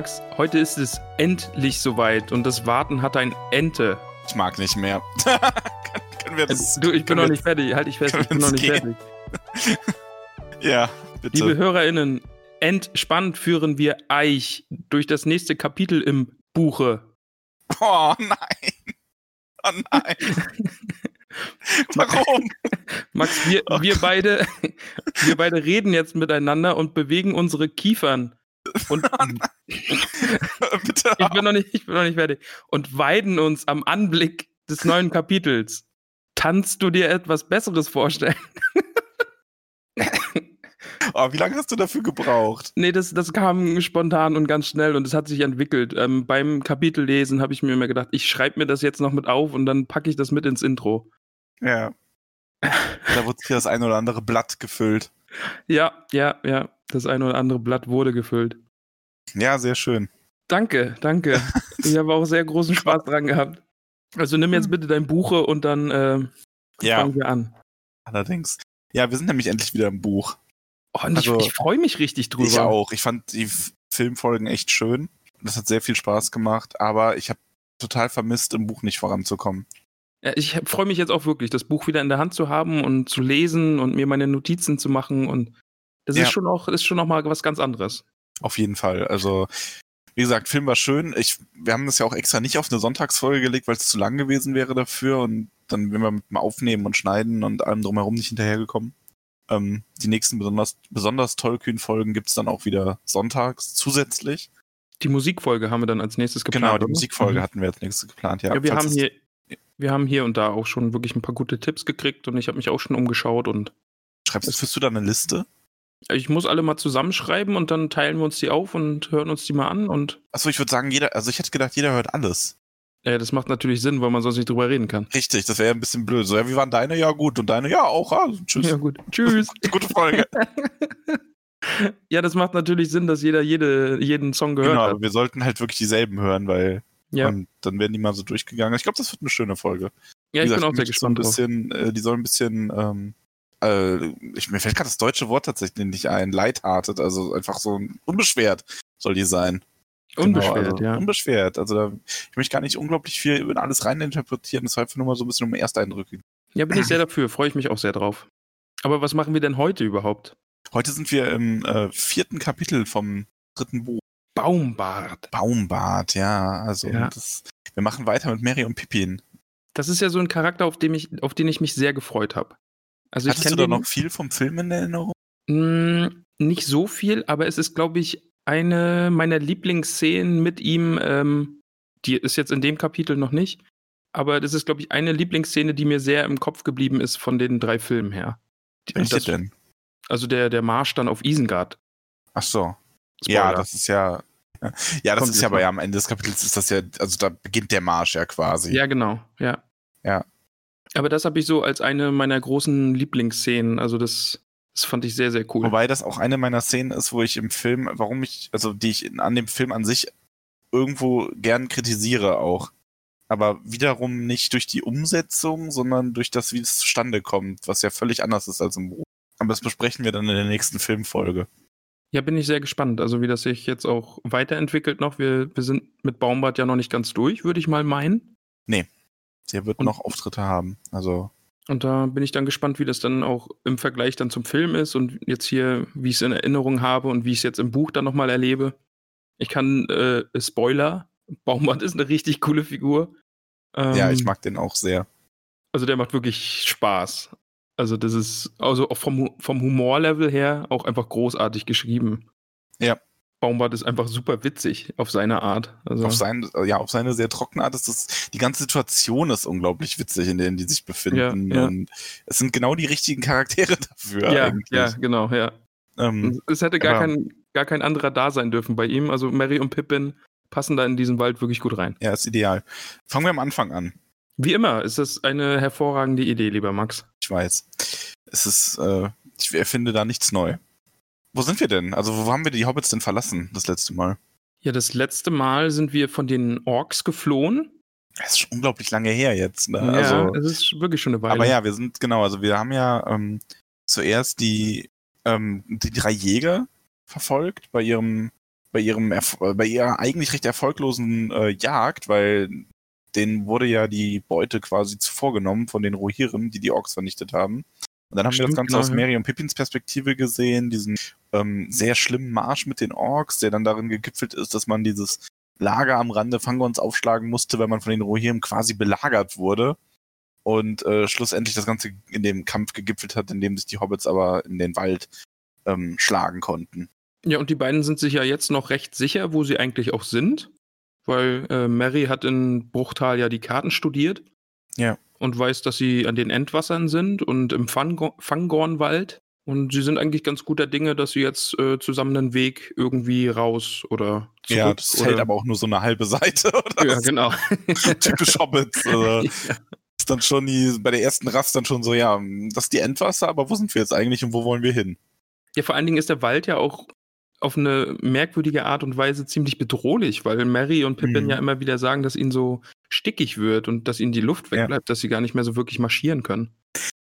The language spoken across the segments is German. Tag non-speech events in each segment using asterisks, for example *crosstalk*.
Magst, heute ist es endlich soweit und das Warten hat ein Ende. Ich mag nicht mehr. *laughs* Können wir das? Du, ich bin noch nicht fertig. Halt dich fest, ich bin noch nicht gehen? fertig. *laughs* Ja, bitte. Liebe HörerInnen, entspannt führen wir Eich durch das nächste Kapitel im Buche. oh nein. Oh nein. *laughs* Warum? Max, wir, Oh wir beide, wir beide reden jetzt miteinander und bewegen unsere Kiefern. Und *laughs* *laughs* ich bin noch nicht, ich bin noch nicht fertig. Und weiden uns am Anblick des neuen Kapitels. Kannst du dir etwas Besseres vorstellen? *laughs* Oh, wie lange hast du dafür gebraucht? Nee, das, das kam spontan und ganz schnell und es hat sich entwickelt. Ähm, beim Kapitellesen habe ich mir immer gedacht, ich schreibe mir das jetzt noch mit auf und dann packe ich das mit ins Intro. Ja. Da wurde hier das ein oder andere Blatt gefüllt. Ja, ja, ja. Das eine oder andere Blatt wurde gefüllt. Ja, sehr schön. Danke, danke. *laughs* ich habe auch sehr großen Spaß dran gehabt. Also nimm jetzt bitte dein Buche und dann äh, Ja, fangen wir an. allerdings. Ja, wir sind nämlich endlich wieder im Buch. Oh, und Also, ich, ich freue mich richtig drüber. Ich auch. Ich fand die Filmfolgen echt schön. Das hat sehr viel Spaß gemacht, aber ich habe total vermisst, im Buch nicht voranzukommen. Ja, ich freue mich jetzt auch wirklich, das Buch wieder in der Hand zu haben und zu lesen und mir meine Notizen zu machen und das Ja. ist schon auch ist schon noch mal was ganz anderes. Auf jeden Fall. Also, wie gesagt, Film war schön. Ich, wir haben das ja auch extra nicht auf eine Sonntagsfolge gelegt, weil es zu lang gewesen wäre dafür und dann wären wir mit dem Aufnehmen und Schneiden und allem drumherum nicht hinterhergekommen. Ähm, die nächsten besonders, besonders Tollkühn-Folgen gibt's dann auch wieder sonntags zusätzlich. Die Musikfolge haben wir dann als nächstes geplant. genau, die oder? Musikfolge Mhm. hatten wir als nächstes geplant. Ja, Ja, wir haben es- hier wir haben hier und da auch schon wirklich ein paar gute Tipps gekriegt und ich habe mich auch schon umgeschaut und Schreibst, führst du da eine Liste? Ich muss alle mal zusammenschreiben und dann teilen wir uns die auf und hören uns die mal an und Achso, ich würde sagen, jeder, also ich hätte gedacht, jeder hört alles. äh, das macht natürlich Sinn, weil man sonst nicht drüber reden kann. Richtig, das wäre ja ein bisschen blöd. So, ja, wie waren deine? Ja, gut. Und deine? Ja, auch. Ah, tschüss. Ja gut. Tschüss. *laughs* Gute Folge. *laughs* ja, das macht natürlich Sinn, dass jeder jede, jeden Song gehört genau, hat. aber wir sollten halt wirklich dieselben hören, weil Ja, und dann werden die mal so durchgegangen. Ich glaube, das wird eine schöne Folge. ja ich bin gesagt, auch sehr möchte so ein gespannt drauf. bisschen, äh, die soll ein bisschen, ähm, äh, ich, mir fällt gerade das deutsche Wort tatsächlich nicht ein, lighthearted, also einfach so unbeschwert soll die sein. Unbeschwert, Genau, also, ja. Unbeschwert. Also da, ich möchte gar nicht unglaublich viel in alles reininterpretieren, das war einfach nur mal so ein bisschen um Ersteindrücke. Ja, bin ich sehr dafür, freue ich mich auch sehr drauf. Aber was machen wir denn heute überhaupt? Heute sind wir im äh, vierten Kapitel vom dritten Buch. Baumbart. Baumbart, ja. Also Ja. Das, wir machen weiter mit Mary und Pippin. Das ist ja so ein Charakter, auf, dem ich, auf den ich mich sehr gefreut habe. Also ich Hattest du kenne da noch viel vom Film in Erinnerung? mh, nicht so viel, aber es ist, glaube ich, eine meiner Lieblingsszenen mit ihm. Ähm, die ist jetzt in dem Kapitel noch nicht, aber das ist, glaube ich, eine Lieblingsszene, die mir sehr im Kopf geblieben ist von den drei Filmen her. Welche das- denn? Also der, der Marsch dann auf Isengard. Ach so. Spoiler. Ja, das ist ja. *laughs* Ja, das Kommt ist ja aber ja am Ende des Kapitels ist das ja, also da beginnt der Marsch ja quasi. Ja, genau, ja. Ja. Aber das habe ich so als eine meiner großen Lieblingsszenen. Also das, das fand ich sehr, sehr cool. Wobei das auch eine meiner Szenen ist, wo ich im Film, warum ich, also die ich in- an dem Film an sich irgendwo gern kritisiere auch. Aber wiederum nicht durch die Umsetzung, sondern durch das, wie es zustande kommt, was ja völlig anders ist als im Buch. Aber das besprechen wir dann in der nächsten Filmfolge. Ja, bin ich sehr gespannt. Also wie das sich jetzt auch weiterentwickelt noch. Wir, wir sind mit Baumbart ja noch nicht ganz durch, würde ich mal meinen. Der wird Und- noch Auftritte haben. Also, Und da bin ich dann gespannt, wie das dann auch im Vergleich dann zum Film ist und jetzt hier, wie ich es in Erinnerung habe und wie ich es jetzt im Buch dann nochmal erlebe. Ich kann, äh, Spoiler, *laughs* Baumbart ist eine richtig coole Figur. ja, Ähm, ich mag den auch sehr. Also der macht wirklich Spaß. Also das ist also auch vom, vom Humorlevel her auch einfach großartig geschrieben. Ja. Baumbart ist einfach super witzig auf seine Art. Also, Auf, sein, ja, auf seine sehr trockene Art ist das, die ganze Situation ist unglaublich witzig, in der die sich befinden. Ja, ja. Und es sind genau die richtigen Charaktere *laughs* dafür ja, eigentlich. ja, genau, ja. Ähm, Es hätte gar aber- kein, gar kein anderer da sein dürfen bei ihm. Also Mary und Pippin passen da in diesen Wald wirklich gut rein. ja, ist ideal. Fangen wir am Anfang an. Wie immer ist das eine hervorragende Idee, lieber Max. Ich weiß. Es ist, äh, ich erfinde da nichts neu. Wo sind wir denn? Also, wo haben wir die Hobbits denn verlassen, das letzte Mal? Ja, das letzte Mal sind wir von den Orks geflohen. Das ist schon unglaublich lange her jetzt. Ne? ja, also, es ist wirklich schon eine Weile. aber ja, wir sind, genau, also wir haben ja ähm, zuerst die, ähm, die drei Jäger verfolgt bei ihrem, bei ihrem, Erf äh, bei ihrer eigentlich recht erfolglosen äh, Jagd, weil denen wurde ja die Beute quasi zuvor genommen von den Rohirrim, die die Orks vernichtet haben. Und dann haben wir das Stimmt, Ganze genau, aus. Mary und Pippins Perspektive gesehen, diesen ähm, sehr schlimmen Marsch mit den Orks, der dann darin gegipfelt ist, dass man dieses Lager am Rande Fangorns aufschlagen musste, weil man von den Rohirrim quasi belagert wurde. Und äh, schlussendlich das Ganze in dem Kampf gegipfelt hat, in dem sich die Hobbits aber in den Wald ähm, schlagen konnten. Ja, und die beiden sind sich ja jetzt noch recht sicher, wo sie eigentlich auch sind. Weil äh, Mary hat in Bruchtal ja die Karten studiert. Ja. Und weiß, dass sie an den Endwassern sind und im Fango- Fangornwald. Und sie sind eigentlich ganz guter Dinge, dass sie jetzt äh, zusammen einen Weg irgendwie raus oder zurück. ja, das oder, hält aber auch nur so eine halbe Seite. *laughs* Oder? Ja, genau. *laughs* Typisch Hobbits. *laughs* Also, ja. ist dann schon die, bei der ersten Rast dann schon so, ja, das ist die Endwasser, aber wo sind wir jetzt eigentlich und wo wollen wir hin? ja, vor allen Dingen ist der Wald ja auch auf eine merkwürdige Art und Weise ziemlich bedrohlich, weil Mary und Pippin Mhm. ja immer wieder sagen, dass ihnen so stickig wird und dass ihnen die Luft Ja. wegbleibt, dass sie gar nicht mehr so wirklich marschieren können.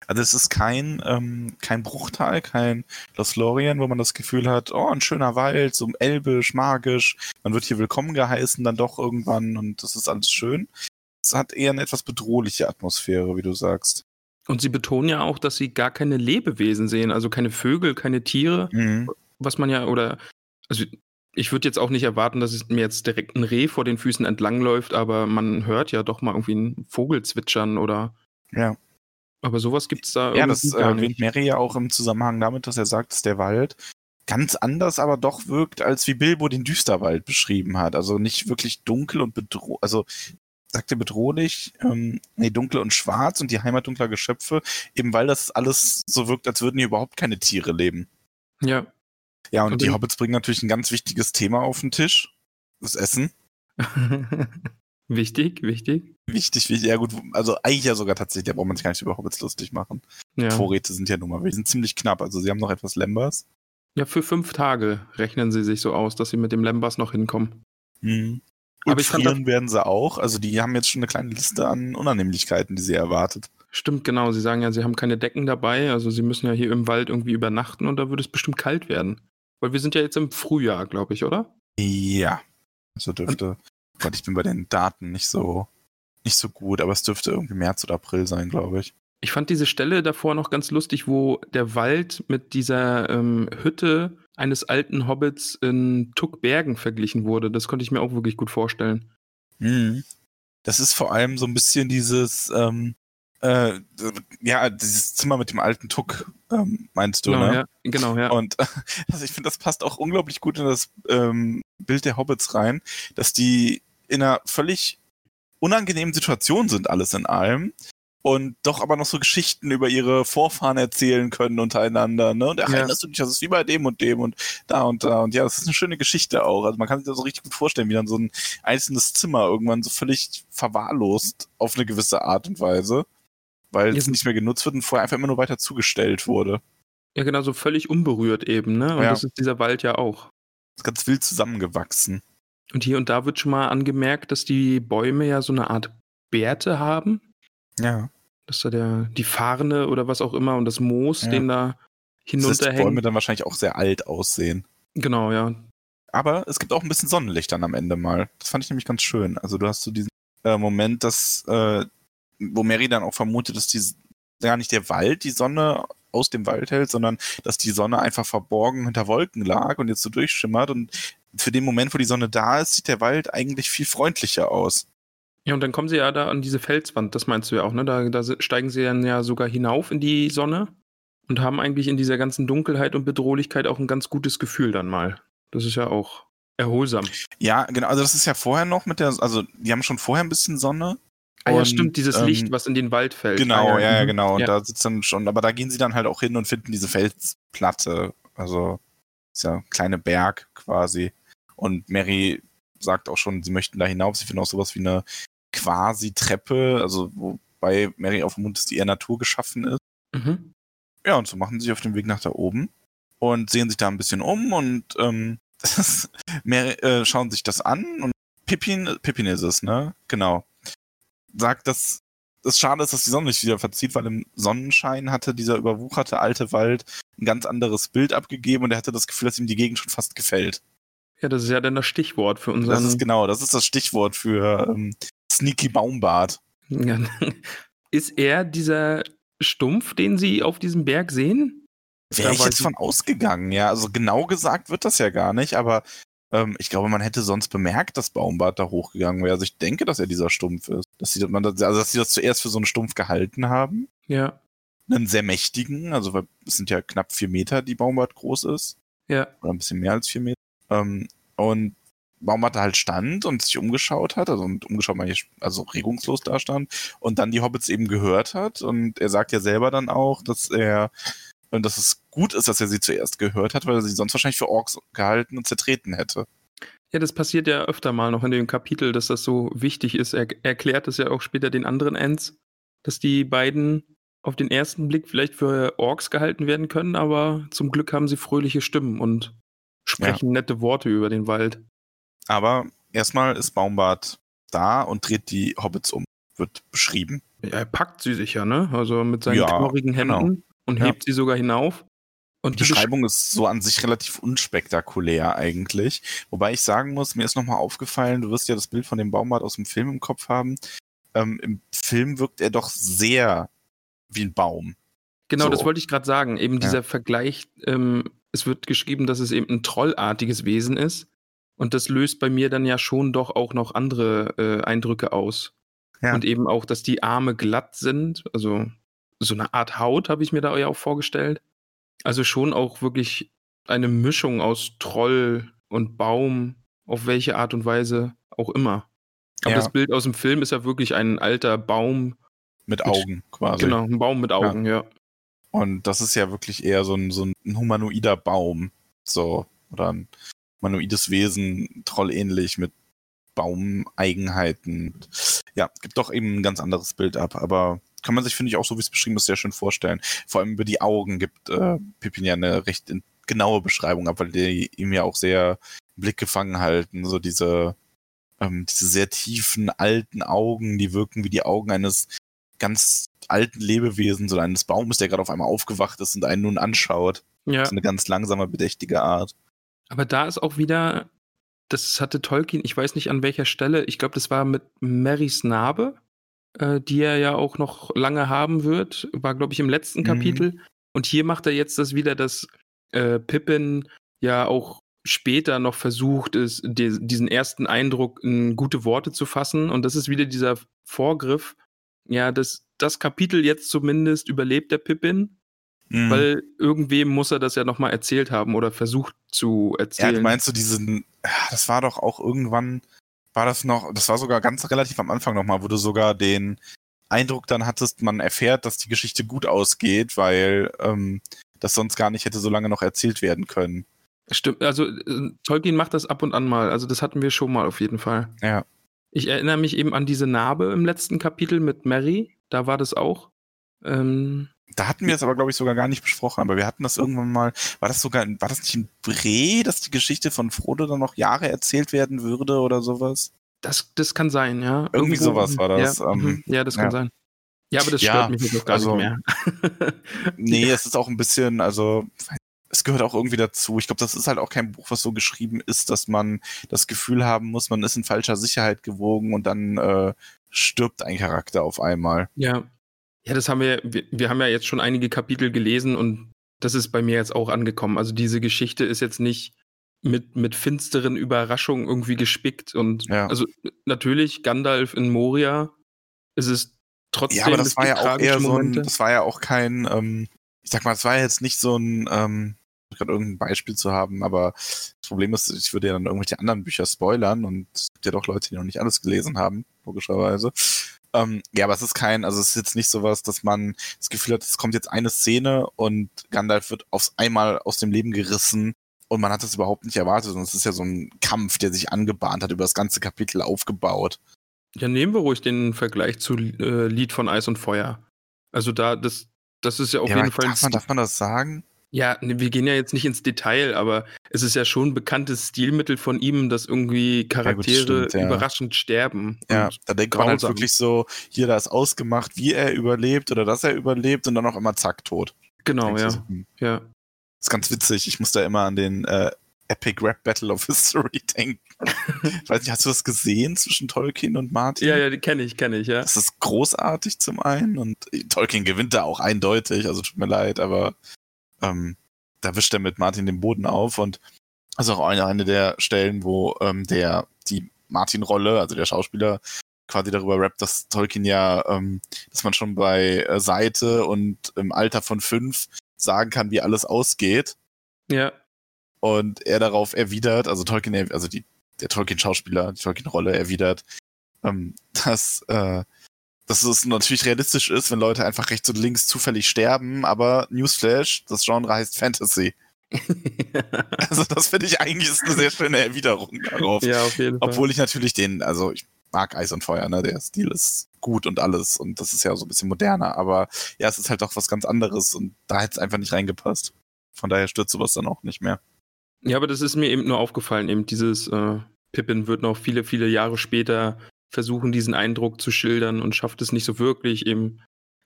Also es ist kein, ähm, kein Bruchtal, kein Lothlorien, wo man das Gefühl hat, oh, ein schöner Wald, so elbisch, magisch, man wird hier willkommen geheißen dann doch irgendwann und das ist alles schön. Es hat eher eine etwas bedrohliche Atmosphäre, wie du sagst. Und sie betonen ja auch, dass sie gar keine Lebewesen sehen, also keine Vögel, keine Tiere, Mhm. Was man ja, oder, also ich würde jetzt auch nicht erwarten, dass es mir jetzt direkt ein Reh vor den Füßen entlangläuft, aber man hört ja doch mal irgendwie einen Vogel zwitschern oder, Ja. aber sowas gibt's da Ja, das äh, erwähnt nicht. Mary ja auch im Zusammenhang damit, dass er sagt, dass der Wald ganz anders aber doch wirkt, als wie Bilbo den Düsterwald beschrieben hat. Also nicht wirklich dunkel und bedrohlich, also sagt er bedrohlich, ähm, nee, dunkel und schwarz und die Heimat dunkler Geschöpfe, eben weil das alles so wirkt, als würden hier überhaupt keine Tiere leben. Ja. Ja, und, Und die Hobbits bringen natürlich ein ganz wichtiges Thema auf den Tisch. Das Essen. *laughs* wichtig, wichtig. Wichtig, wichtig. Ja gut, also eigentlich ja sogar tatsächlich, da braucht man sich gar nicht über Hobbits lustig machen. Ja. Vorräte sind ja nun mal, wir sind ziemlich knapp. Also sie haben noch etwas Lembas. ja, für fünf Tage rechnen sie sich so aus, dass sie mit dem Lembas noch hinkommen. Mhm. Aber Und ich fand frieren werden sie auch. Also die haben jetzt schon eine kleine Liste an Unannehmlichkeiten, die sie erwartet. Stimmt, genau. Sie sagen ja, sie haben keine Decken dabei, also sie müssen ja hier im Wald irgendwie übernachten und da würde es bestimmt kalt werden. Weil wir sind ja jetzt im Frühjahr, glaube ich, oder? Ja. Also dürfte. Gott, ich bin bei den Daten nicht so nicht so gut, aber es dürfte irgendwie März oder April sein, glaube ich. Ich fand diese Stelle davor noch ganz lustig, wo der Wald mit dieser ähm, Hütte eines alten Hobbits in Tuckbergen verglichen wurde. Das konnte ich mir auch wirklich gut vorstellen. Mhm. Das ist vor allem so ein bisschen dieses, ähm, äh, ja, dieses Zimmer mit dem alten Tuck, ähm, meinst du, genau, ne? ja, genau, ja. Und *laughs* also ich finde, das passt auch unglaublich gut in das ähm, Bild der Hobbits rein, dass die in einer völlig unangenehmen Situation sind, alles in allem. Und doch aber noch so Geschichten über ihre Vorfahren erzählen können untereinander, ne? Und ach, Ja. erinnerst du dich, das ist wie bei dem und dem und da und da. Und ja, das ist eine schöne Geschichte auch. Also man kann sich das so richtig gut vorstellen, wie dann so ein einzelnes Zimmer irgendwann so völlig verwahrlost auf eine gewisse Art und Weise, weil Ja, es nicht mehr genutzt wird und vorher einfach immer nur weiter zugestellt wurde. ja, genau, so völlig unberührt eben, ne? Und Ja. das ist dieser Wald ja auch. Ist ganz wild zusammengewachsen. Und hier und da wird schon mal angemerkt, dass die Bäume ja so eine Art Bärte haben. Ja. Dass da der, die Farne oder was auch immer und das Moos, Ja. den da Das heißt, die Bäume hinunterhängt. dann wahrscheinlich auch sehr alt aussehen. Genau, ja. Aber es gibt auch ein bisschen Sonnenlicht dann am Ende mal. Das fand ich nämlich ganz schön. Also du hast so diesen äh, Moment, dass, äh, wo Mary dann auch vermutet, dass die gar nicht der Wald die Sonne aus dem Wald hält, sondern dass die Sonne einfach verborgen hinter Wolken lag und jetzt so durchschimmert. Und für den Moment, wo die Sonne da ist, sieht der Wald eigentlich viel freundlicher aus. Ja, und dann kommen sie ja da an diese Felswand, das meinst du ja auch, ne? Da, da steigen sie dann ja sogar hinauf in die Sonne und haben eigentlich in dieser ganzen Dunkelheit und Bedrohlichkeit auch ein ganz gutes Gefühl dann mal. Das ist ja auch erholsam. Ja, genau. Also das ist ja vorher noch mit der, also die haben schon vorher ein bisschen Sonne. Ah ja, Und, stimmt, dieses ähm, Licht, was in den Wald fällt. Genau, ah, ja, ja, mhm. genau. Und Ja. da sitzt dann schon, aber da gehen sie dann halt auch hin und finden diese Felsplatte. Also ist ja ein kleiner Berg quasi. Und Mary sagt auch schon, sie möchten da hinauf. Sie finden auch sowas wie eine quasi Treppe, also wobei Mary auf dem Mund ist, die eher naturgeschaffen ist. Mhm. Ja, und so machen sie sich auf den Weg nach da oben und sehen sich da ein bisschen um und ähm, *laughs* Mary, äh, schauen sich das an und Pippin, Pippin ist es, ne? Genau. Sagt, dass das schade ist, dass die Sonne nicht wieder verzieht, weil im Sonnenschein hatte dieser überwucherte alte Wald ein ganz anderes Bild abgegeben und er hatte das Gefühl, dass ihm die Gegend schon fast gefällt. Ja, das ist ja dann das Stichwort für unseren. Das ist genau, das ist das Stichwort für ähm, Sneaky Baumbart. Ja. *laughs* Ist er dieser Stumpf, den Sie auf diesem Berg sehen? Wäre ich jetzt von ausgegangen, ja. Also genau gesagt wird das ja gar nicht, aber ähm, ich glaube, man hätte sonst bemerkt, dass Baumbart da hochgegangen wäre. Also ich denke, dass er dieser Stumpf ist. Dass sie, man das, also dass sie das zuerst für so einen Stumpf gehalten haben. Ja, Einen sehr mächtigen, also weil es sind ja knapp vier Meter, die Baumbart groß ist. ja. Oder ein bisschen mehr als vier Meter. Ähm, und Baumbart da halt stand und sich umgeschaut hat, also und umgeschaut meine ich, also regungslos da stand und dann die Hobbits eben gehört hat. Und er sagt ja selber dann auch, dass er und dass es gut ist, dass er sie zuerst gehört hat, weil er sie sonst wahrscheinlich für Orks gehalten und zertreten hätte. Ja, das passiert ja öfter mal noch in dem Kapitel, dass das so wichtig ist. Er erklärt es ja auch später den anderen Ents, dass die beiden auf den ersten Blick vielleicht für Orks gehalten werden können, aber zum Glück haben sie fröhliche Stimmen und sprechen nette Worte über den Wald. Aber erstmal ist Baumbart da und dreht die Hobbits um. Wird beschrieben. Ja, er packt sie sicher, ne? Also mit seinen Ja, knorrigen Händen genau. Und Ja. hebt sie sogar hinauf. Und Die die Besch- Beschreibung ist so an sich relativ unspektakulär eigentlich. Wobei ich sagen muss, mir ist nochmal aufgefallen, du wirst ja das Bild von dem Baumbart aus dem Film im Kopf haben. Ähm, Im Film wirkt er doch sehr wie ein Baum. Genau, So. das wollte ich gerade sagen. Eben Ja. dieser Vergleich, ähm, es wird geschrieben, dass es eben ein trollartiges Wesen ist. Und das löst bei mir dann ja schon doch auch noch andere äh, Eindrücke aus. Ja. Und eben auch, dass die Arme glatt sind. Also so eine Art Haut habe ich mir da ja auch vorgestellt. Also schon auch wirklich eine Mischung aus Troll und Baum, auf welche Art und Weise auch immer. Aber Ja. das Bild aus dem Film ist ja wirklich ein alter Baum. Mit Augen quasi. Genau, ein Baum mit Augen, ja. Und das ist ja wirklich eher so ein, so ein humanoider Baum. So. Oder ein humanoides Wesen, trollähnlich mit Baumeigenheiten. Ja, gibt doch eben ein ganz anderes Bild ab. Aber kann man sich, finde ich, auch so wie es beschrieben ist, sehr schön vorstellen. Vor allem über die Augen gibt äh, Pippin ja eine recht genaue Beschreibung ab, weil die ihm ja auch sehr im Blick gefangen halten. So diese, ähm, diese sehr tiefen, alten Augen, die wirken wie die Augen eines ganz alten Lebewesens oder eines Baumes, der gerade auf einmal aufgewacht ist und einen nun anschaut. Ja. So eine ganz langsame, bedächtige Art. Aber da ist auch wieder, das hatte Tolkien, ich weiß nicht an welcher Stelle, ich glaube, das war mit Marys Narbe, äh, die er ja auch noch lange haben wird, war, glaube ich, im letzten Mhm. Kapitel. Und hier macht er jetzt das wieder, dass äh, Pippin ja auch später noch versucht ist, die, diesen ersten Eindruck in gute Worte zu fassen. Und das ist wieder dieser Vorgriff, ja, dass das Kapitel jetzt zumindest überlebt der Pippin, Mhm. weil irgendwem muss er das ja nochmal erzählt haben oder versucht zu ja, erzählen. du meinst du diesen, ja, das war doch auch irgendwann, war das noch, das war sogar ganz relativ am Anfang nochmal, wo du sogar den Eindruck dann hattest, man erfährt, dass die Geschichte gut ausgeht, weil ähm, das sonst gar nicht hätte so lange noch erzählt werden können. Stimmt, also äh, Tolkien macht das ab und an mal. Also das hatten wir schon mal auf jeden Fall. Ja. Ich erinnere mich eben an diese Narbe im letzten Kapitel mit Mary. Da war das auch. Ähm, Da hatten wir es aber, glaube ich, sogar gar nicht besprochen, aber wir hatten das irgendwann mal, war das sogar, war das nicht ein Bre, dass die Geschichte von Frodo dann noch Jahre erzählt werden würde oder sowas? das, das kann sein, ja. Irgendwie sowas war das, Ja, ähm, mhm. ja das kann ja. sein. Ja, aber das Ja, stört mich jetzt auch gar also- nicht mehr. *laughs* *laughs* Nee, es ist auch ein bisschen, also es gehört auch irgendwie dazu. Ich glaube, das ist halt auch kein Buch, was so geschrieben ist, dass man das Gefühl haben muss, man ist in falscher Sicherheit gewogen und dann äh, stirbt ein Charakter auf einmal. Ja. Ja, das haben wir, wir, wir haben ja jetzt schon einige Kapitel gelesen und das ist bei mir jetzt auch angekommen. Also diese Geschichte ist jetzt nicht mit, mit finsteren Überraschungen irgendwie gespickt. Und Ja. also natürlich, Gandalf in Moria, es ist trotzdem. Ja, aber das war ja auch eher so ein, Momente. das war ja auch kein, ähm, ich sag mal, es war ja jetzt nicht so ein, ähm, gerade irgendein Beispiel zu haben, aber das Problem ist, ich würde ja dann irgendwelche anderen Bücher spoilern und es gibt ja doch Leute, die noch nicht alles gelesen haben, logischerweise. Ähm, ja, aber es ist kein, also es ist jetzt nicht sowas, dass man das Gefühl hat, es kommt jetzt eine Szene und Gandalf wird aufs einmal aus dem Leben gerissen und man hat das überhaupt nicht erwartet und es ist ja so ein Kampf, der sich angebahnt hat, über das ganze Kapitel aufgebaut. Ja, nehmen wir ruhig den Vergleich zu äh, Lied von Eis und Feuer. Also da, das, das ist ja auf ja, jeden Fall. darf, man, darf man das sagen? Ja, ne, wir gehen ja jetzt nicht ins Detail, aber es ist ja schon ein bekanntes Stilmittel von ihm, dass irgendwie Charaktere stimmt, ja. überraschend sterben. Ja, da denkt man halt wirklich so, hier, da ist ausgemacht, wie er überlebt oder dass er überlebt und dann auch immer zack, tot. genau, ja. so, hm, ja. ist ganz witzig. Ich muss da immer an den äh, Epic Rap Battle of History *laughs* denken. *laughs* ich weiß nicht, hast du das gesehen zwischen Tolkien und Martin? Ja, ja, die kenne ich, kenne ich, ja. Das ist großartig zum einen und Tolkien gewinnt da auch eindeutig, also tut mir leid, aber ähm, da wischt er mit Martin den Boden auf und das ist auch eine, eine der Stellen, wo ähm, der die Martin-Rolle, also der Schauspieler, quasi darüber rappt, dass Tolkien ja, ähm, dass man schon bei äh, Seite und im Alter von fünf sagen kann, wie alles ausgeht. Ja, und er darauf erwidert, also Tolkien, also die, der Tolkien-Schauspieler, die Tolkien-Rolle erwidert, ähm, *laughs* dass, äh, dass es natürlich realistisch ist, wenn Leute einfach rechts und links zufällig sterben, aber Newsflash, das Genre heißt Fantasy. *laughs* Also das finde ich eigentlich ist eine sehr schöne Erwiderung darauf. ja, auf jeden Fall. Obwohl ich natürlich den, also ich mag Eis und Feuer, ne? Der Stil ist gut und alles und das ist ja so ein bisschen moderner, aber ja, es ist halt doch was ganz anderes und da hätte es einfach nicht reingepasst. Von daher stört sowas dann auch nicht mehr. Ja, aber das ist mir eben nur aufgefallen, eben dieses äh, Pippin wird noch viele, viele Jahre später versuchen, diesen Eindruck zu schildern und schafft es nicht so wirklich eben.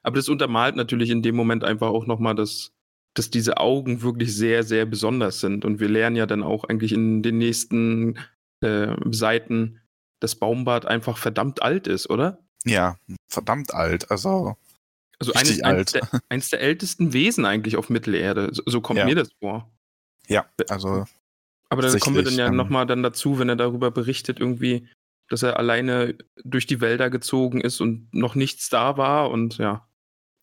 Aber das untermalt natürlich in dem Moment einfach auch nochmal, dass, dass diese Augen wirklich sehr, sehr besonders sind. Und wir lernen ja dann auch eigentlich in den nächsten äh, Seiten, dass Baumbart einfach verdammt alt ist, oder? Ja, verdammt alt. Also, Also eines, alt. der, *laughs* eines der ältesten Wesen eigentlich auf Mittelerde. So, so kommt Ja. mir das vor. ja, also, Aber dann kommen wir dann ja ähm, nochmal dann dazu, wenn er darüber berichtet, irgendwie, dass er alleine durch die Wälder gezogen ist und noch nichts da war und ja.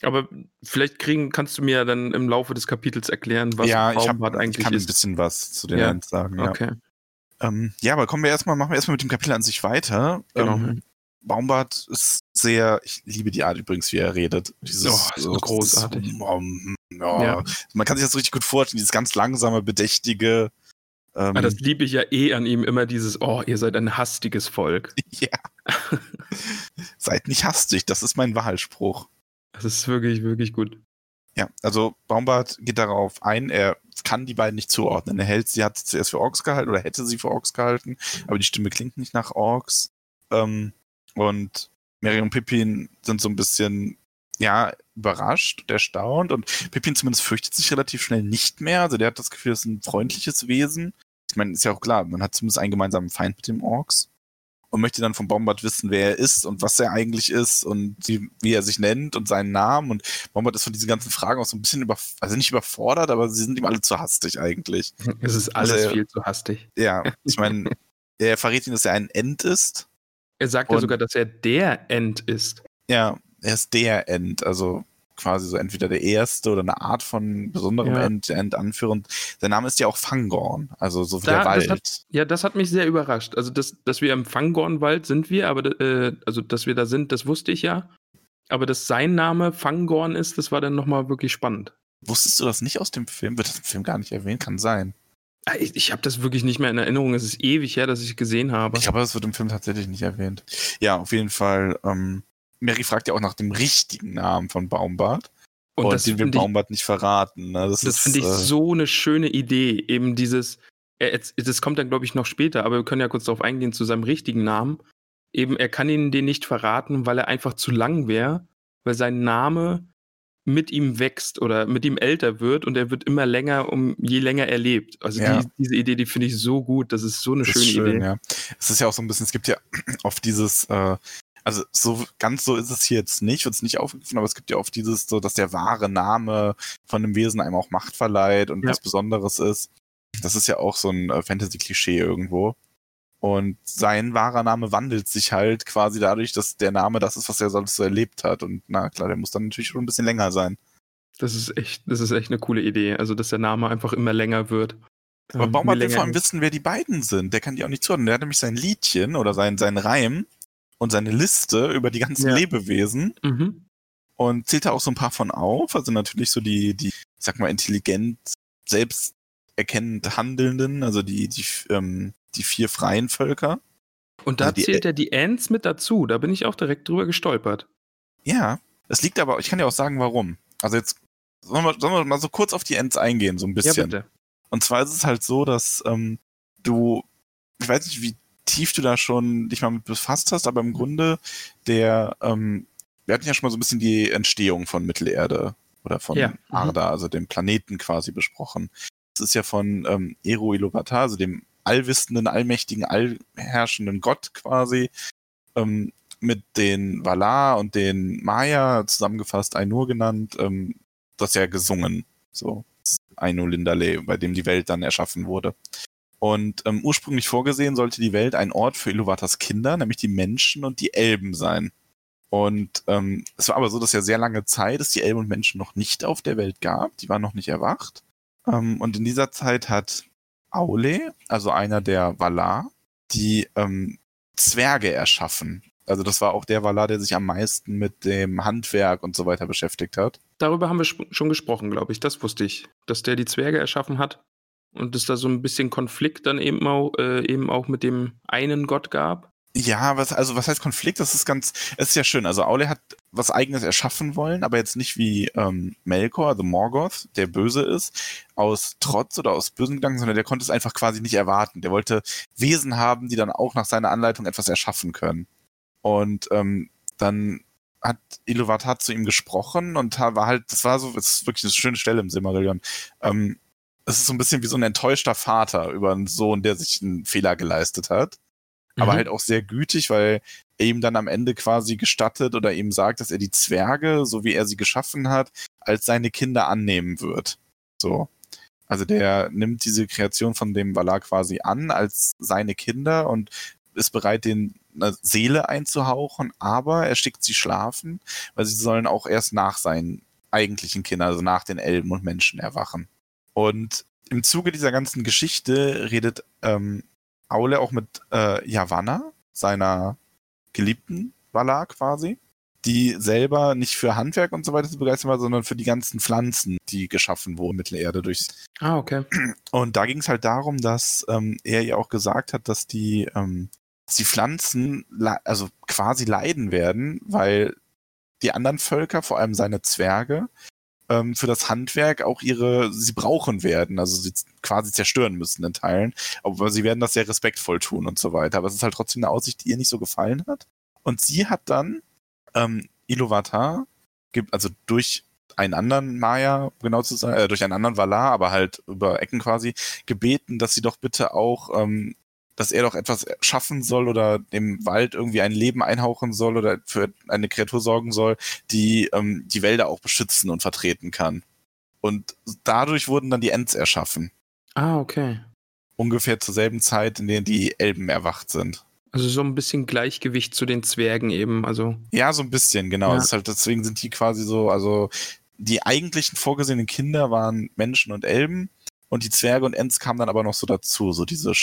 Aber vielleicht kriegen, kannst du mir ja dann im Laufe des Kapitels erklären, was ja, ich, hab, Baumbart ich eigentlich kann ein ist. bisschen was zu den Ja. Sagen. Ja. Okay, Ähm, ja, aber kommen wir erstmal, machen wir erstmal mit dem Kapitel an sich weiter. genau. Ähm, Baumbart ist sehr, ich liebe die Art übrigens, wie er redet. Dieses, Oh, ist so großartig. Um, ja. Ja. Man kann sich das richtig gut vorstellen, dieses ganz langsame, bedächtige. Ähm, Ah, das liebe ich ja eh an ihm, immer dieses, oh, ihr seid ein hastiges Volk. *laughs* ja. *laughs* Seid nicht hastig, das ist mein Wahlspruch. Das ist wirklich, wirklich gut. Ja, also Baumbart geht darauf ein, er kann die beiden nicht zuordnen. Er hält, sie hat sie zuerst für Orks gehalten oder hätte sie für Orks gehalten, aber die Stimme klingt nicht nach Orks. Ähm, und Mary und Pippin sind so ein bisschen, ja, überrascht und erstaunt und Pippin zumindest fürchtet sich relativ schnell nicht mehr. Also der hat das Gefühl, das ist ein freundliches Wesen. Ich meine, ist ja auch klar, man hat zumindest einen gemeinsamen Feind mit dem Orks und möchte dann von Bombard wissen, wer er ist und was er eigentlich ist und wie, wie er sich nennt und seinen Namen. Und Bombard ist von diesen ganzen Fragen auch so ein bisschen über, also nicht überfordert, aber sie sind ihm alle zu hastig eigentlich. *laughs* Es ist alles Also, viel zu hastig. Ja, *laughs* ich meine, er verrät ihm, dass er ein End ist. Er sagt ja sogar, dass er der End ist. Ja, er ist der End, also quasi so entweder der erste oder eine Art von besonderem Ja. End, der End-Anführer. Und sein Name ist ja auch Fangorn, also so wie Da- der das Wald. hat- Ja, das hat mich sehr überrascht. Also, dass, dass wir im Fangornwald sind wir, aber äh, also, dass wir da sind, das wusste ich ja. Aber dass sein Name Fangorn ist, das war dann nochmal wirklich spannend. Wusstest du das nicht aus dem Film? Wird das im Film gar nicht erwähnt? Kann sein. Ah, Ich, ich habe das wirklich nicht mehr in Erinnerung. Es ist ewig her, dass ich gesehen habe. Ich glaube, das wird im Film tatsächlich nicht erwähnt. Ja, auf jeden Fall. Ähm, Mary fragt ja auch nach dem richtigen Namen von Baumbart. Und, Und das den will finde ich, Baumbart nicht verraten. Ne? Das, das finde ich äh, so eine schöne Idee. Eben dieses, er, jetzt- das kommt dann, glaube ich, noch später, aber wir können ja kurz darauf eingehen zu seinem richtigen Namen. Eben, er kann ihnen den nicht verraten, weil er einfach zu lang wäre, weil sein Name mit ihm wächst oder mit ihm älter wird und er wird immer länger, um je länger er lebt. Also Ja. die, diese Idee, die finde ich so gut. Das ist so eine Das schöne schön, Idee. ja. Es ist ja auch so ein bisschen, es gibt ja *clears throat* oft dieses, äh, also so ganz so ist es hier jetzt nicht, wird es nicht aufgegriffen, aber es gibt ja oft dieses, so dass der wahre Name von einem Wesen einem auch Macht verleiht und Ja. was Besonderes ist. Das ist ja auch so ein äh, Fantasy-Klischee irgendwo. Und sein wahrer Name wandelt sich halt quasi dadurch, dass der Name das ist, was er sonst so erlebt hat. Und na klar, der muss dann natürlich schon ein bisschen länger sein. Das ist echt, das ist echt eine coole Idee. Also, dass der Name einfach immer länger wird. Aber Ähm, Baumart will vor allem wissen, wer die beiden sind. Der kann die auch nicht zuordnen. Der hat nämlich sein Liedchen oder sein, sein Reim und seine Liste über die ganzen Ja. Lebewesen Mhm. und zählt da auch so ein paar von auf. Also natürlich so die, die, ich sag mal, intelligent, selbsterkennend Handelnden, also die, die, ähm, die vier freien Völker. Und da Also zählt er die Ants mit dazu. Da bin ich auch direkt drüber gestolpert. Ja, es liegt aber, ich kann dir auch sagen, warum. Also jetzt sollen wir, sollen wir mal so kurz auf die Ents eingehen, so ein bisschen. Ja, bitte. Und zwar ist es halt so, dass ähm, du, ich weiß nicht, wie tief du da schon dich mal mit befasst hast, aber im Grunde der, ähm, wir hatten ja schon mal so ein bisschen die Entstehung von Mittelerde oder von Ja, mhm. Arda, also dem Planeten quasi besprochen. Es ist ja von ähm, Ero Iluvatar, also dem allwissenden, allmächtigen, allherrschenden Gott quasi, ähm, mit den Valar und den Maya zusammengefasst, Ainur genannt, ähm, das ja gesungen. So. Ainu Lindale, bei dem die Welt dann erschaffen wurde. Und ähm, ursprünglich vorgesehen sollte die Welt ein Ort für Iluvatars Kinder, nämlich die Menschen und die Elben sein. Und ähm, es war aber so, dass ja sehr lange Zeit es die Elben und Menschen noch nicht auf der Welt gab. Die waren noch nicht erwacht. Ähm, und in dieser Zeit hat Aule, also einer der Valar, die ähm, Zwerge erschaffen. Also das war auch der Valar, der sich am meisten mit dem Handwerk und so weiter beschäftigt hat. Darüber haben wir schon gesprochen, glaube ich. Das wusste ich. Dass der die Zwerge erschaffen hat. Und es da so ein bisschen Konflikt dann eben auch, äh, eben auch mit dem einen Gott gab. Ja, was, also was heißt Konflikt? Das ist ganz, es ist ja schön. Also Aule hat was eigenes erschaffen wollen, aber jetzt nicht wie ähm, Melkor, also Morgoth, der böse ist, aus Trotz oder aus bösen Gedanken, sondern der konnte es einfach quasi nicht erwarten. Der wollte Wesen haben, die dann auch nach seiner Anleitung etwas erschaffen können. Und ähm, dann hat Iluvatar zu ihm gesprochen und war halt, das war so, das ist wirklich eine schöne Stelle im Silmarillion. Ähm, es ist so ein bisschen wie so ein enttäuschter Vater über einen Sohn, der sich einen Fehler geleistet hat aber Mhm. halt auch sehr gütig, weil er ihm dann am Ende quasi gestattet oder ihm sagt, dass er die Zwerge, so wie er sie geschaffen hat, als seine Kinder annehmen wird. So. Also der nimmt diese Kreation von dem Valar quasi an als seine Kinder und ist bereit, den eine Seele einzuhauchen, aber er schickt sie schlafen, weil sie sollen auch erst nach seinen eigentlichen Kindern, also nach den Elben und Menschen erwachen. Und im Zuge dieser ganzen Geschichte redet ähm, Aule auch mit äh, Yavanna, seiner geliebten Valar quasi, die selber nicht für Handwerk und so weiter zu begeistern war, sondern für die ganzen Pflanzen, die geschaffen wurden, Mittelerde durch. Ah, okay. Und da ging es halt darum, dass ähm, er ja auch gesagt hat, dass die, ähm, dass die Pflanzen also quasi leiden werden, weil die anderen Völker, vor allem seine Zwerge, ähm, für das Handwerk auch ihre, sie brauchen werden, also sie quasi zerstören müssen in Teilen. Aber sie werden das sehr respektvoll tun und so weiter. Aber es ist halt trotzdem eine Aussicht, die ihr nicht so gefallen hat. Und sie hat dann ähm, Iluvatar, gibt also durch einen anderen Maya, genau zu sein, äh, durch einen anderen Valar, aber halt über Ecken quasi, gebeten, dass sie doch bitte auch, ähm, dass er doch etwas schaffen soll oder dem Wald irgendwie ein Leben einhauchen soll oder für eine Kreatur sorgen soll, die ähm, die Wälder auch beschützen und vertreten kann. Und dadurch wurden dann die Ents erschaffen. Ah, okay. Ungefähr zur selben Zeit, in der die Elben erwacht sind. Also so ein bisschen Gleichgewicht zu den Zwergen eben. Also, Ja, so ein bisschen, genau. Ja. Halt, deswegen sind die quasi so, also die eigentlichen vorgesehenen Kinder waren Menschen und Elben und die Zwerge und Ents kamen dann aber noch so dazu. So diese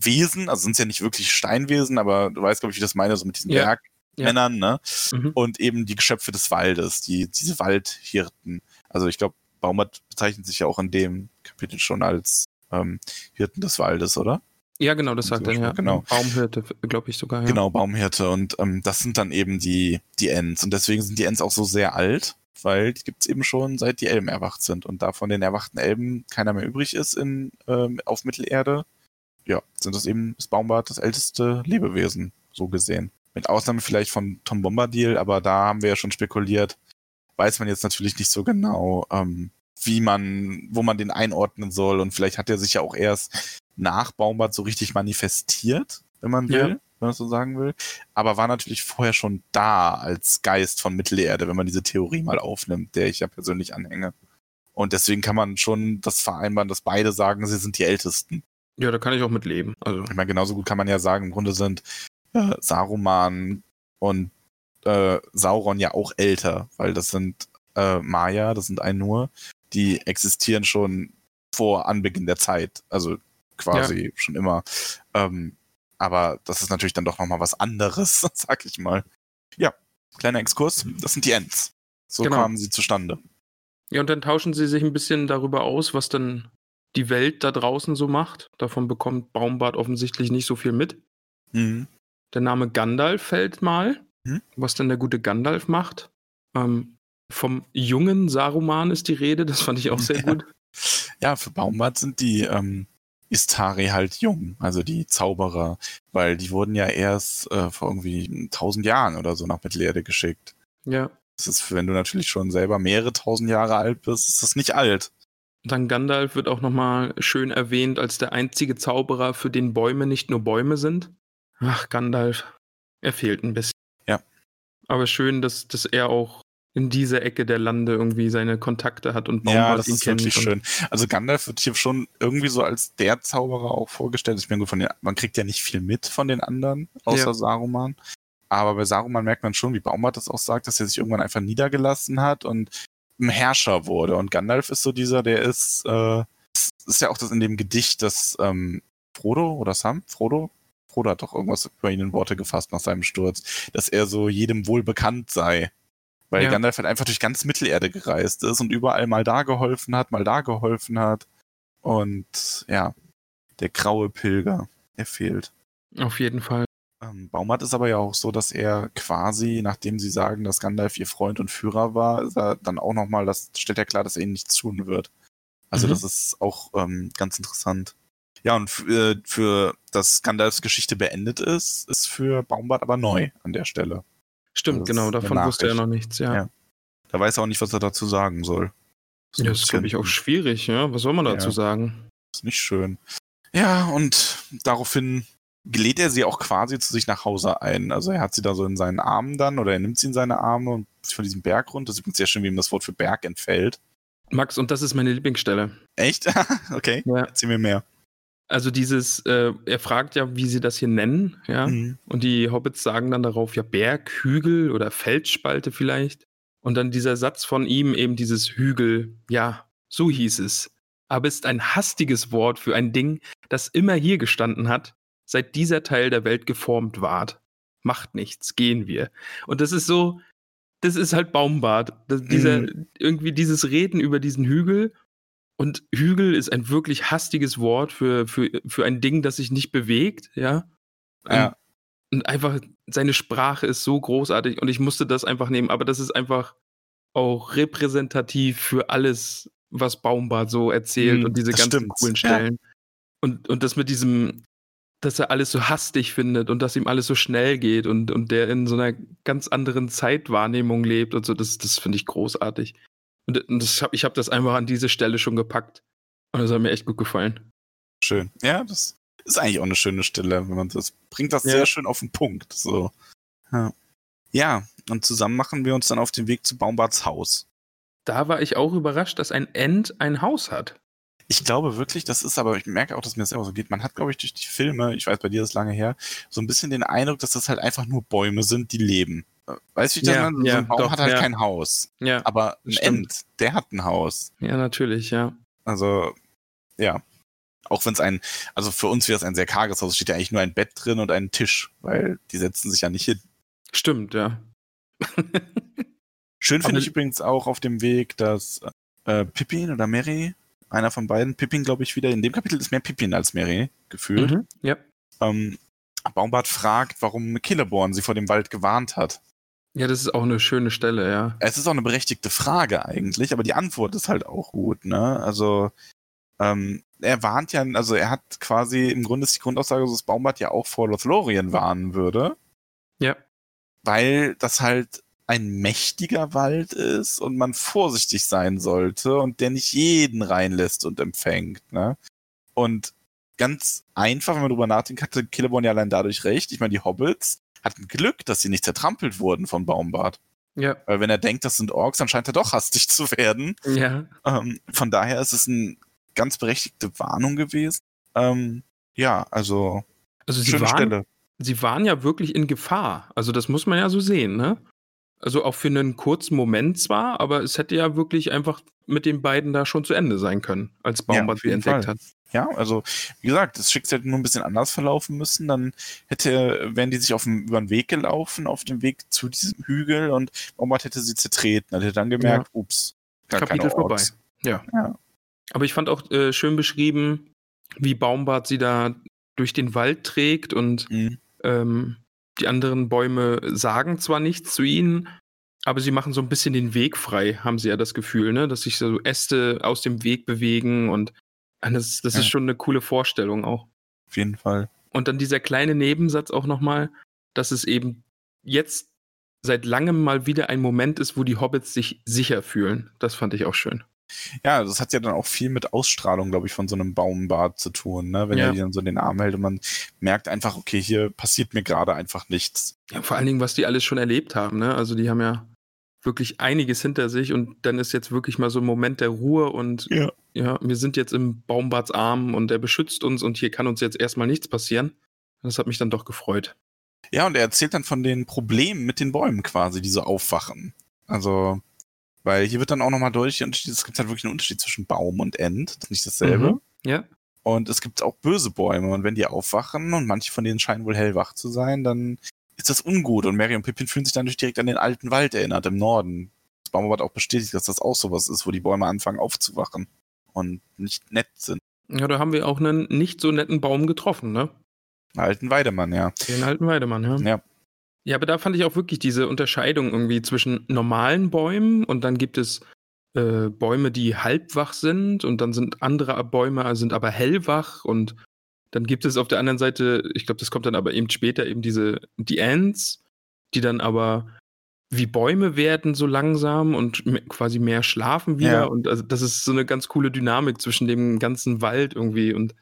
Steinwesen, also sind es ja nicht wirklich Steinwesen, aber du weißt, glaube ich, wie das meine, so mit diesen Ja. Bergmännern, ne? mhm. Und eben die Geschöpfe des Waldes, die, diese Waldhirten. Also ich glaube, Baumert bezeichnet sich ja auch in dem Kapitel schon als ähm, Hirten des Waldes, oder? ja, genau, das sagt er, ja. Genau. Baumhirte, glaube ich sogar, ja. Genau, Baumhirte. Und ähm, das sind dann eben die, die Ents. Und deswegen sind die Ents auch so sehr alt, weil die gibt's eben schon seit die Elben erwacht sind. Und da von den erwachten Elben keiner mehr übrig ist in, ähm, auf Mittelerde, ja, sind das eben das Baumbad das älteste Lebewesen, so gesehen. Mit Ausnahme vielleicht von Tom Bombadil, aber da haben wir ja schon spekuliert, weiß man jetzt natürlich nicht so genau, ähm, wie man, wo man den einordnen soll. Und vielleicht hat er sich ja auch erst nach Baumbad so richtig manifestiert, wenn man will, Ja. wenn man so sagen will. Aber war natürlich vorher schon da als Geist von Mittelerde, wenn man diese Theorie mal aufnimmt, der ich ja persönlich anhänge. Und deswegen kann man schon das vereinbaren, dass beide sagen, sie sind die Ältesten. Ja, da kann ich auch mit leben. Also, Ich meine, genauso gut kann man ja sagen, im Grunde sind äh, Saruman und äh, Sauron ja auch älter, weil das sind äh, Maya, das sind ein nur, die existieren schon vor Anbeginn der Zeit, also quasi schon immer. Ähm, aber das ist natürlich dann doch nochmal was anderes, *laughs* sag ich mal. Ja, kleiner Exkurs, das sind die Ents. So Genau. kamen sie zustande. ja, und dann tauschen sie sich ein bisschen darüber aus, was dann die Welt da draußen so macht. Davon bekommt Baumbart offensichtlich nicht so viel mit. Mhm. Der Name Gandalf fällt mal. Hm? Was denn der gute Gandalf macht. Ähm, vom jungen Saruman ist die Rede, das fand ich auch sehr gut. Ja, für Baumbart sind die ähm, Istari halt jung, also die Zauberer, weil die wurden ja erst äh, vor irgendwie tausend Jahren oder so nach Mittelerde geschickt. Ja. Das ist, wenn du natürlich schon selber mehrere tausend Jahre alt bist, ist das nicht alt. Dann Gandalf wird auch nochmal schön erwähnt als der einzige Zauberer, für den Bäume nicht nur Bäume sind. Ach, Gandalf. Er fehlt ein bisschen. Ja. Aber schön, dass, dass er auch in dieser Ecke der Lande irgendwie seine Kontakte hat und ja, Baumbart das ihn ist kennt. wirklich schön. Also Gandalf wird hier schon irgendwie so als der Zauberer auch vorgestellt. Ich bin gut von den, man kriegt ja nicht viel mit von den anderen, außer Ja. Saruman. Aber bei Saruman merkt man schon, wie Baumbart das auch sagt, dass er sich irgendwann einfach niedergelassen hat und ein Herrscher wurde. Und Gandalf ist so dieser, der ist, äh, ist ja auch das in dem Gedicht, das ähm, Frodo oder Sam? Frodo? Frodo hat doch irgendwas über ihn in Worte gefasst nach seinem Sturz, dass er so jedem wohl bekannt sei. Weil Ja. Gandalf halt einfach durch ganz Mittelerde gereist ist und überall mal da geholfen hat, mal da geholfen hat. Und ja, der graue Pilger, er fehlt. Auf jeden Fall. Ähm, Baumart ist aber ja auch so, dass er quasi, nachdem sie sagen, dass Gandalf ihr Freund und Führer war, ist er dann auch nochmal, das stellt er klar, dass er ihnen nichts tun wird. Also Mhm. das ist auch ähm, ganz interessant. Ja, und für, für dass Gandalfs Geschichte beendet ist, ist für Baumbart aber neu an der Stelle. Stimmt, Das genau, davon wusste er noch nichts, ja. Ja. Da weiß er auch nicht, was er dazu sagen soll. So Ja, das ist, glaube ich, auch schwierig, ja. Was soll man dazu Ja. sagen? ist nicht schön. Ja, und daraufhin lädt er sie auch quasi zu sich nach Hause ein. Also er hat sie da so in seinen Armen dann oder er nimmt sie in seine Arme und von diesem Berg runter. Das ist übrigens sehr schön, wie ihm das Wort für Berg entfällt. Max, und das ist meine Lieblingsstelle. Echt? *laughs* okay. Ja. Erzähl mir mehr. Also dieses, äh, er fragt ja, wie sie das hier nennen, ja. Mhm. Und die Hobbits sagen dann darauf, ja, Berg, Hügel oder Felsspalte vielleicht. Und dann dieser Satz von ihm, eben dieses Hügel, ja, so hieß es. Aber ist ein hastiges Wort für ein Ding, das immer hier gestanden hat, seit dieser Teil der Welt geformt ward. Macht nichts, gehen wir. Und das ist so, das ist halt Baumbart. Das, dieser, irgendwie dieses Reden über diesen Hügel. Und Hügel ist ein wirklich hastiges Wort für, für, für ein Ding, das sich nicht bewegt, ja. Ja. Und einfach, seine Sprache ist so großartig und ich musste das einfach nehmen. Aber das ist einfach auch repräsentativ für alles, was Baumbart so erzählt Mm, und diese ganzen stimmt. coolen Ja. Stellen. Und, und das mit diesem, dass er alles so hastig findet und dass ihm alles so schnell geht und, und der in so einer ganz anderen Zeitwahrnehmung lebt und so, das, das finde ich großartig. Und, und das hab, ich habe das einfach an diese Stelle schon gepackt. Und das hat mir echt gut gefallen. Schön. Ja, das ist eigentlich auch eine schöne Stelle, wenn man das bringt das Ja. sehr schön auf den Punkt. So. Ja. ja, und zusammen machen wir uns dann auf den Weg zu Baumbarts Haus. Da war ich auch überrascht, dass ein End ein Haus hat. Ich glaube wirklich, das ist aber, ich merke auch, dass mir das immer so geht. Man hat, glaube ich, durch die Filme, ich weiß, bei dir ist lange her, so ein bisschen den Eindruck, dass das halt einfach nur Bäume sind, die leben. Weißt du, wie ich Ja, das meine? ja, so ein Baum doch, hat halt ja. kein Haus. Ja, Aber ein Stimmt. Ent, der hat ein Haus. ja, natürlich, ja. Also, ja. Auch wenn es ein, also für uns wäre es ein sehr karges Haus, steht ja eigentlich nur ein Bett drin und ein Tisch, weil die setzen sich ja nicht hin. Stimmt, ja. Schön finde ich übrigens auch auf dem Weg, dass äh, Pippin oder Mary, einer von beiden, Pippin, glaube ich, wieder, in dem Kapitel ist mehr Pippin als Mary, gefühlt. Mhm. Ja. Ähm, Baumbart fragt, warum Killeborn sie vor dem Wald gewarnt hat. ja, das ist auch eine schöne Stelle, ja. Es ist auch eine berechtigte Frage eigentlich, aber die Antwort ist halt auch gut, ne? Also, ähm, er warnt ja, also er hat quasi, im Grunde ist die Grundaussage, dass Baumbart ja auch vor Lothlorien warnen würde, Ja. weil das halt ein mächtiger Wald ist und man vorsichtig sein sollte und der nicht jeden reinlässt und empfängt, ne? Und ganz einfach, wenn man drüber nachdenkt, hatte Killeborn ja allein dadurch recht. Ich meine, die Hobbits hatten Glück, dass sie nicht zertrampelt wurden von Baumbart. Ja. Weil wenn er denkt, das sind Orks, dann scheint er doch hastig zu werden. Ja. Ähm, von daher ist es eine ganz berechtigte Warnung gewesen. Ähm, ja, also Also sie schöne waren, Stelle. sie waren ja wirklich in Gefahr. Also das muss man ja so sehen, ne? Also auch für einen kurzen Moment zwar, aber es hätte ja wirklich einfach mit den beiden da schon zu Ende sein können, als Baumbart sie jeden entdeckt Fall. hat. Ja, also wie gesagt, das Schicksal hätte nur ein bisschen anders verlaufen müssen. Dann hätte, wären die sich auf dem, über den Weg gelaufen, auf dem Weg zu diesem Hügel und Baumart hätte sie zertreten. Er hätte dann gemerkt, ups, gar Kapitel vorbei. Ja. Ja. Aber ich fand auch äh, schön beschrieben, wie Baumbart sie da durch den Wald trägt und Mhm. ähm, die anderen Bäume sagen zwar nichts zu ihnen, aber sie machen so ein bisschen den Weg frei, haben sie ja das Gefühl, ne? dass sich so Äste aus dem Weg bewegen und ah, das, das Ja. ist schon eine coole Vorstellung auch. Auf jeden Fall. Und dann dieser kleine Nebensatz auch nochmal, dass es eben jetzt seit langem mal wieder ein Moment ist, wo die Hobbits sich sicher fühlen. Das fand ich auch schön. Ja, das hat ja dann auch viel mit Ausstrahlung, glaube ich, von so einem Baumbart zu tun, ne? Wenn Ja. er die dann so in den Arm hält und man merkt einfach, okay, hier passiert mir gerade einfach nichts. Ja, vor allen Dingen, was die alles schon erlebt haben, ne? Also die haben ja wirklich einiges hinter sich und dann ist jetzt wirklich mal so ein Moment der Ruhe und Ja. ja, wir sind jetzt im Baumbarts Arm und er beschützt uns und hier kann uns jetzt erstmal nichts passieren. Das hat mich dann doch gefreut. Ja, und er erzählt dann von den Problemen mit den Bäumen quasi, die so aufwachen. Also, weil hier wird dann auch nochmal deutlich, es gibt halt wirklich einen Unterschied zwischen Baum und End. Das ist nicht dasselbe. Mhm. Ja, Und es gibt auch böse Bäume. Und wenn die aufwachen und manche von denen scheinen wohl hellwach zu sein, dann ist das ungut. Und Mary und Pippin fühlen sich dann durch direkt an den alten Wald erinnert im Norden. Das Baumwart auch bestätigt, dass das auch sowas ist, wo die Bäume anfangen aufzuwachen und nicht nett sind. ja, da haben wir auch einen nicht so netten Baum getroffen, ne? Alten Weidemann, ja. Den alten Weidemann, ja. Ja. Ja, aber da fand ich auch wirklich diese Unterscheidung irgendwie zwischen normalen Bäumen und dann gibt es äh, Bäume, die halbwach sind und dann sind andere Bäume sind aber hellwach und dann gibt es auf der anderen Seite, ich glaube, das kommt dann aber eben später eben diese die Ants, die dann aber wie Bäume werden so langsam und quasi mehr schlafen wieder Ja. und also das ist so eine ganz coole Dynamik zwischen dem ganzen Wald irgendwie und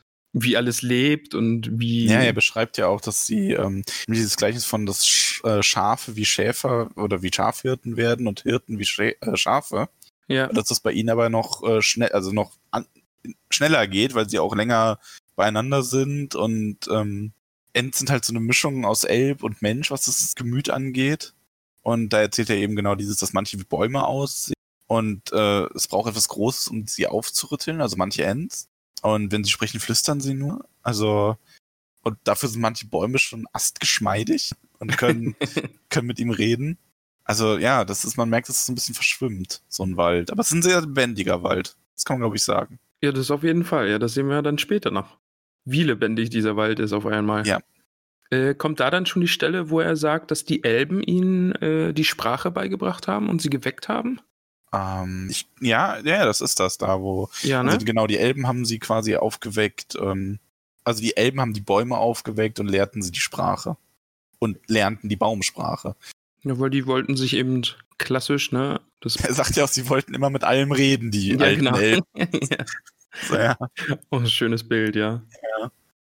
wie alles lebt und wie Ja, er beschreibt ja auch, dass sie ähm, dieses Gleichnis von, dass Sch äh, Schafe wie Schäfer oder wie Schafhirten werden und Hirten wie Schä äh, Schafe. ja, Dass das bei ihnen aber noch äh, schnell, also noch an schneller geht, weil sie auch länger beieinander sind und ähm, Ents sind halt so eine Mischung aus Elb und Mensch, was das Gemüt angeht. Und da erzählt er eben genau dieses, dass manche wie Bäume aussehen und äh, es braucht etwas Großes, um sie aufzurütteln, also manche Ents. Und wenn sie sprechen, flüstern sie nur. Also und dafür sind manche Bäume schon astgeschmeidig und können, *laughs* können mit ihm reden. Also ja, das ist, man merkt, dass es so ein bisschen verschwimmt, so ein Wald. Aber es ist ein sehr lebendiger Wald. Das kann man, glaube ich, sagen. Ja, das auf jeden Fall. Ja, das sehen wir dann später noch. Wie lebendig dieser Wald ist auf einmal. Ja. Äh, kommt da dann schon die Stelle, wo er sagt, dass die Elben ihnen äh, die Sprache beigebracht haben und sie geweckt haben? Ähm, ich, ja, ja, das ist das da, wo. Ja, ne? Also genau, die Elben haben sie quasi aufgeweckt. Ähm, also die Elben haben die Bäume aufgeweckt und lehrten sie die Sprache. Und lernten die Baumsprache. ja, weil die wollten sich eben klassisch, ne? Das, *laughs* Er sagt ja auch, sie wollten immer mit allem reden, die ja, alten genau. Elben. *laughs* ja. So, ja. Oh, ein schönes Bild, ja.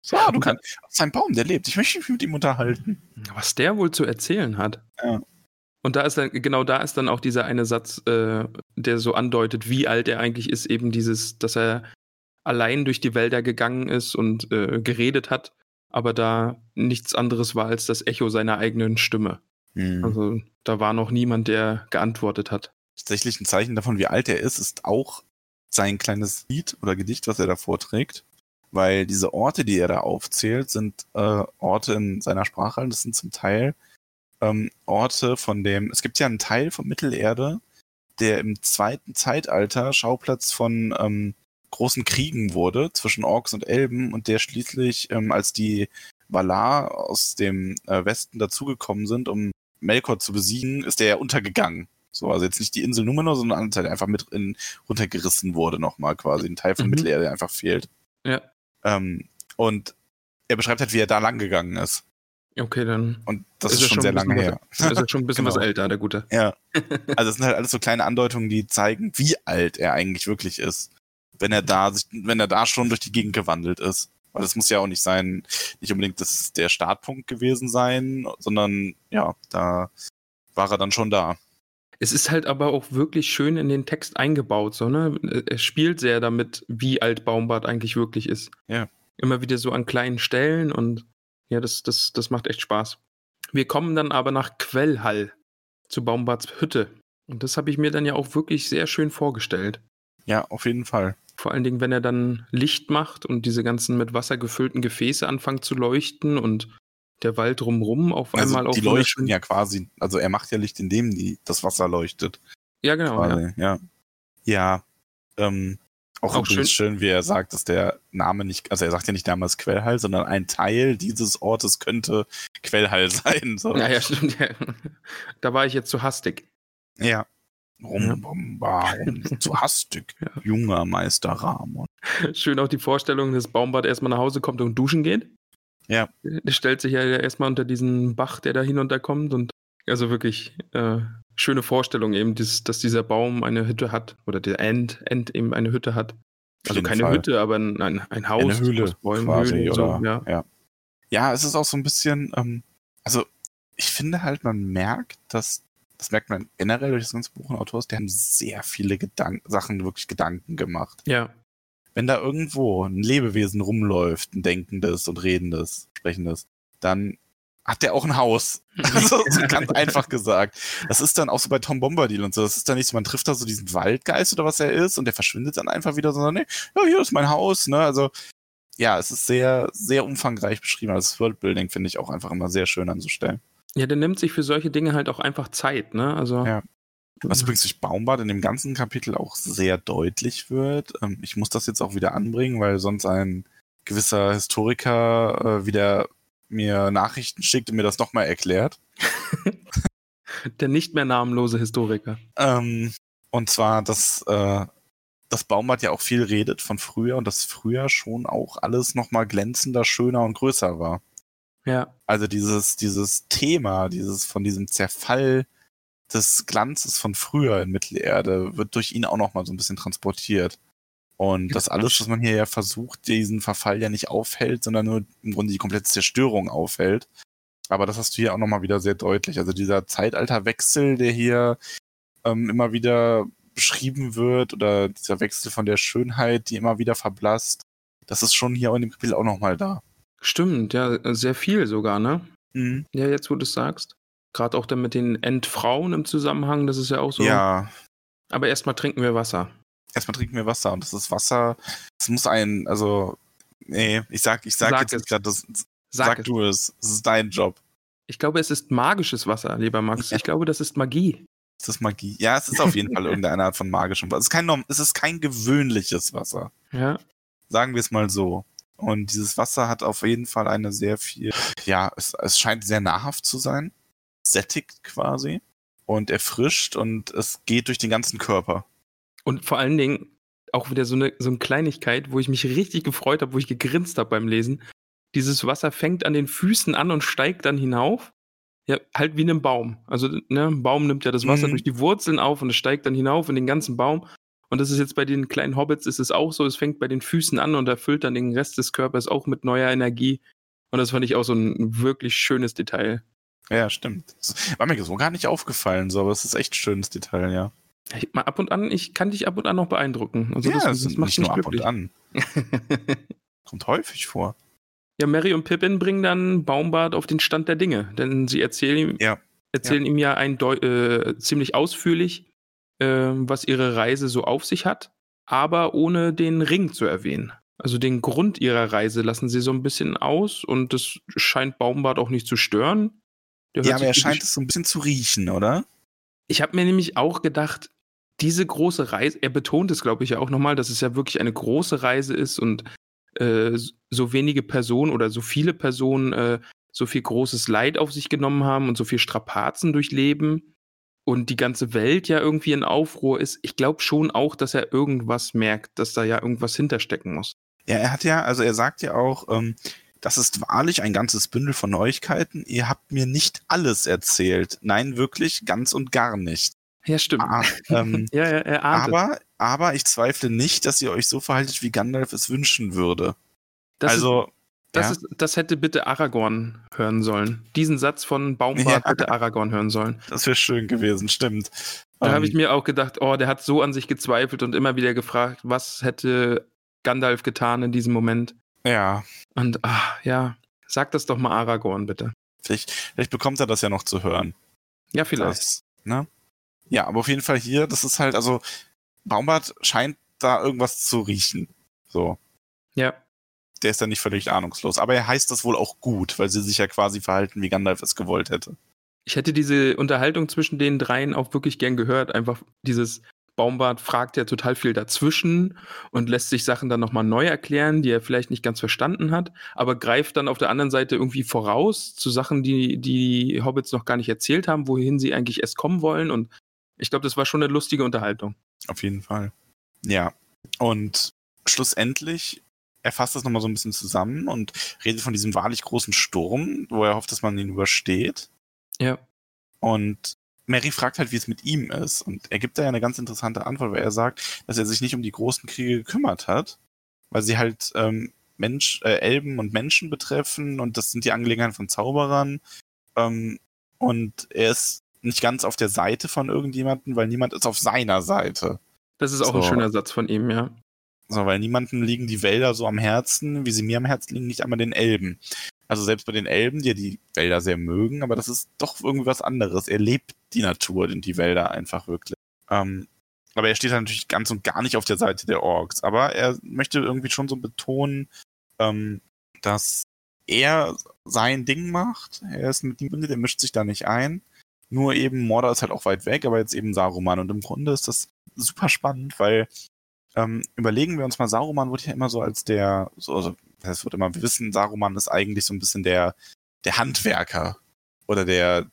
so, du kannst. Das ist ein Baum, der lebt. Ich möchte mich mit ihm unterhalten. Was der wohl zu erzählen hat. Ja. Und da ist dann, genau da ist dann auch dieser eine Satz, äh, der so andeutet, wie alt er eigentlich ist, eben dieses, dass er allein durch die Wälder gegangen ist und äh, geredet hat, aber da nichts anderes war als das Echo seiner eigenen Stimme. Hm. Also da war noch niemand, der geantwortet hat. tatsächlich ein Zeichen davon, wie alt er ist, ist auch sein kleines Lied oder Gedicht, was er da vorträgt. Weil diese Orte, die er da aufzählt, sind äh, Orte in seiner Sprache. Das sind zum Teil ähm, Orte von dem, es gibt ja einen Teil von Mittelerde, der im zweiten Zeitalter Schauplatz von ähm, großen Kriegen wurde zwischen Orks und Elben und der schließlich, ähm, als die Valar aus dem äh, Westen dazugekommen sind, um Melkor zu besiegen, ist der ja untergegangen. So, also jetzt nicht die Insel Numenor, sondern ein Teil, der einfach mit in, runtergerissen wurde nochmal quasi. Ein Teil von Mhm. Mittelerde, der einfach fehlt. Ja. Ähm, und er beschreibt halt, wie er da lang gegangen ist. Okay, dann Und das Ist ist, schon schon sehr lange her. ist er schon ein *laughs* bisschen was Genau. älter, der Gute. Ja. *laughs* Also es sind halt alles so kleine Andeutungen, die zeigen, wie alt er eigentlich wirklich ist. Wenn er da sich, wenn er da schon durch die Gegend gewandelt ist. Weil das muss ja auch nicht sein, nicht unbedingt das der Startpunkt gewesen sein, sondern ja, da war er dann schon da. Es ist halt aber auch wirklich schön in den Text eingebaut, so, ne? Er spielt sehr damit, wie alt Baumbart eigentlich wirklich ist. Ja. Immer wieder so an kleinen Stellen und ja, das, das, das macht echt Spaß. Wir kommen dann aber nach Quellhall zu Baumbarts Hütte. Und das habe ich mir dann ja auch wirklich sehr schön vorgestellt. Ja, auf jeden Fall. Vor allen Dingen, wenn er dann Licht macht und diese ganzen mit Wasser gefüllten Gefäße anfangen zu leuchten und der Wald drumrum auf Also einmal auch die leuchten ja quasi, also er macht ja Licht, indem die, das Wasser leuchtet. Ja, genau. Ja. Quasi, ja. Ja. Ähm, auch, Auch übrigens schön. wie er sagt, dass der Name nicht, also er sagt ja nicht damals Quellhall, sondern ein Teil dieses Ortes könnte Quellhall *laughs* sein. So. Ja, ja, stimmt. Ja. *laughs* Da war ich jetzt zu hastig. Ja. Rum, rum, warum *laughs* zu hastig, Ja. junger Meister Ramon. Schön auch die Vorstellung, dass Baumbart erstmal nach Hause kommt und duschen geht. Ja. Der stellt sich ja erstmal unter diesen Bach, der da hinunterkommt und also wirklich äh, schöne Vorstellung eben, dass, dass dieser Baum eine Hütte hat oder der End, End eben eine Hütte hat. Also keine Fall. Hütte, aber ein, ein, ein Haus Eine Höhle Bäumen, quasi, Höhlen, oder? so, ja. ja. Ja, es ist auch so ein bisschen, ähm, also ich finde halt, man merkt, dass, das merkt man generell durch das ganze Buch und Autors, die haben sehr viele Gedank Sachen, wirklich Gedanken gemacht. Ja, Wenn da irgendwo ein Lebewesen rumläuft, ein denkendes und redendes, sprechendes, dann hat der auch ein Haus. *laughs* Also so *laughs* ganz einfach gesagt. Das ist dann auch so bei Tom Bombadil und so. Das ist dann nicht so, man trifft da so diesen Waldgeist oder was er ist und der verschwindet dann einfach wieder, sondern nee, ja, hier ist mein Haus, ne? Also ja, es ist sehr, sehr umfangreich beschrieben. Also Das Worldbuilding finde ich auch einfach immer sehr schön anzustellen. ja, der nimmt sich für solche Dinge halt auch einfach Zeit, ne? Also Ja. Was übrigens durch Baumbart in dem ganzen Kapitel auch sehr deutlich wird. Ähm, Ich muss das jetzt auch wieder anbringen, weil sonst ein gewisser Historiker äh, wieder mir Nachrichten schickt und mir das nochmal erklärt. *laughs* der nicht mehr namenlose Historiker. Ähm, und zwar, dass, äh, dass Baumbart ja auch viel redet von früher und dass früher schon auch alles nochmal glänzender, schöner und größer war. Ja, Also dieses, dieses Thema, dieses von diesem Zerfall des Glanzes von früher in Mittelerde wird durch ihn auch nochmal so ein bisschen transportiert. Und das alles, was man hier ja versucht, diesen Verfall ja nicht aufhält, sondern nur im Grunde die komplette Zerstörung aufhält. Aber das hast du hier auch nochmal wieder sehr deutlich. Also dieser Zeitalterwechsel, der hier ähm, immer wieder beschrieben wird, oder dieser Wechsel von der Schönheit, die immer wieder verblasst, das ist schon hier in dem Kapitel auch nochmal da. stimmt, ja, sehr viel sogar, ne? Mhm. Ja, jetzt wo du es sagst. Gerade auch dann mit den Endfrauen im Zusammenhang, das ist ja auch so. Ja, Aber erstmal trinken wir Wasser. Erstmal trinken wir Wasser und das ist Wasser, es muss ein, also, nee, ich sag, ich sag, Sag jetzt es. nicht grad, das, Sag, sag, es. du es, es ist dein Job. Ich glaube, es ist magisches Wasser, lieber Max. Ja. Ich glaube, das ist Magie. Ist das Magie? Ja, es ist auf jeden Fall irgendeine Art von magischem Wasser. Es ist kein, norm- es ist kein gewöhnliches Wasser. Ja. Sagen wir es mal so. Und dieses Wasser hat auf jeden Fall eine sehr viel, ja, es, es scheint sehr nahrhaft zu sein. Sättigt quasi. Und erfrischt und es geht durch den ganzen Körper. Und vor allen Dingen auch wieder so eine, so eine Kleinigkeit, wo ich mich richtig gefreut habe, wo ich gegrinst habe beim Lesen. Dieses Wasser fängt an den Füßen an und steigt dann hinauf. Ja, halt wie ein Baum. Also, ne, ein Baum nimmt ja das Wasser Mhm. durch die Wurzeln auf und es steigt dann hinauf in den ganzen Baum. Und das ist jetzt bei den kleinen Hobbits ist es auch so. Es fängt bei den Füßen an und erfüllt dann den Rest des Körpers auch mit neuer Energie. Und das fand ich auch so ein wirklich schönes Detail. Ja, stimmt. Das war mir so gar nicht aufgefallen, so, aber es ist echt ein schönes Detail, ja. Ich, mal ab und an, ich kann dich ab und an noch beeindrucken. Also ja, das, das ist macht nicht mich nur ab glücklich. und an. *laughs* Kommt häufig vor. Ja, Mary und Pippin bringen dann Baumbart auf den Stand der Dinge, denn sie erzählen ihm, Ja. erzählen ihm ja ein Deu äh, ziemlich ausführlich, äh, was ihre Reise so auf sich hat, aber ohne den Ring zu erwähnen. Also den Grund ihrer Reise lassen sie so ein bisschen aus und das scheint Baumbart auch nicht zu stören. Ja, aber er scheint es so ein bisschen zu riechen, oder? Ich habe mir nämlich auch gedacht, diese große Reise, er betont es, glaube ich, ja auch nochmal, dass es ja wirklich eine große Reise ist und äh, so wenige Personen oder so viele Personen äh, so viel großes Leid auf sich genommen haben und so viel Strapazen durchleben und die ganze Welt ja irgendwie in Aufruhr ist. Ich glaube schon auch, dass er irgendwas merkt, dass da ja irgendwas hinterstecken muss. Ja, er hat ja, also er sagt ja auch, ähm, das ist wahrlich ein ganzes Bündel von Neuigkeiten. Ihr habt mir nicht alles erzählt. Nein, wirklich, ganz und gar nicht. Ja, stimmt. Ah, ähm, *laughs* Ja, ja, er aber, aber ich zweifle nicht, dass ihr euch so verhaltet, wie Gandalf es wünschen würde. Das also, Das, Ja. ist, das hätte bitte Aragorn hören sollen. Diesen Satz von Baumbart Ja. hätte Aragorn hören sollen. Das wäre schön gewesen, stimmt. Da Ähm, habe ich mir auch gedacht, oh, der hat so an sich gezweifelt und immer wieder gefragt, was hätte Gandalf getan in diesem Moment. Ja, Und ah, ja, sag das doch mal Aragorn, bitte. vielleicht, vielleicht bekommt er das ja noch zu hören. Ja, vielleicht. Das, ne? Ja, aber auf jeden Fall hier, das ist halt, also Baumbart scheint da irgendwas zu riechen. So. Ja, Der ist ja nicht völlig ahnungslos. Aber er heißt das wohl auch gut, weil sie sich ja quasi verhalten, wie Gandalf es gewollt hätte. ich hätte diese Unterhaltung zwischen den dreien auch wirklich gern gehört. Einfach dieses Baumbart fragt ja total viel dazwischen und lässt sich Sachen dann nochmal neu erklären, die er vielleicht nicht ganz verstanden hat, aber greift dann auf der anderen Seite irgendwie voraus zu Sachen, die die Hobbits noch gar nicht erzählt haben, wohin sie eigentlich erst kommen wollen. Und ich glaube, das war schon eine lustige Unterhaltung. Auf jeden Fall. Ja. Und schlussendlich er fasst das nochmal so ein bisschen zusammen und redet von diesem wahrlich großen Sturm, wo er hofft, dass man ihn übersteht. Ja. Und Mary fragt halt, wie es mit ihm ist. Und er gibt da ja eine ganz interessante Antwort, weil er sagt, dass er sich nicht um die großen Kriege gekümmert hat, weil sie halt ähm, Mensch, äh, Elben und Menschen betreffen und das sind die Angelegenheiten von Zauberern. Ähm, und er ist nicht ganz auf der Seite von irgendjemanden, weil niemand ist auf seiner Seite. Das ist auch So. ein schöner Satz von ihm, ja. So, weil niemandem liegen die Wälder so am Herzen, wie sie mir am Herzen liegen, nicht einmal den Elben. Also selbst bei den Elben, die ja die Wälder sehr mögen, aber das ist doch irgendwie was anderes. Er lebt die Natur und die Wälder einfach wirklich. Ähm, aber er steht halt natürlich ganz und gar nicht auf der Seite der Orks. Aber er möchte irgendwie schon so betonen, ähm, dass er sein Ding macht. Er ist mit ihm, der mischt sich da nicht ein. Nur eben Mordor ist halt auch weit weg, aber jetzt eben Saruman. Und im Grunde ist das super spannend, weil ähm, überlegen wir uns mal, Saruman wurde ja immer so als der, so, also, es wird immer, wir wissen, Saruman ist eigentlich so ein bisschen der, der Handwerker. Oder der,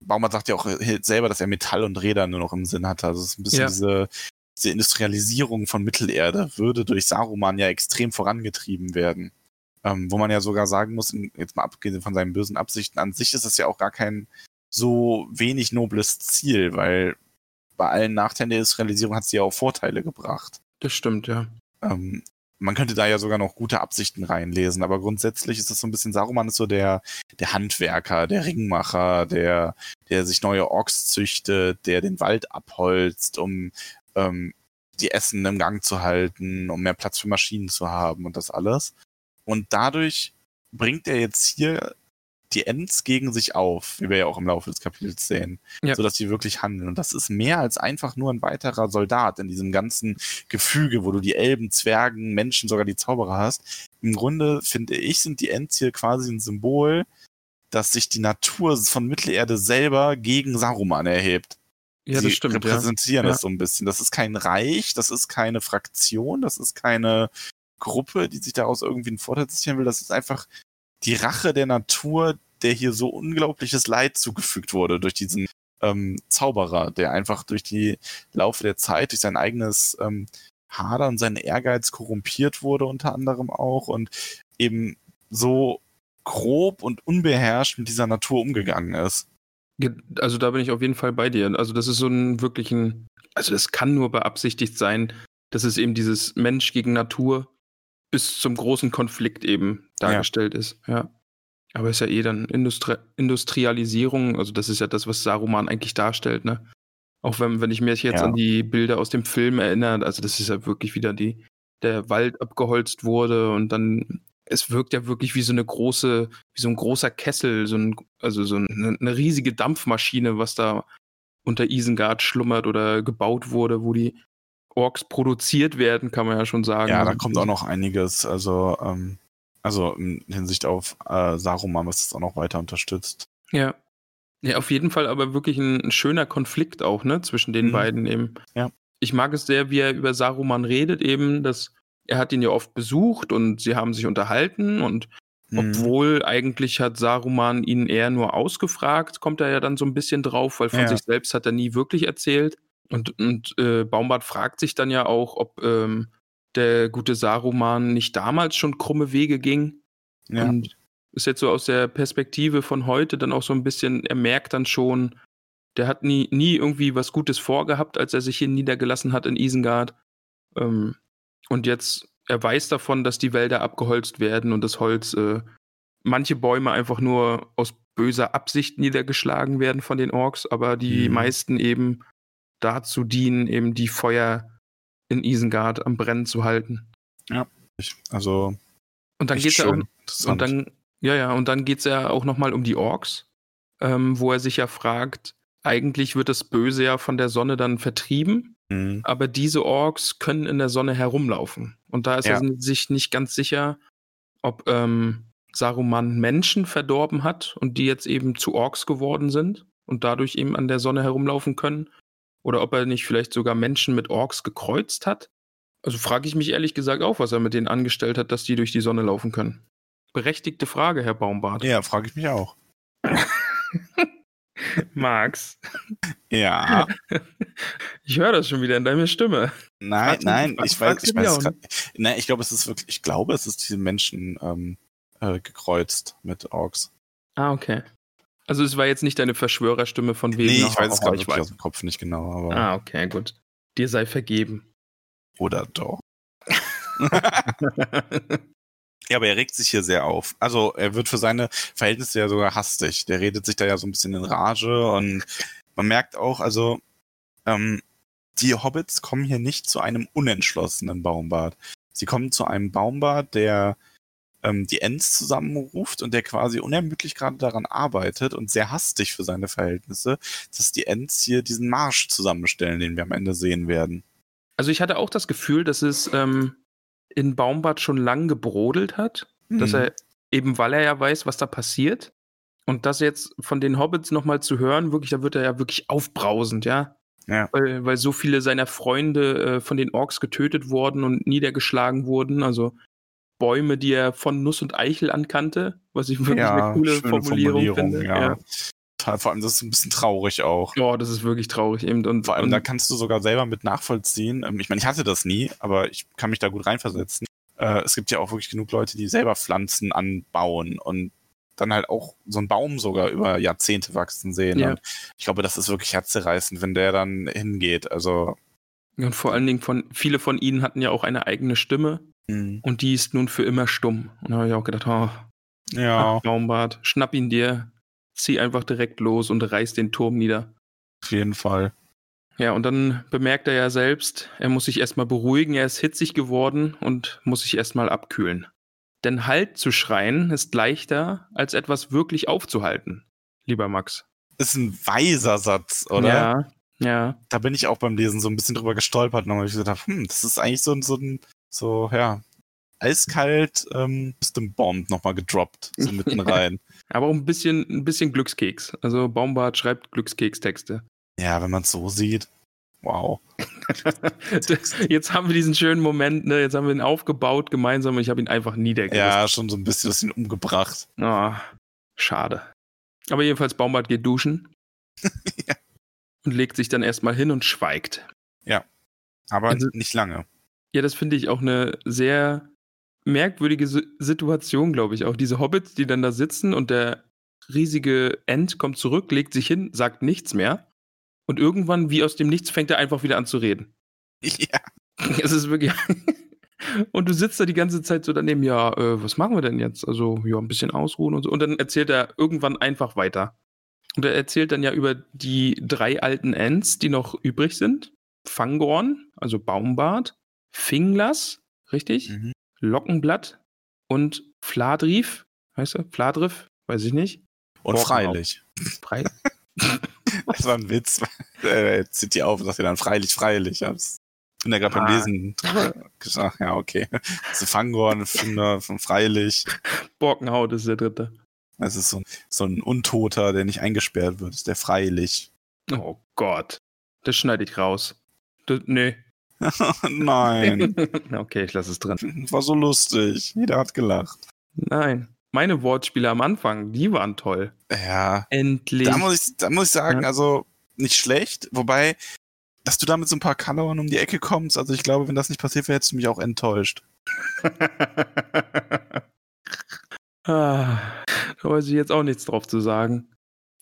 Baumann sagt ja auch selber, dass er Metall und Räder nur noch im Sinn hatte. Also es ist ein bisschen Ja. diese, diese Industrialisierung von Mittelerde würde durch Saruman ja extrem vorangetrieben werden. Ähm, wo man ja sogar sagen muss, jetzt mal abgesehen von seinen bösen Absichten, an sich ist das ja auch gar kein so wenig nobles Ziel, weil bei allen Nachteilen der Industrialisierung hat sie ja auch Vorteile gebracht. Das stimmt, ja. Ähm, man könnte da ja sogar noch gute Absichten reinlesen, aber grundsätzlich ist das so ein bisschen, Saruman ist so der, der Handwerker, der Ringmacher, der, der sich neue Orks züchtet, der den Wald abholzt, um ähm, die Essen im Gang zu halten, um mehr Platz für Maschinen zu haben und das alles. Und dadurch bringt er jetzt hier die Ents gegen sich auf, wie wir ja auch im Laufe des Kapitels sehen, Ja. sodass sie wirklich handeln. Und das ist mehr als einfach nur ein weiterer Soldat in diesem ganzen Gefüge, wo du die Elben, Zwergen, Menschen, sogar die Zauberer hast. Im Grunde, finde ich, sind die Ents hier quasi ein Symbol, dass sich die Natur von Mittelerde selber gegen Saruman erhebt. Ja, Sie das stimmt, ja. repräsentieren Ja. das so ein bisschen. Das ist kein Reich, das ist keine Fraktion, das ist keine Gruppe, die sich daraus irgendwie einen Vorteil ziehen will. Das ist einfach die Rache der Natur, der hier so unglaubliches Leid zugefügt wurde durch diesen ähm, Zauberer, der einfach durch die Laufe der Zeit, durch sein eigenes ähm, Hader und seinen Ehrgeiz korrumpiert wurde unter anderem auch und eben so grob und unbeherrscht mit dieser Natur umgegangen ist. Also da bin ich auf jeden Fall bei dir. Also das ist so ein wirklich ein, also das kann nur beabsichtigt sein, dass es eben dieses Mensch gegen Natur bis zum großen Konflikt eben dargestellt ist. Ja. Aber ist ja eh dann Industri Industrialisierung, also das ist ja das, was Saruman eigentlich darstellt, ne? Auch wenn, wenn ich mich jetzt Ja. an die Bilder aus dem Film erinnere, also das ist ja wirklich wieder die, der Wald abgeholzt wurde und dann, es wirkt ja wirklich wie so eine große, wie so ein großer Kessel, so ein, also so eine, eine riesige Dampfmaschine, was da unter Isengard schlummert oder gebaut wurde, wo die Orks produziert werden, kann man ja schon sagen. Ja, da Also, kommt auch noch einiges. Also, ähm, also in Hinsicht auf äh, Saruman, was das auch noch weiter unterstützt. Ja. Ja, auf jeden Fall aber wirklich ein, ein schöner Konflikt auch, ne, zwischen den Mhm. beiden eben. Ja. Ich mag es sehr, wie er über Saruman redet, eben, dass er hat ihn ja oft besucht und sie haben sich unterhalten und Mhm. obwohl eigentlich hat Saruman ihn eher nur ausgefragt, kommt er ja dann so ein bisschen drauf, weil von Ja. sich selbst hat er nie wirklich erzählt. Und, und äh, Baumbart fragt sich dann ja auch, ob ähm, der gute Saruman nicht damals schon krumme Wege ging. Ja. Und ist jetzt so aus der Perspektive von heute dann auch so ein bisschen, er merkt dann schon, der hat nie, nie irgendwie was Gutes vorgehabt, als er sich hier niedergelassen hat in Isengard. Ähm, und jetzt er weiß davon, dass die Wälder abgeholzt werden und das Holz, äh, manche Bäume einfach nur aus böser Absicht niedergeschlagen werden von den Orks, aber die Mhm. meisten eben dazu dienen, eben die Feuer in Isengard am Brennen zu halten. Ich, also, Und dann geht's ja auch, und Interessant. dann, ja, ja, und dann geht's ja auch nochmal um die Orks, ähm, wo er sich ja fragt, eigentlich wird das Böse ja von der Sonne dann vertrieben, Mhm. aber diese Orks können in der Sonne herumlaufen. Und da ist Ja. er sich nicht ganz sicher, ob ähm, Saruman Menschen verdorben hat und die jetzt eben zu Orks geworden sind und dadurch eben an der Sonne herumlaufen können. Oder ob er nicht vielleicht sogar Menschen mit Orks gekreuzt hat. Also frage ich mich ehrlich gesagt auch, was er mit denen angestellt hat, dass die durch die Sonne laufen können. Berechtigte Frage, Herr Baumbart. Ja, frage ich mich auch. *laughs* Max, Ja, *laughs* ich höre das schon wieder in deiner Stimme. nein, du- nein, ich weiß, ich weiß grad, nein, ich glaube, es ist wirklich, ich glaube, es ist diese Menschen ähm, äh, gekreuzt mit Orks. Ah, okay. Also es war jetzt nicht deine Verschwörerstimme von wegen. Nee, ich weiß es gerade ich wirklich aus dem Kopf nicht genau, aber Ah, okay, gut. Dir sei vergeben. oder doch. *laughs* *laughs* Ja, aber er regt sich hier sehr auf. Also er wird für seine Verhältnisse ja sogar hastig. Der redet sich da ja so ein bisschen in Rage und man merkt auch, also ähm, die Hobbits kommen hier nicht zu einem unentschlossenen Baumbart. Sie kommen zu einem Baumbart, der ähm, die Ents zusammenruft und der quasi unermüdlich gerade daran arbeitet und sehr hastig für seine Verhältnisse, dass die Ents hier diesen Marsch zusammenstellen, den wir am Ende sehen werden. Also ich hatte auch das Gefühl, dass es ähm, in Baumbart schon lang gebrodelt hat, dass Mhm. er eben, weil er ja weiß, was da passiert, und das jetzt von den Hobbits nochmal zu hören, wirklich, da wird er ja wirklich aufbrausend, ja. Ja. Weil, weil so viele seiner Freunde äh, von den Orks getötet wurden und niedergeschlagen wurden. Also Bäume, die er von Nuss und Eichel ankannte, was ich wirklich eine coole schöne Formulierung, finde. ja. Vor allem, das ist ein bisschen traurig auch. Ja, das ist wirklich traurig eben. Und, Vor allem, und, da kannst du sogar selber mit nachvollziehen. Ähm, Ich meine, ich hatte das nie, aber ich kann mich da gut reinversetzen. Äh, Es gibt ja auch wirklich genug Leute, die selber Pflanzen anbauen und dann halt auch so einen Baum sogar über Jahrzehnte wachsen sehen. Ja. Und ich glaube, das ist wirklich herzerreißend, wenn der dann hingeht. Also, und vor allen Dingen von, viele von ihnen hatten ja auch eine eigene Stimme mh, und die ist nun für immer stumm. Und da habe ich auch gedacht, oh, ja, *laughs* Baumbart, schnapp ihn dir, zieh einfach direkt los und reiß den Turm nieder. auf jeden Fall. Ja, und dann bemerkt er ja selbst, er muss sich erstmal beruhigen, er ist hitzig geworden und muss sich erstmal abkühlen. Denn Halt zu schreien ist leichter, als etwas wirklich aufzuhalten, lieber Max. Ist ein weiser Satz, oder? Ja, ja. da bin ich auch beim Lesen so ein bisschen drüber gestolpert, und habe ich gedacht, hm, das ist eigentlich so so ein, so, ja, eiskalt ähm, System Bomb nochmal gedroppt, so mitten *laughs* rein. Aber auch ein bisschen, ein bisschen Glückskeks. Also Baumbart schreibt Glückskekstexte. ja, wenn man es so sieht, wow. *laughs* Jetzt haben wir diesen schönen Moment, ne? Jetzt haben wir ihn aufgebaut gemeinsam und ich habe ihn einfach niedergerissen. Ja, schon so ein bisschen, bisschen umgebracht. Ah, schade. Aber jedenfalls Baumbart geht duschen. *laughs* Ja. Und legt sich dann erstmal hin und schweigt. Aber Also- nicht lange. Ja, das finde ich auch eine sehr merkwürdige Si- Situation, glaube ich. Auch diese Hobbits, die dann da sitzen und der riesige Ent kommt zurück, legt sich hin, sagt nichts mehr. Und irgendwann, wie aus dem Nichts, fängt er einfach wieder an zu reden. *laughs* Ja. *laughs* Es ist wirklich. *laughs* und du sitzt da die ganze Zeit so daneben, ja, äh, was machen wir denn jetzt? Also, ja, ein bisschen ausruhen und so. Und dann erzählt er irgendwann einfach weiter. Und er erzählt dann ja über die drei alten Ents, die noch übrig sind. Fangorn, also Baumbart, Finglas, richtig? Mhm. Lockenblatt und Fladrief, heißt er? Fladriff? Weiß ich nicht. Und Borkenau. freilich. Frei. *laughs* Das war ein Witz. Er zieht die auf und sagt dann freilich, freilich. Ich bin da gerade beim Ah. Lesen *laughs* gesagt, ja, okay. Das ist Fangorn, Finger von freilich. Borkenhaut ist der dritte. Das ist so ein, so ein Untoter, der nicht eingesperrt wird, das ist der freilich. Oh Gott. Das schneide ich raus. Das, nee. *laughs* Nein, *laughs* okay, ich lasse es drin. *laughs* war so lustig. Jeder hat gelacht. Nein. Meine Wortspiele am Anfang, die waren toll. Ja, Endlich. da muss ich, da muss ich sagen, Ja. also nicht schlecht, wobei, dass du da mit so ein paar Kalorien um die Ecke kommst, also ich glaube, wenn das nicht passiert wäre, hättest du mich auch enttäuscht. ah, da weiß ich jetzt auch nichts drauf zu sagen.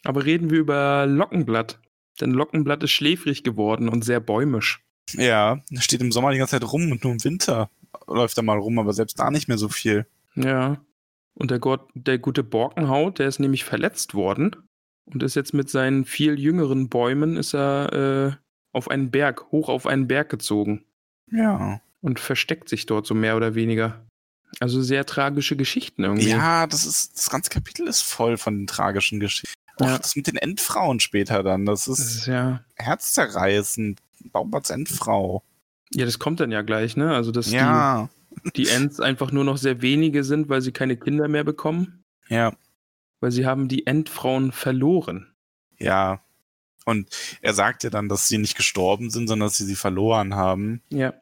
Aber reden wir über Lockenblatt. Denn Lockenblatt ist schläfrig geworden und sehr bäumisch. Ja, steht im Sommer die ganze Zeit rum und nur im Winter läuft da mal rum, aber selbst da nicht mehr so viel. Ja. Und der, Gott, der gute Borkenhaut, der ist nämlich verletzt worden und ist jetzt mit seinen viel jüngeren Bäumen ist er äh, auf einen Berg, hoch auf einen Berg gezogen Ja. und versteckt sich dort so mehr oder weniger. Also sehr tragische Geschichten irgendwie. Ja, das ist, das ganze Kapitel ist voll von den tragischen Geschichten. Auch Ja. das mit den Endfrauen später dann, das Das ist ist ja, herzzerreißend. Baumbats Endfrau. ja, das kommt dann ja gleich, ne? Also, dass Ja, die, die Ents einfach nur noch sehr wenige sind, weil sie keine Kinder mehr bekommen, ja, weil sie haben die Endfrauen verloren. ja. Und er sagt ja dann, dass sie nicht gestorben sind, sondern dass sie sie verloren haben. Ja.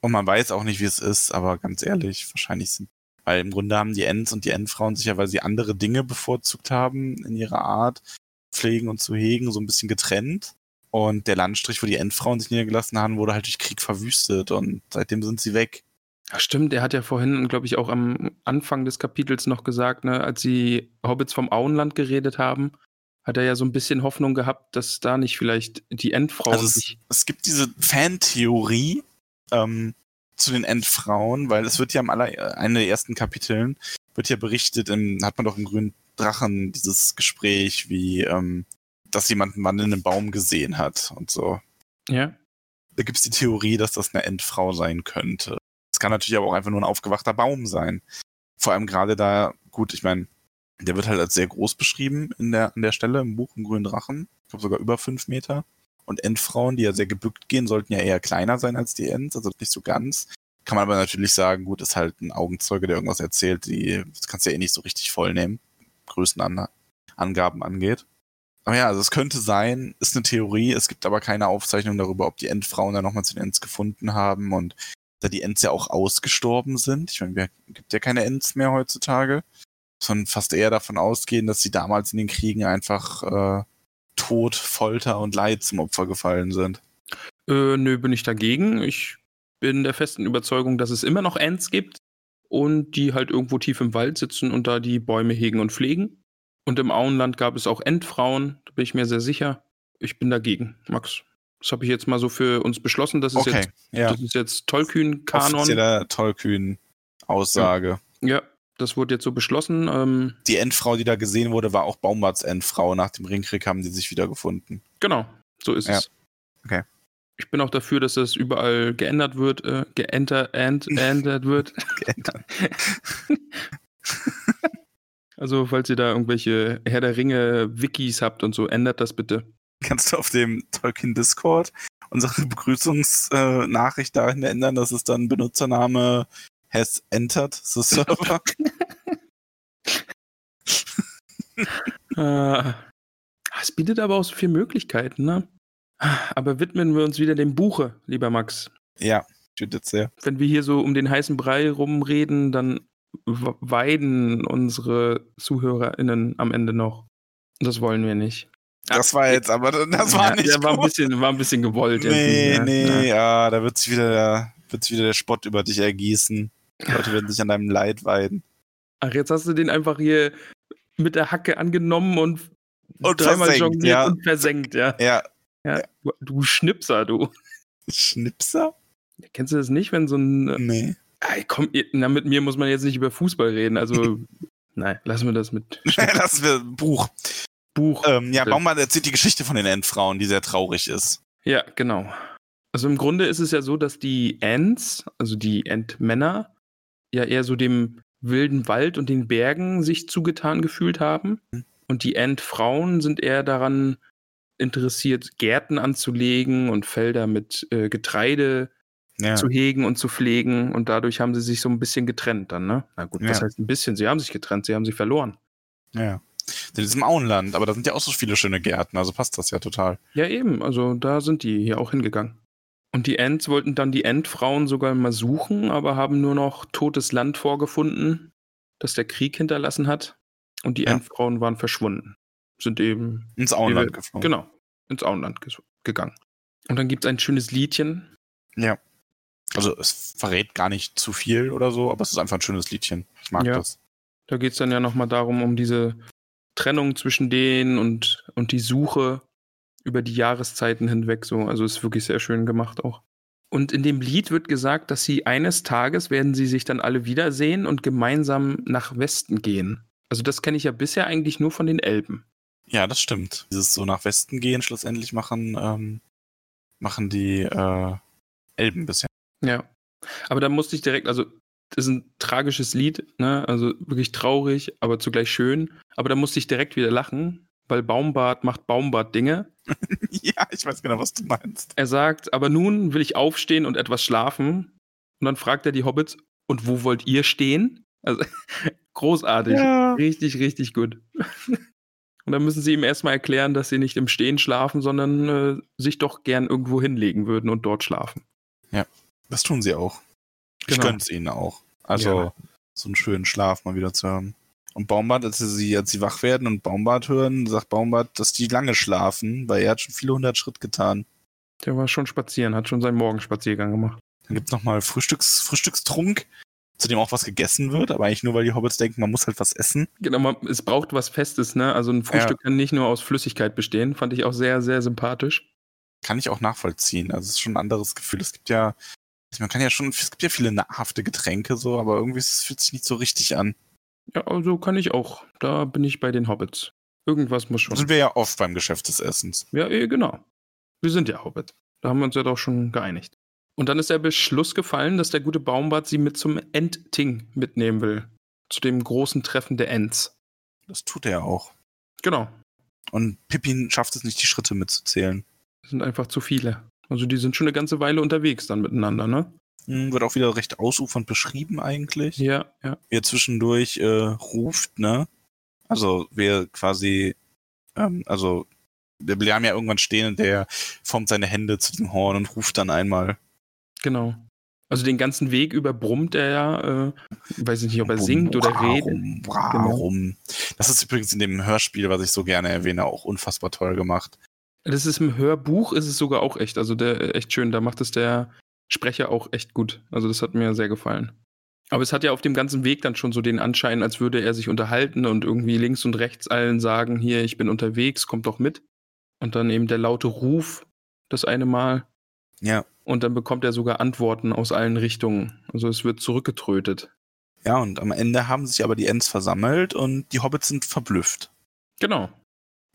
Und man weiß auch nicht, wie es ist, aber ganz ehrlich, wahrscheinlich sind. Weil im Grunde haben die Ents und die Endfrauen sich ja, weil sie andere Dinge bevorzugt haben in ihrer Art, pflegen und zu hegen, so ein bisschen getrennt. Und der Landstrich, wo die Endfrauen sich niedergelassen haben, wurde halt durch Krieg verwüstet und seitdem sind sie weg. Ach stimmt, er hat ja vorhin, glaube ich, auch am Anfang des Kapitels noch gesagt, ne, als die Hobbits vom Auenland geredet haben, hat er ja so ein bisschen Hoffnung gehabt, dass da nicht vielleicht die Endfrauen Also es, sich. es gibt diese Fantheorie ähm, zu den Endfrauen, weil es wird ja im aller, einer der ersten Kapiteln wird ja berichtet, in, hat man doch im grünen Drachen dieses Gespräch, wie ähm, dass jemand einen wandelnden Baum gesehen hat und so. Ja. Da gibt es die Theorie, dass das eine Endfrau sein könnte. Es kann natürlich aber auch einfach nur ein aufgewachter Baum sein. Vor allem gerade da, gut, ich meine, der wird halt als sehr groß beschrieben in der, an der Stelle im Buch im Grünen Drachen. Ich glaube sogar über fünf Meter. Und Endfrauen, die ja sehr gebückt gehen, sollten ja eher kleiner sein als die Ents, also nicht so ganz. Kann man aber natürlich sagen, gut, ist halt ein Augenzeuge, der irgendwas erzählt, die, das kannst du ja eh nicht so richtig voll nehmen, Größenangaben angeht. Aber ja, also es könnte sein, ist eine Theorie, es gibt aber keine Aufzeichnung darüber, ob die Endfrauen dann nochmal zu den Ents gefunden haben und da die Ents ja auch ausgestorben sind. Ich meine, es gibt ja keine Ents mehr heutzutage, sondern fast eher davon ausgehen, dass sie damals in den Kriegen einfach äh, Tod, Folter und Leid zum Opfer gefallen sind. Äh, nö, bin ich dagegen. Ich bin der festen Überzeugung, dass es immer noch Ents gibt und die halt irgendwo tief im Wald sitzen und da die Bäume hegen und pflegen. Und im Auenland gab es auch Endfrauen, da bin ich mir sehr sicher. Ich bin dagegen, Max. Das habe ich jetzt mal so für uns beschlossen. Das ist Okay, jetzt, ja. das ist jetzt Tollkühn-Kanon. Offizieller Tollkühn-Aussage. Ja, das wurde jetzt so beschlossen. Ähm, Die Endfrau, die da gesehen wurde, war auch Baumbarts Endfrau. Nach dem Ringkrieg haben die sich wieder gefunden. genau, so ist Ja. es. Okay. Ich bin auch dafür, dass das überall geändert wird, äh, geenter, and, *laughs* wird. Geändert. *laughs* Also, falls ihr da irgendwelche Herr der Ringe-Wikis habt und so, ändert das bitte. Kannst du auf dem Tolkien Discord unsere *laughs* Begrüßungsnachricht dahin ändern, dass es dann Benutzername has entered the server? Äh, es bietet aber auch so viele Möglichkeiten, ne? Aber widmen wir uns wieder dem Buche, lieber Max. ja, tut jetzt sehr. Wenn wir hier so um den heißen Brei rumreden, dann weiden unsere ZuhörerInnen am Ende noch. Das wollen wir nicht. Das war jetzt aber, das war ja, nicht ja, war, ein bisschen, war ein bisschen gewollt. Nee, ja. nee, Ja. ja, da wird sich wieder, der- wieder der Spott über dich ergießen. Die Leute werden sich an deinem Leid weiden. Ach, jetzt hast du den einfach hier mit der Hacke angenommen und, Und dreimal versenkt, jongliert ja. und versenkt, ja. Ja, ja. Du, du Schnipser, du. Schnipser? Kennst du das nicht, wenn so ein. Nee. Ey, komm, na, mit mir muss man jetzt nicht über Fußball reden. Also, *laughs* nein, lassen wir das mit *laughs* wäre ein Buch. Buch. Ähm, ja. Baumann erzählt die Geschichte von den Endfrauen, die sehr traurig ist. Ja, genau. Also im Grunde ist es ja so, dass die Ents, also die Entmänner, ja eher so dem wilden Wald und den Bergen sich zugetan gefühlt haben. Mhm. Und die Entfrauen sind eher daran interessiert, Gärten anzulegen und Felder mit äh, Getreide Ja. zu hegen und zu pflegen. Und dadurch haben sie sich so ein bisschen getrennt dann, ne? Na gut, Ja. heißt ein bisschen? Sie haben sich getrennt, sie haben sich verloren. ja. In diesem Auenland, aber da sind ja auch so viele schöne Gärten, also passt das ja total. Ja, eben. Also da sind die hier auch hingegangen. Und die Ents wollten dann die Endfrauen sogar mal suchen, aber haben nur noch totes Land vorgefunden, das der Krieg hinterlassen hat. Und die Ja. Endfrauen waren verschwunden. Sind eben Ins Auenland geflogen. genau ins Auenland gegangen. Und dann gibt es ein schönes Liedchen. Ja. Also es verrät gar nicht zu viel oder so, aber es ist einfach ein schönes Liedchen. Ich mag Ja. das. Da geht es dann ja nochmal darum, um diese Trennung zwischen denen und, und die Suche über die Jahreszeiten hinweg. So. Also ist wirklich sehr schön gemacht auch. Und in dem Lied wird gesagt, dass sie eines Tages werden sie sich dann alle wiedersehen und gemeinsam nach Westen gehen. Also das kenne ich ja bisher eigentlich nur von den Elben. Ja, das stimmt. Dieses so nach Westen gehen schlussendlich machen, ähm, machen die äh, Elben bisher. Ja. Aber da musste ich direkt, also das ist ein tragisches Lied, ne? Also wirklich traurig, aber zugleich schön. Aber da musste ich direkt wieder lachen, weil Baumbart macht Baumbart-Dinge. *laughs* ja, ich weiß genau, was du meinst. Er sagt, aber nun will ich aufstehen und etwas schlafen. Und dann fragt er die Hobbits, und wo wollt ihr stehen? Also *laughs* großartig. Ja. Richtig, richtig gut. *laughs* Und dann müssen sie ihm erstmal erklären, dass sie nicht im Stehen schlafen, sondern äh, sich doch gern irgendwo hinlegen würden und dort schlafen. Das tun sie auch. Ich Genau. gönn's ihnen auch. Also Ja. so einen schönen Schlaf mal wieder zu haben. Und Baumbart, als sie, als sie wach werden und Baumbart hören, sagt Baumbart, dass die lange schlafen, weil er hat schon viele hundert Schritt getan. Der war schon spazieren, hat schon seinen Morgenspaziergang gemacht. Dann gibt's nochmal Frühstücks, Frühstückstrunk, zu dem auch was gegessen wird, aber eigentlich nur, weil die Hobbits denken, man muss halt was essen. Genau, man, es braucht was Festes, ne? Also ein Frühstück kann nicht nur aus Flüssigkeit bestehen. Fand ich auch sehr, sehr sympathisch. Kann ich auch nachvollziehen. Also es ist schon ein anderes Gefühl. Es gibt ja, man kann ja schon, es gibt ja viele nahrhafte Getränke so, aber irgendwie es fühlt sich nicht so richtig an. Ja, also kann ich auch. Da bin ich bei den Hobbits. Irgendwas muss Da schon. sind wir ja oft beim Geschäft des Essens. Ja, eh, genau. Wir sind ja Hobbits. Da haben wir uns ja doch schon geeinigt. Und dann ist der Beschluss gefallen, dass der gute Baumbart sie mit zum Endting mitnehmen will. Zu dem großen Treffen der Ents. Das tut er auch. Genau. Und Pippin schafft es nicht, die Schritte mitzuzählen. Das sind einfach zu viele. Also die sind schon eine ganze Weile unterwegs dann miteinander, ne? Hm, Wird auch wieder recht ausufernd beschrieben eigentlich. Ja, ja. Wie er zwischendurch äh, ruft, ne? Also wer quasi, ähm, also der bleiben ja irgendwann stehen und der formt seine Hände zu dem Horn und ruft dann einmal. Genau. Also den ganzen Weg über brummt er ja, äh, weiß ich nicht, ob er singt oder redet. Warum? Warum? Das ist übrigens in dem Hörspiel, was ich so gerne erwähne, auch unfassbar toll gemacht. Das ist im Hörbuch, ist es sogar auch echt, also der echt schön, da macht es der Sprecher auch echt gut. Also das hat mir sehr gefallen. Aber es hat ja auf dem ganzen Weg dann schon so den Anschein, als würde er sich unterhalten und irgendwie links und rechts allen sagen, hier, ich bin unterwegs, kommt doch mit. Und dann eben der laute Ruf das eine Mal. Ja. Und dann bekommt er sogar Antworten aus allen Richtungen. Also es wird zurückgetrötet. Ja, und am Ende haben sich aber die Ents versammelt und die Hobbits sind verblüfft. Genau.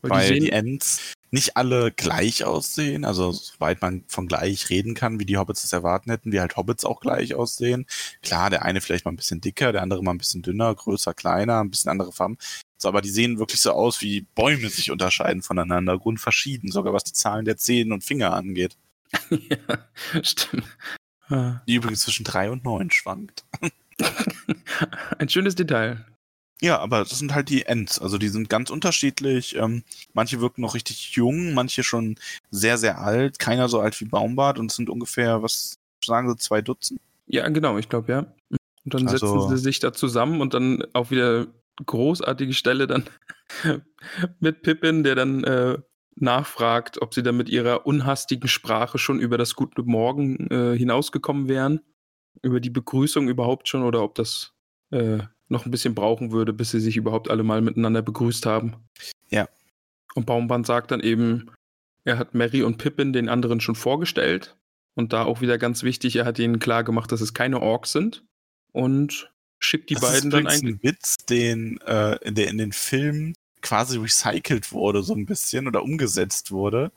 weil die die, sehen, Ents nicht alle gleich aussehen, also soweit man von gleich reden kann, wie die Hobbits es erwarten hätten, wie halt Hobbits auch gleich aussehen. Klar, der eine vielleicht mal ein bisschen dicker, der andere mal ein bisschen dünner, größer, kleiner, ein bisschen andere Farben. So, aber die sehen wirklich so aus, wie Bäume sich unterscheiden voneinander, grundverschieden, sogar was die Zahlen der Zehen und Finger angeht. *laughs* ja, stimmt. Die übrigens zwischen drei und neun schwankt. *laughs* Ein schönes Detail. Ja, aber das sind halt die Ents. Also die sind ganz unterschiedlich. Ähm, manche wirken noch richtig jung, manche schon sehr, sehr alt. Keiner so alt wie Baumbart und es sind ungefähr, was sagen sie, zwei Dutzend. Ja, genau, ich glaube, ja. Und dann Also- setzen sie sich da zusammen und dann auch wieder großartige Stelle dann *laughs* mit Pippin, der dann äh, nachfragt, ob sie dann mit ihrer unhastigen Sprache schon über das Gute Morgen äh, hinausgekommen wären. Über die Begrüßung überhaupt schon oder ob das äh, noch ein bisschen brauchen würde, bis sie sich überhaupt alle mal miteinander begrüßt haben. Ja. Und Baumband sagt dann eben, er hat Mary und Pippin den anderen schon vorgestellt. Und da auch wieder ganz wichtig, er hat ihnen klar gemacht, dass es keine Orks sind. Und schickt die das beiden ist dann eigentlich. ein Witz, den äh, der in den Filmen quasi recycelt wurde, so ein bisschen, oder umgesetzt wurde.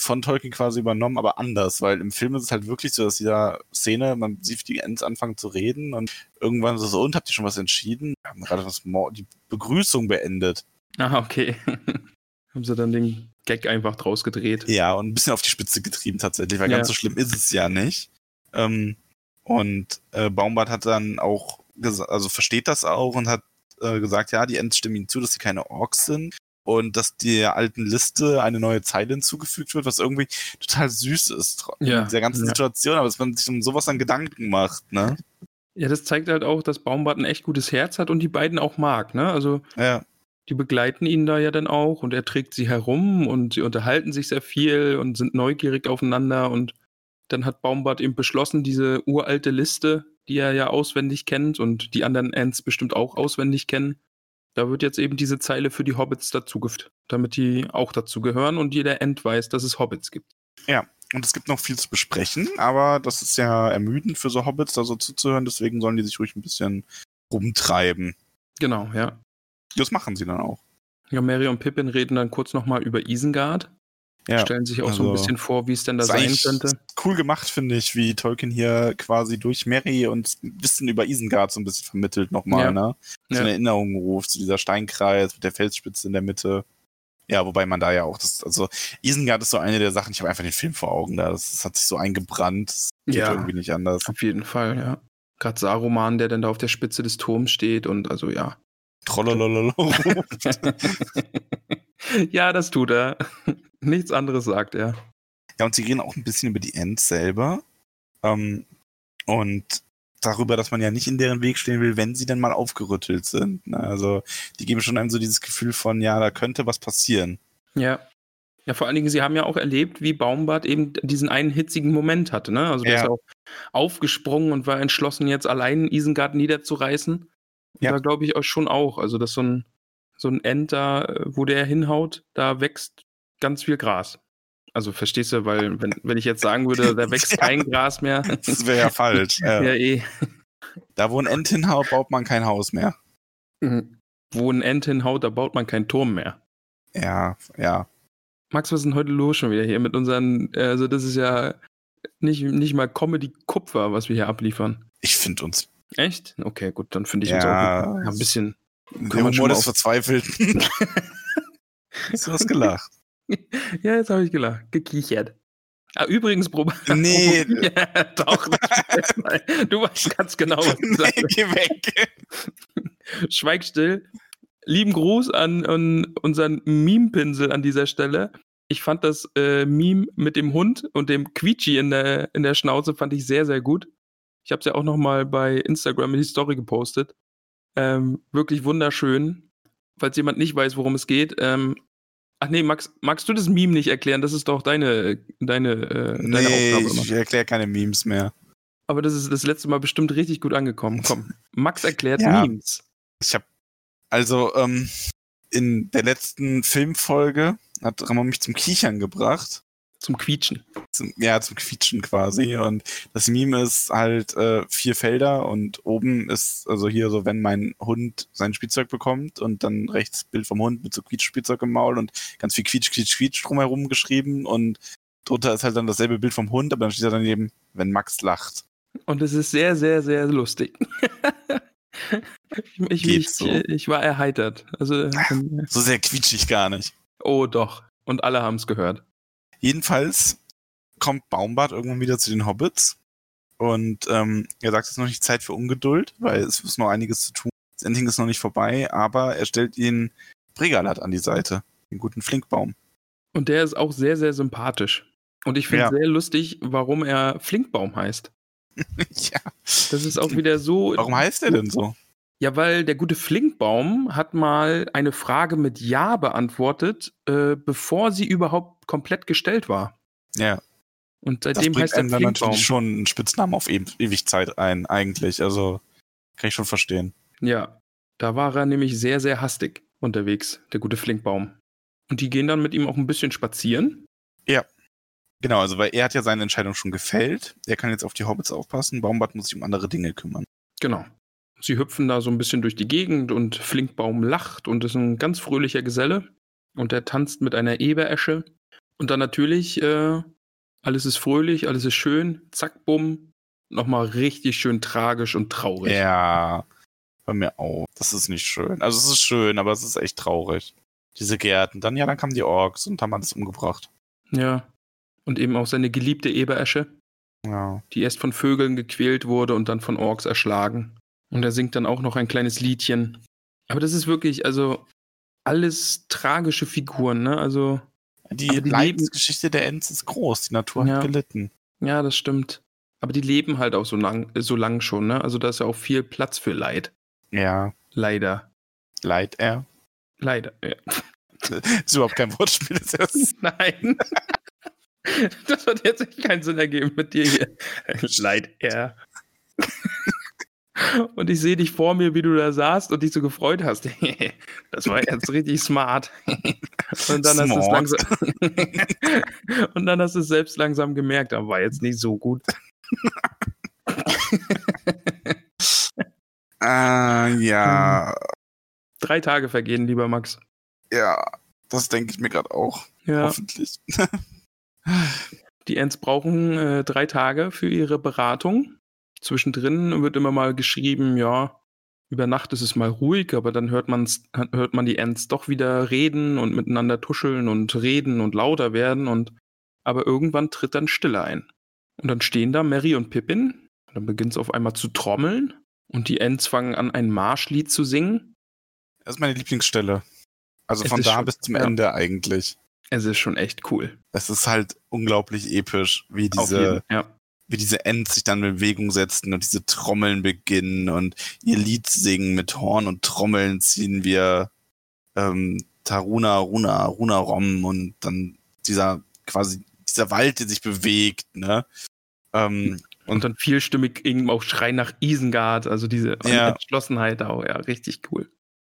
Von Tolkien quasi übernommen, aber anders, weil im Film ist es halt wirklich so, dass dieser Szene, man sieht die Ents anfangen zu reden und irgendwann ist es so, und habt ihr schon was entschieden? Wir haben gerade das die Begrüßung beendet. Ah, okay. *laughs* Haben sie dann den Gag einfach draus gedreht. Ja, und ein bisschen auf die Spitze getrieben tatsächlich, weil Ja. ganz so schlimm ist es ja nicht. Ähm, und äh, Baumbart hat dann auch, also versteht das auch und hat äh, gesagt, ja, die Ents stimmen ihm zu, dass sie keine Orks sind und dass der alten Liste eine neue Zeile hinzugefügt wird, was irgendwie total süß ist Ja, in dieser ganzen ja. Situation, aber dass man sich um sowas dann Gedanken macht, ne? Ja, das zeigt halt auch, dass Baumbart ein echt gutes Herz hat und die beiden auch mag, ne? Also Ja, die begleiten ihn da ja dann auch und er trägt sie herum und sie unterhalten sich sehr viel und sind neugierig aufeinander und dann hat Baumbart eben beschlossen, diese uralte Liste, die er ja auswendig kennt und die anderen Ents bestimmt auch auswendig kennen, da wird jetzt eben diese Zeile für die Hobbits dazugefügt, damit die auch dazu gehören und jeder Ent weiß, dass es Hobbits gibt. Und es gibt noch viel zu besprechen, aber das ist ja ermüdend für so Hobbits, da so zuzuhören, deswegen sollen die sich ruhig ein bisschen rumtreiben. Genau, ja. Das machen sie dann auch. Ja, Mary und Pippin reden dann kurz nochmal über Isengard. Ja. Stellen sich auch so ein also- bisschen vor, wie es denn da sein könnte. Cool gemacht, finde ich, wie Tolkien hier quasi durch Mary und Wissen über Isengard so ein bisschen vermittelt nochmal, Ja. ne? So Ja. eine Erinnerung ruft, zu dieser Steinkreis mit der Felsspitze in der Mitte. Ja, wobei man da ja auch das, also Isengard ist so eine der Sachen, ich habe einfach den Film vor Augen da. Das, das hat sich so eingebrannt. Das geht Ja. irgendwie nicht anders. Auf jeden Fall, ja. Gerade Saruman, der dann da auf der Spitze des Turms steht und also ja. Trollolololo. *laughs* ja, das tut er. Nichts anderes sagt er. Ja, und sie reden auch ein bisschen über die Ents selber. Ähm, und darüber, dass man ja nicht in deren Weg stehen will, wenn sie dann mal aufgerüttelt sind. Ne? Also, die geben schon einem so dieses Gefühl von, ja, da könnte was passieren. Ja. Ja, vor allen Dingen, sie haben ja auch erlebt, wie Baumbart eben diesen einen hitzigen Moment hatte, ne? Also der Ja. ist auch aufgesprungen und war entschlossen, jetzt allein Isengard niederzureißen. Ja. Da glaube ich auch schon auch. Also, dass so ein, so ein End da, äh, wo der hinhaut, da wächst ganz viel Gras. Also verstehst du, weil wenn, wenn ich jetzt sagen würde, da wächst *laughs* kein Gras mehr. *laughs* Das wäre ja *laughs* falsch. Ja. ja, eh. Da, wo ein Ent hinhaut, baut man kein Haus mehr. Wo ein End hinhaut, da baut man keinen Turm mehr. Ja, ja. Max, was ist denn heute los schon wieder hier mit unseren, also das ist ja nicht, nicht mal Comedy-Kupfer, was wir hier abliefern. Ich finde uns. Echt? Okay, gut, dann finde ich uns Ja, auch ja, ein bisschen. Der Humor des Verzweifelten. Hast du was gelacht? *laughs* Ja, jetzt habe ich gelacht, gekichert. Ah, übrigens, Probe. *laughs* Nee. *laughs* ja, doch. du weißt ganz genau, was ich nee, sage. geh weg. Schweig still. Lieben Gruß an, an unseren Meme-Pinsel an dieser Stelle. Ich fand das äh, Meme mit dem Hund und dem Quietschi in der, in der Schnauze fand ich sehr, sehr gut. Ich habe es ja auch noch mal bei Instagram in die Story gepostet. Ähm, wirklich wunderschön. Falls jemand nicht weiß, worum es geht. Ähm, ach nee, Max, magst du das Meme nicht erklären? Das ist doch deine, deine, äh, deine Nee, Aufgabe immer. ich erkläre keine Memes mehr. Aber das ist das letzte Mal bestimmt richtig gut angekommen. Komm, *laughs* Max erklärt Ja. Memes. Ich habe also ähm, in der letzten Filmfolge hat Ramon mich zum Kichern gebracht. Zum Quietschen. Zum, ja, zum Quietschen quasi. Und das Meme ist halt äh, vier Felder und oben ist, also hier so, wenn mein Hund sein Spielzeug bekommt und dann rechts Bild vom Hund mit so Quietschspielzeug im Maul und ganz viel Quietsch, Quietsch, Quietsch drumherum geschrieben und drunter ist halt dann dasselbe Bild vom Hund, aber dann steht da daneben, wenn Max lacht. Und es ist sehr, sehr, sehr lustig. ich, *laughs* ich, Geht ich, so. ich war erheitert. Also, ähm, So sehr quietschig gar nicht. oh doch. Und alle haben es gehört. Jedenfalls kommt Baumbart irgendwann wieder zu den Hobbits und ähm, er sagt, es ist noch nicht Zeit für Ungeduld, weil es ist noch einiges zu tun. Das Ending ist noch nicht vorbei, aber er stellt ihn Bregalat an die Seite, den guten Flinkbaum. Und der ist auch sehr, sehr sympathisch. Und ich finde Ja. sehr lustig, warum er Flinkbaum heißt. *laughs* ja. Das ist auch wieder so. Warum heißt er denn so? Ja, weil der gute Flinkbaum hat mal eine Frage mit Ja beantwortet, äh, bevor sie überhaupt komplett gestellt war. Ja, Und das seitdem bringt heißt er Flinkbaum. natürlich schon einen Spitznamen auf e Ewigzeit ein, eigentlich. Also kann ich schon verstehen. Ja, da war er nämlich sehr, sehr hastig unterwegs, der gute Flinkbaum. Und die gehen dann mit ihm auch ein bisschen spazieren. Genau, also weil er hat ja seine Entscheidung schon gefällt. Er kann jetzt auf die Hobbits aufpassen. Baumbart muss sich um andere Dinge kümmern. Genau. Sie hüpfen da so ein bisschen durch die Gegend und Flinkbaum lacht und ist ein ganz fröhlicher Geselle. Und er tanzt mit einer Eberesche. Und dann natürlich, äh, alles ist fröhlich, alles ist schön. Zack, bumm. Nochmal richtig schön tragisch und traurig. Ja, bei mir auch. Das ist nicht schön. Also es ist schön, aber es ist echt traurig. Diese Gärten. Dann, ja, dann kamen die Orks und haben alles umgebracht. ja. Und eben auch seine geliebte Eberesche. Ja. die erst von Vögeln gequält wurde und dann von Orks erschlagen. Und er singt dann auch noch ein kleines Liedchen. Aber das ist wirklich, also alles tragische Figuren, ne? Also, Die, die Leidensgeschichte der Ents ist groß. Die Natur Ja. hat gelitten. ja, das stimmt. Aber die leben halt auch so lang, so lang schon, ne? Also da ist ja auch viel Platz für Leid. Ja. Leider. Leid er. Leider. Ja. *laughs* Ist überhaupt kein Wortspiel. Das ist *laughs* Nein. *laughs* Das hat jetzt echt keinen Sinn ergeben mit dir hier. Leid, er. Und ich sehe dich vor mir, wie du da saßt und dich so gefreut hast. *laughs* das war jetzt richtig smart. *laughs* Und dann hast du es Smart. langsam. *laughs* und dann hast du es selbst langsam gemerkt, aber war jetzt nicht so gut. Ah, ja, Drei Tage vergehen, lieber Max. ja, das denke ich mir gerade auch. Ja. Hoffentlich. Die Ents brauchen äh, drei Tage für ihre Beratung. Zwischendrin wird immer mal geschrieben, ja, über Nacht ist es mal ruhig, aber dann hört, man's, hört man die Ents doch wieder reden und miteinander tuscheln und reden und lauter werden. Und aber irgendwann tritt dann Stille ein. Und dann stehen da Mary und Pippin. Und dann beginnt es auf einmal zu trommeln. Und die Ents fangen an, ein Marschlied zu singen. Das ist meine Lieblingsstelle. Also Es von da schon- bis zum ja. Ende eigentlich. Es ist schon echt cool. Es ist halt unglaublich episch, wie diese, jeden- ja. Wie diese Ents sich dann in Bewegung setzen und diese Trommeln beginnen und ihr Lied singen mit Horn und Trommeln ziehen wir ähm, Taruna, Runa, Runa Rom und dann dieser quasi dieser Wald, der sich bewegt, ne? Ähm, Und dann vielstimmig irgendwie auch Schrei nach Isengard, also diese Ja. Entschlossenheit auch, ja, richtig cool.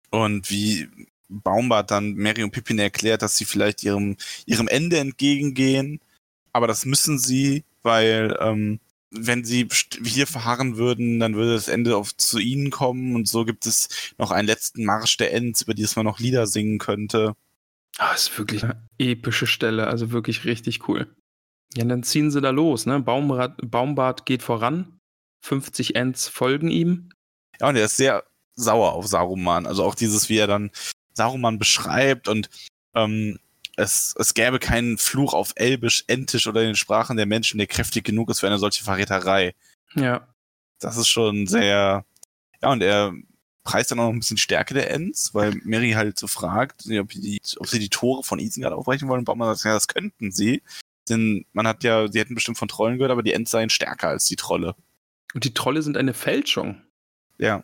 und wie Baumbart dann Mary und Pippin erklärt, dass sie vielleicht ihrem, ihrem Ende entgegengehen. Aber das müssen sie, weil ähm, wenn sie hier verharren würden, dann würde das Ende auf zu ihnen kommen. Und so gibt es noch einen letzten Marsch der Ents, über die es man noch Lieder singen könnte. Ah, ist wirklich eine epische Stelle, also wirklich richtig cool. Ja, und dann ziehen sie da los, ne? Baumbart, Baumbart geht voran, 50 Ents folgen ihm. Ja, und er ist sehr sauer auf Saruman. Also auch dieses, wie er dann Saruman beschreibt und ähm, es, es gäbe keinen Fluch auf Elbisch, Entisch oder den Sprachen der Menschen, der kräftig genug ist für eine solche Verräterei. Ja, Das ist schon sehr. Ja, und er preist dann auch noch ein bisschen Stärke der Ents, weil Mary halt so fragt, ob, die, ob sie die Tore von Isengard aufbrechen wollen. Und Baumann sagt, ja, das könnten sie. Denn man hat ja, sie hätten bestimmt von Trollen gehört, aber die Ents seien stärker als die Trolle. und die Trolle sind eine Fälschung. Ja.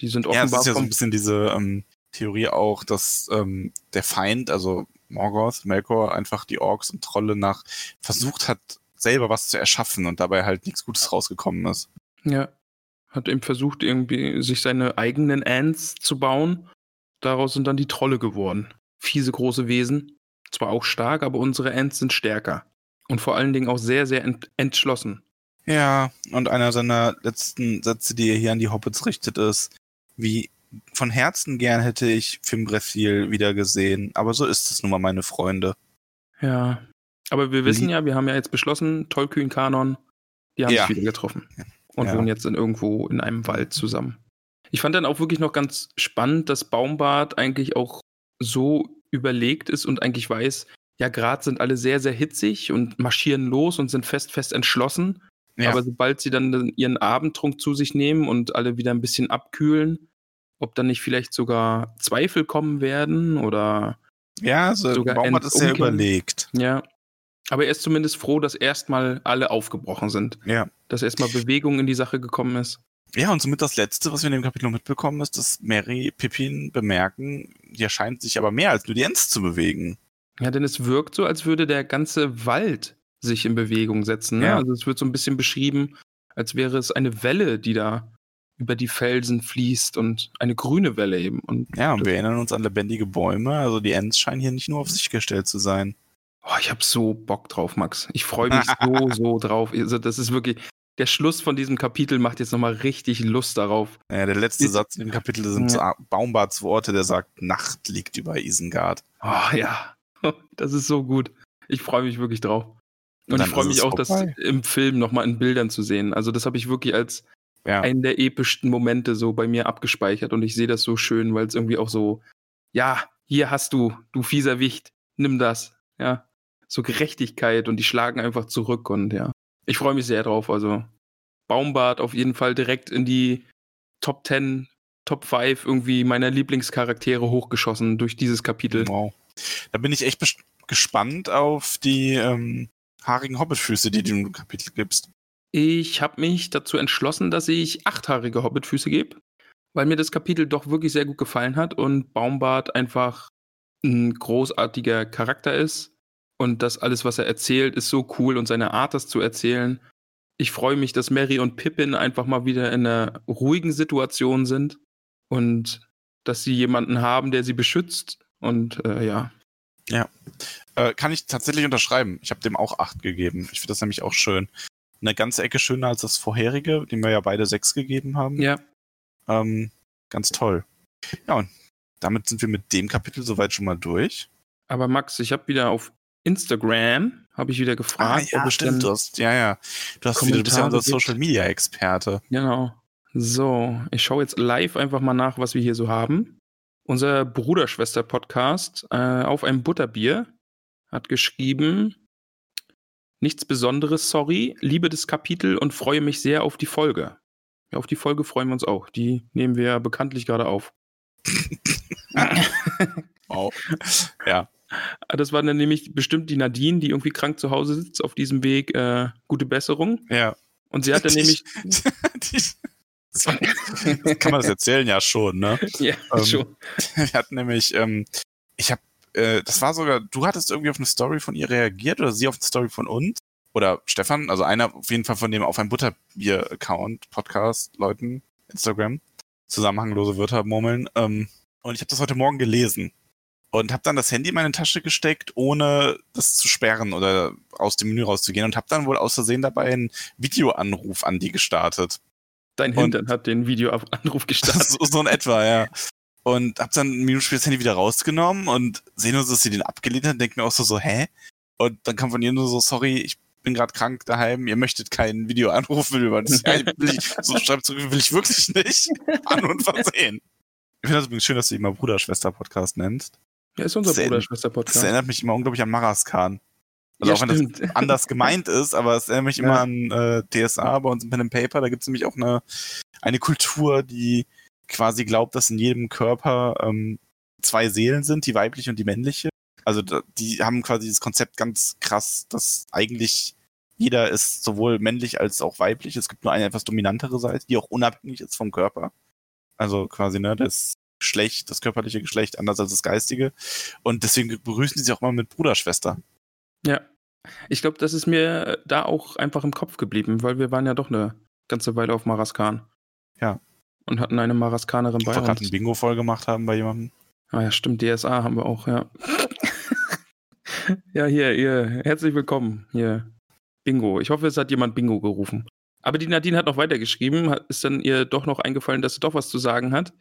Die sind Ja, es offenbar ist ja so ein bisschen diese ähm, Theorie auch, dass ähm, der Feind, also Morgoth, Melkor, einfach die Orks und Trolle nach versucht hat, selber was zu erschaffen und dabei halt nichts Gutes rausgekommen ist. ja, hat eben versucht, irgendwie sich seine eigenen Ents zu bauen. Daraus sind dann die Trolle geworden. Fiese große Wesen. Zwar auch stark, aber unsere Ents sind stärker. Und vor allen Dingen auch sehr, sehr ent entschlossen. Ja, und einer seiner letzten Sätze, die er hier an die Hobbits richtet, ist, wie von Herzen gern hätte ich Fimbrethiel wieder gesehen, aber so ist es nun mal, meine Freunde. Ja. Aber wir wissen ja, wir haben ja jetzt beschlossen, Tollkühn-Kanon, die haben Ja. sich wieder getroffen. Und Ja. wohnen jetzt in irgendwo in einem Wald zusammen. Ich fand dann auch wirklich noch ganz spannend, dass Baumbart eigentlich auch so überlegt ist und eigentlich weiß, ja, gerade sind alle sehr, sehr hitzig und marschieren los und sind fest, fest entschlossen. Ja, Aber sobald sie dann ihren Abendtrunk zu sich nehmen und alle wieder ein bisschen abkühlen, ob dann nicht vielleicht sogar Zweifel kommen werden oder ja so sogar Baum hat es umkehren. überlegt. ja. Aber er ist zumindest froh, dass erstmal alle aufgebrochen sind. Ja. Dass erstmal Bewegung in die Sache gekommen ist. Ja, und somit das Letzte, was wir in dem Kapitel noch mitbekommen, ist, dass Mary Pippin bemerken, hier scheint sich aber mehr als nur die Ents zu bewegen. Ja, denn es wirkt so, als würde der ganze Wald sich in Bewegung setzen. Ne? Ja. Also es wird so ein bisschen beschrieben, als wäre es eine Welle, die da über die Felsen fließt und eine grüne Welle eben. Und Ja, und das, wir erinnern uns an lebendige Bäume, also die Ents scheinen hier nicht nur auf sich gestellt zu sein. oh, ich habe so Bock drauf, Max. Ich freue mich so, *laughs* so drauf. Also das ist wirklich, der Schluss von diesem Kapitel macht jetzt nochmal richtig Lust darauf. Ja, der letzte Ist- Satz in dem Kapitel sind Ja. Baumbarts Worte, der sagt, Nacht liegt über Isengard. Oh ja, *laughs* das ist so gut. Ich freue mich wirklich drauf. Und Dann ich freue mich auch, das vorbei. im Film nochmal in Bildern zu sehen. Also das habe ich wirklich als Ja, einen der epischsten Momente so bei mir abgespeichert und ich sehe das so schön, weil es irgendwie auch so, ja, hier hast du, du fieser Wicht, nimm das, ja. So Gerechtigkeit und die schlagen einfach zurück und ja. Ich freue mich sehr drauf. Also Baumbart auf jeden Fall direkt in die Top 10, Top 5 irgendwie meiner Lieblingscharaktere hochgeschossen durch dieses Kapitel. wow. Da bin ich echt gespannt auf die ähm, haarigen Hobbitfüße, die du im Kapitel gibst. Ich habe mich dazu entschlossen, dass ich achthaarige Hobbitfüße gebe, weil mir das Kapitel doch wirklich sehr gut gefallen hat und Baumbart einfach ein großartiger Charakter ist und das alles, was er erzählt, ist so cool und seine Art, das zu erzählen, ich freue mich, dass Mary und Pippin einfach mal wieder in einer ruhigen Situation sind und dass sie jemanden haben, der sie beschützt. Und äh, ja. Ja. Äh, kann ich tatsächlich unterschreiben. Ich habe dem auch acht gegeben. Ich finde das nämlich auch schön. Eine ganze Ecke schöner als das vorherige, dem wir ja beide sechs gegeben haben. Ja. Ähm, ganz toll. Ja, und damit sind wir mit dem Kapitel soweit schon mal durch. Aber Max, ich habe wieder auf Instagram, habe ich wieder gefragt, ah, ja, ob stimmt, du hast, ja, ja. Du, hast wieder, du bist ja unser. Social Media Experte. Genau. So, ich schaue jetzt live einfach mal nach, was wir hier so haben. Unser Bruder-Schwester-Podcast äh, auf einem Butterbier hat geschrieben, nichts Besonderes, sorry, liebe das Kapitel und freue mich sehr auf die Folge. Ja, auf die Folge freuen wir uns auch. Die nehmen wir ja bekanntlich gerade auf. *laughs* Wow. ja. Das war dann nämlich bestimmt die Nadine, die irgendwie krank zu Hause sitzt, auf diesem Weg. Äh, gute Besserung. Ja. Und sie hat dann *laughs* nämlich. Die, kann man das erzählen? Ja, schon, ne? *laughs* ja, Ähm, schon. Wir hatten nämlich, ähm, ich habe, äh, das war sogar, du hattest irgendwie auf eine Story von ihr reagiert oder sie auf eine Story von uns oder Stefan, also einer auf jeden Fall von dem auf ein Butterbier-Account, Podcast, Leuten, Instagram, zusammenhanglose Wörter murmeln. Ähm, und ich habe das heute Morgen gelesen und habe dann das Handy in meine Tasche gesteckt, ohne das zu sperren oder aus dem Menü rauszugehen und habe dann wohl aus Versehen dabei einen Videoanruf an die gestartet. Dein und- Hintern hat den Videoanruf *laughs* gestartet. so, so in etwa, ja. Und hab dann ein Minute später das Handy wieder rausgenommen und sehe nur, so, dass sie den abgelehnt hat denke mir auch so, so, hä? Und dann kam von ihr nur so, sorry, ich bin gerade krank daheim, ihr möchtet keinen Videoanruf über das. *laughs* Ja, will ich, so schreibt zurück, will ich wirklich nicht. *laughs* An und versehen. Ich finde das übrigens schön, dass du ihn mal Bruder-Schwester-Podcast nennst. Ja, ist unser erinnert- Das Bruder-Schwester-Podcast. erinnert mich immer unglaublich an Maraskan. Also Ja, auch wenn das *laughs* anders gemeint ist, aber es erinnert mich immer Ja. an äh, DSA bei uns im Pen and Paper. Da gibt es nämlich auch eine, eine Kultur, die quasi glaubt, dass in jedem Körper ähm, zwei Seelen sind, die weibliche und die männliche. Also die haben quasi das Konzept ganz krass, dass eigentlich jeder ist sowohl männlich als auch weiblich. Es gibt nur eine etwas dominantere Seite, die auch unabhängig ist vom Körper. Also quasi, ne, das Geschlecht, das körperliche Geschlecht anders als das geistige. Und deswegen begrüßen die sich auch immer mit Bruderschwester. Ja. Ich glaube, das ist mir da auch einfach im Kopf geblieben, weil wir waren ja doch eine ganze Weile auf Maraskan. Ja. Und hatten eine Maraskanerin bei wir gerade ein uns. Bingo voll gemacht haben bei jemandem. Ah ja, stimmt, DSA haben wir auch, ja. *laughs* ja, hier, ihr, herzlich willkommen. Hier, Bingo. Ich hoffe, es hat jemand Bingo gerufen. Aber die Nadine hat noch weitergeschrieben, hat, ist dann ihr doch noch eingefallen, dass sie doch was zu sagen hat.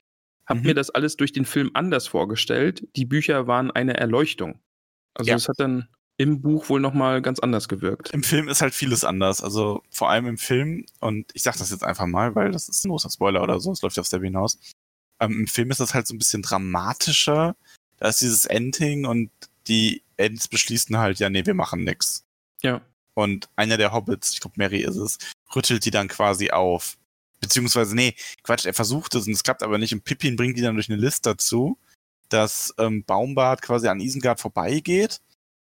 Hab Mhm. mir das alles durch den Film anders vorgestellt. Die Bücher waren eine Erleuchtung. Also Ja. es hat dann im Buch wohl nochmal ganz anders gewirkt. Im Film ist halt vieles anders. Also vor allem im Film, und ich sag das jetzt einfach mal, weil das ist ein großer Spoiler oder so, es läuft ja aufs Derby hinaus. Ähm, Im Film ist das halt so ein bisschen dramatischer. Da ist dieses Ending und die Ends beschließen halt, ja, nee, wir machen nix. Ja. Und einer der Hobbits, ich glaube Mary ist es, rüttelt die dann quasi auf. Beziehungsweise, nee, Quatsch, er versucht es und es klappt aber nicht. Und Pippin bringt die dann durch eine List dazu, dass ähm, Baumbart quasi an Isengard vorbeigeht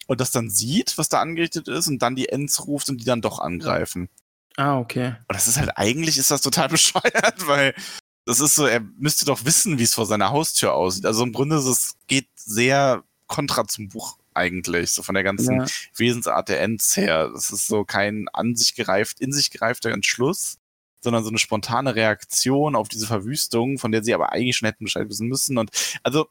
und das dann sieht, was da angerichtet ist und dann die Ents ruft und die dann doch angreifen. Ah, okay. Und das ist halt, eigentlich ist das total *laughs* bescheuert, weil das ist so, er müsste doch wissen, wie es vor seiner Haustür aussieht. Also im Grunde ist es geht sehr kontra zum Buch eigentlich, so von der ganzen Ja. Wesensart der Ents her. Das ist so kein an sich gereift, in sich gereifter Entschluss, sondern so eine spontane Reaktion auf diese Verwüstung, von der sie aber eigentlich schon hätten Bescheid wissen müssen. Und also,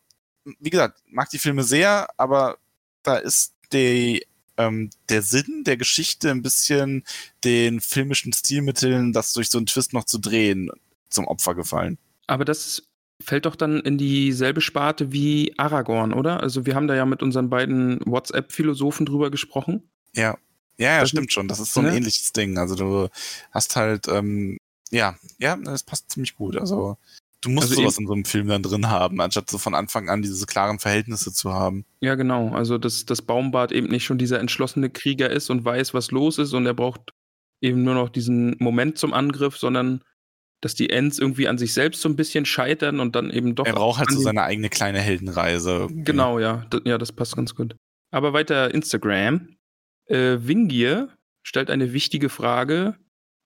wie gesagt, mag die Filme sehr, aber da ist die, ähm, der Sinn der Geschichte ein bisschen den filmischen Stilmitteln, das durch so einen Twist noch zu drehen, zum Opfer gefallen. Aber das fällt doch dann in dieselbe Sparte wie Aragorn, oder? Also wir haben da ja mit unseren beiden WhatsApp-Philosophen drüber gesprochen. Ja. Ja, ja, Das stimmt ist- schon. Das ist so ein ne? ähnliches Ding. Also du hast halt, ähm, ja, ja, das passt ziemlich gut. Also du musst Also sowas in so einem Film dann drin haben, anstatt so von Anfang an diese klaren Verhältnisse zu haben. Ja, genau. Also dass das Baumbart eben nicht schon dieser entschlossene Krieger ist und weiß, was los ist und er braucht eben nur noch diesen Moment zum Angriff, sondern dass die Ents irgendwie an sich selbst so ein bisschen scheitern und dann eben doch. er braucht halt so seine eigene kleine Heldenreise. Genau, ja. Ja, das passt ganz gut. Aber weiter Instagram. Äh, Wingier stellt eine wichtige Frage.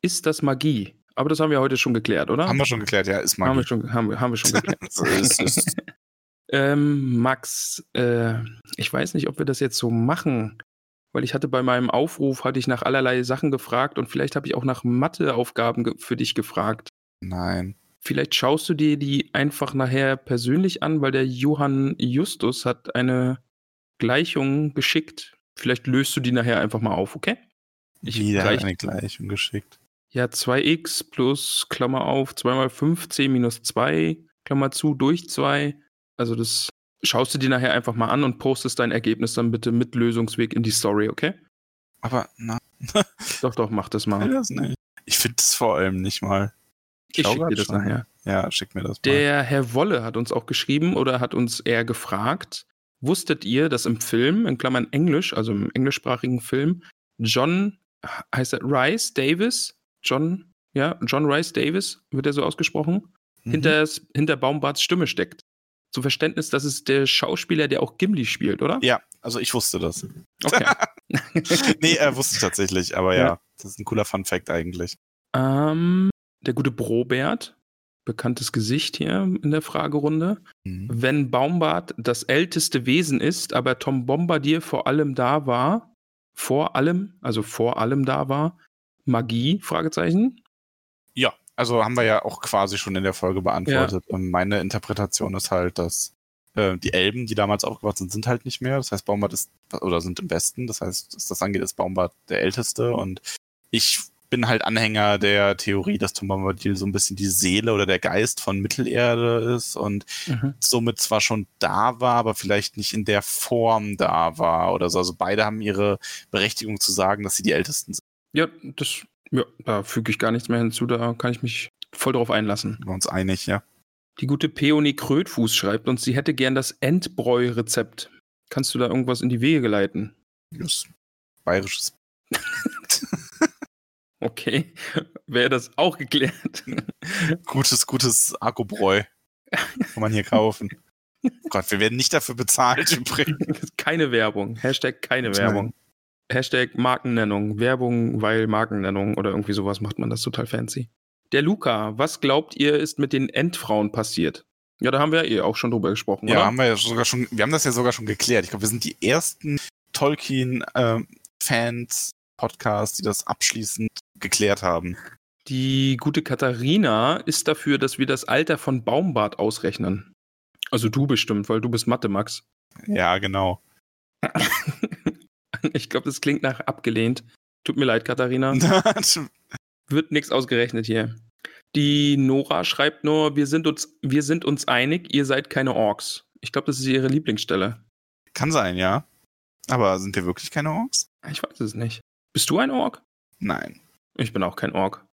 Ist das Magie? Aber das haben wir heute schon geklärt, oder? Haben wir schon geklärt, ja, ist Haben wir schon, haben wir, haben wir schon *laughs* geklärt. so ist es. *laughs* ähm, Max, äh, ich weiß nicht, ob wir das jetzt so machen. weil ich hatte bei meinem Aufruf, hatte ich nach allerlei Sachen gefragt und vielleicht habe ich auch nach Matheaufgaben für dich gefragt. Nein. Vielleicht schaust du dir die einfach nachher persönlich an, weil der Johann Justus hat eine Gleichung geschickt. Vielleicht löst du die nachher einfach mal auf, okay? Ich hat gleich- eine Gleichung geschickt. Ja, 2x plus, Klammer auf, 2 mal 5, 10 minus 2, Klammer zu, durch 2. Also das schaust du dir nachher einfach mal an und postest dein Ergebnis dann bitte mit Lösungsweg in die Story, okay? Aber na, *laughs* Doch, doch, mach das mal. das nicht. Ich finde es vor allem nicht mal. Ich schau schick grad dir das schon. nachher. Ja, schick mir das mal. Der Herr Wolle hat uns auch geschrieben oder hat uns eher gefragt, wusstet ihr, dass im Film, in Klammern Englisch, also im englischsprachigen Film, John, heißt er Rice Davis? John, ja, John Rice Davis, wird er so ausgesprochen? Mhm. hinter, hinter Baumbarts Stimme steckt. Zum Verständnis, das ist der Schauspieler, der auch Gimli spielt, oder? Ja, also ich wusste das. Okay. *laughs* nee, er wusste ich tatsächlich, aber ja. Ja. das ist ein cooler Fun Fact eigentlich. ähm, der gute Brobert, bekanntes Gesicht hier in der Fragerunde. Mhm. Wenn Baumbart das älteste Wesen ist, aber Tom Bombardier vor allem da war, vor allem, also vor allem da war, Magie, Fragezeichen. Ja, also haben wir ja auch quasi schon in der Folge beantwortet. Und meine Interpretation ist halt, dass äh, die Elben, die damals aufgewacht sind, sind halt nicht mehr. Das heißt, Baumbart ist, oder sind im Westen. Das heißt, was das angeht, ist Baumbart der Älteste. Und ich bin halt Anhänger der Theorie, dass Tom Bombadil so ein bisschen die Seele oder der Geist von Mittelerde ist und somit zwar schon da war, aber vielleicht nicht in der Form da war oder so. Also beide haben ihre Berechtigung zu sagen, dass sie die Ältesten sind. Ja, das, ja, da füge ich gar nichts mehr hinzu, da kann ich mich voll drauf einlassen. Wir uns einig, ja? Die gute Peony Krötfuß schreibt uns, sie hätte gern das Endbräu-Rezept. Kannst du da irgendwas in die Wege leiten? Das bayerisches *laughs* Okay, wäre das auch geklärt. Gutes, gutes Akkubräu. Kann man hier kaufen. Oh *laughs* Gott, wir werden nicht dafür bezahlt übrigens. keine Werbung. Hashtag keine. Werbung. Hashtag Markennennung. Werbung, weil Markennennung oder irgendwie sowas macht man das total fancy. Der Luca, was glaubt ihr, ist mit den Endfrauen passiert? Ja, da haben wir ja eh auch schon drüber gesprochen, Ja, oder? haben wir ja sogar schon, wir haben das ja sogar schon geklärt. Ich glaube, wir sind die ersten Tolkien-Fans, Podcasts, die das abschließend geklärt haben. Die gute Katharina ist dafür, dass wir das Alter von Baumbart ausrechnen. Also du bestimmt, weil du bist Mathe, Max. Ja, genau. *laughs* *laughs* Ich glaube, das klingt nach abgelehnt. Tut mir leid, Katharina. *laughs* Wird nichts ausgerechnet hier. Die Nora schreibt nur, wir sind, uns, wir sind uns einig, ihr seid keine Orks. Ich glaube, das ist ihre Lieblingsstelle. Kann sein, ja. Aber sind wir wirklich keine Orks? Ich weiß es nicht. Bist du ein Ork? Nein. Ich bin auch kein Ork.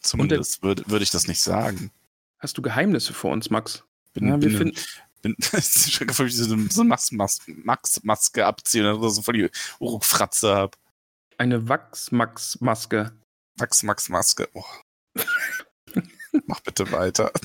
Zumindest würde würd ich das nicht sagen. Hast du Geheimnisse für uns, Max? Bin, Ja, wir bin, finden, bin, *laughs* ich so eine so eine Max, Max, Max-Maske abziehe oder so voll die Uruk-Fratze hab. eine Wachs-Max-Maske. Max-Max-Maske. Oh. *laughs* Mach bitte weiter. *laughs*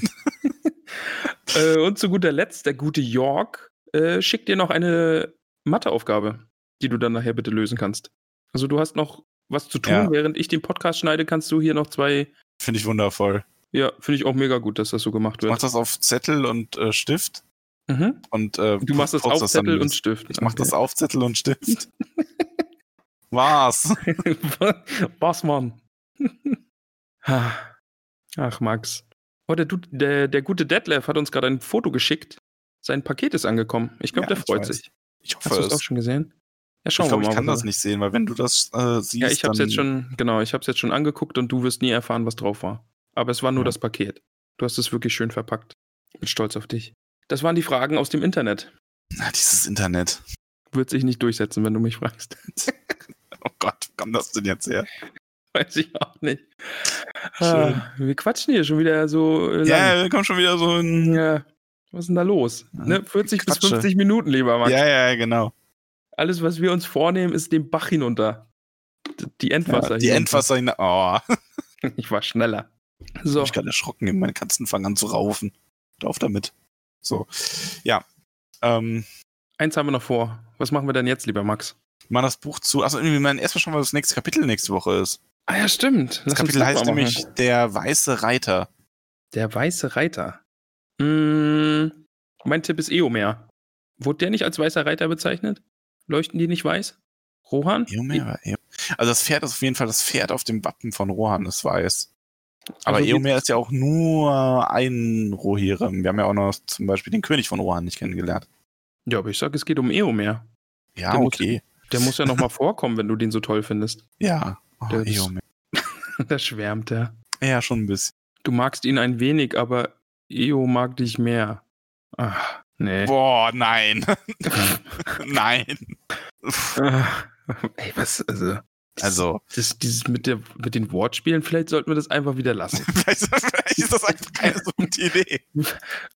Äh, und zu guter Letzt, der gute York äh, schickt dir noch eine Matheaufgabe, die du dann nachher bitte lösen kannst. Also du hast noch was zu tun, Ja. während ich den Podcast schneide, kannst du hier noch zwei. Finde ich wundervoll. Ja, finde ich auch mega gut, dass das so gemacht Ich mach wird. das auf Zettel und äh, Stift. Mhm. Und, äh, Du machst das auf Zettel und. Stift. Ich mach das auf Zettel und Stift. *laughs* Was? *laughs* Was, Mann? *laughs* Ach, Max. Oh, der, der, der gute Detlef hat uns gerade ein Foto geschickt. Sein Paket ist angekommen. Ich glaube, Ja, der ich freut sich. Ich hoffe Hast du es auch schon gesehen? Ja, Ich schauen glaube, wir mal. ich kann das nicht sehen, weil wenn du das äh, siehst, Ja, ich habe es jetzt schon, genau, ich habe es jetzt schon angeguckt und du wirst nie erfahren, was drauf war. Aber es war nur Ja. das Paket. Du hast es wirklich schön verpackt. Bin stolz auf dich. Das waren die Fragen aus dem Internet. Na, dieses Internet. Wird sich nicht durchsetzen, wenn du mich fragst. *laughs* Oh Gott, wo kam das denn jetzt her? Weiß ich auch nicht. Ah, wir quatschen hier schon wieder so äh, Ja, lang. wir kommen schon wieder so in. Ja. Was ist denn da los? Ja, Ne? 40 bis Quatsche. 50 Minuten, lieber Max. Ja, ja, genau. Alles, was wir uns vornehmen, ist den Bach hinunter. Die Endwasser Ja, die hinunter. Endwasser hin. Oh, *laughs* Ich war schneller. So, ich gerade erschrocken. Meine Katzen fangen an zu raufen. Drauf damit. So. Ja. Ähm, eins haben wir noch vor. Was machen wir denn jetzt, lieber Max? mal das Buch zu. Also irgendwie meinen erstmal schon, was das nächste Kapitel nächste Woche ist. Ah ja, stimmt. Das Kapitel heißt nämlich Der weiße Reiter. Der weiße Reiter. Mm, mein Tipp ist Eomer. Wurde der nicht als weißer Reiter bezeichnet? Leuchten die nicht weiß? Rohan? Eomer war Eo Also das Pferd ist auf jeden Fall das Pferd auf dem Wappen von Rohan, das weiß. Aber Also Eomer ist ja auch nur ein Rohirrim. Wir haben ja auch noch zum Beispiel den König von Rohan nicht kennengelernt. Ja, aber ich sag, es geht um Eomer. Ja, Der muss- okay. Der muss ja noch mal vorkommen, wenn du den so toll findest. Ja. Oh, *laughs* Der Eomer. da schwärmt er. Ja, schon ein bisschen. Du magst ihn ein wenig, aber Eo mag dich mehr. Ach, nee. Boah, nein. *laughs* *laughs* nein. Ey, was, also, Also, das, dieses mit, der, mit den Wortspielen, vielleicht sollten wir das einfach wieder lassen. *laughs* vielleicht, vielleicht ist das einfach keine so gute Idee.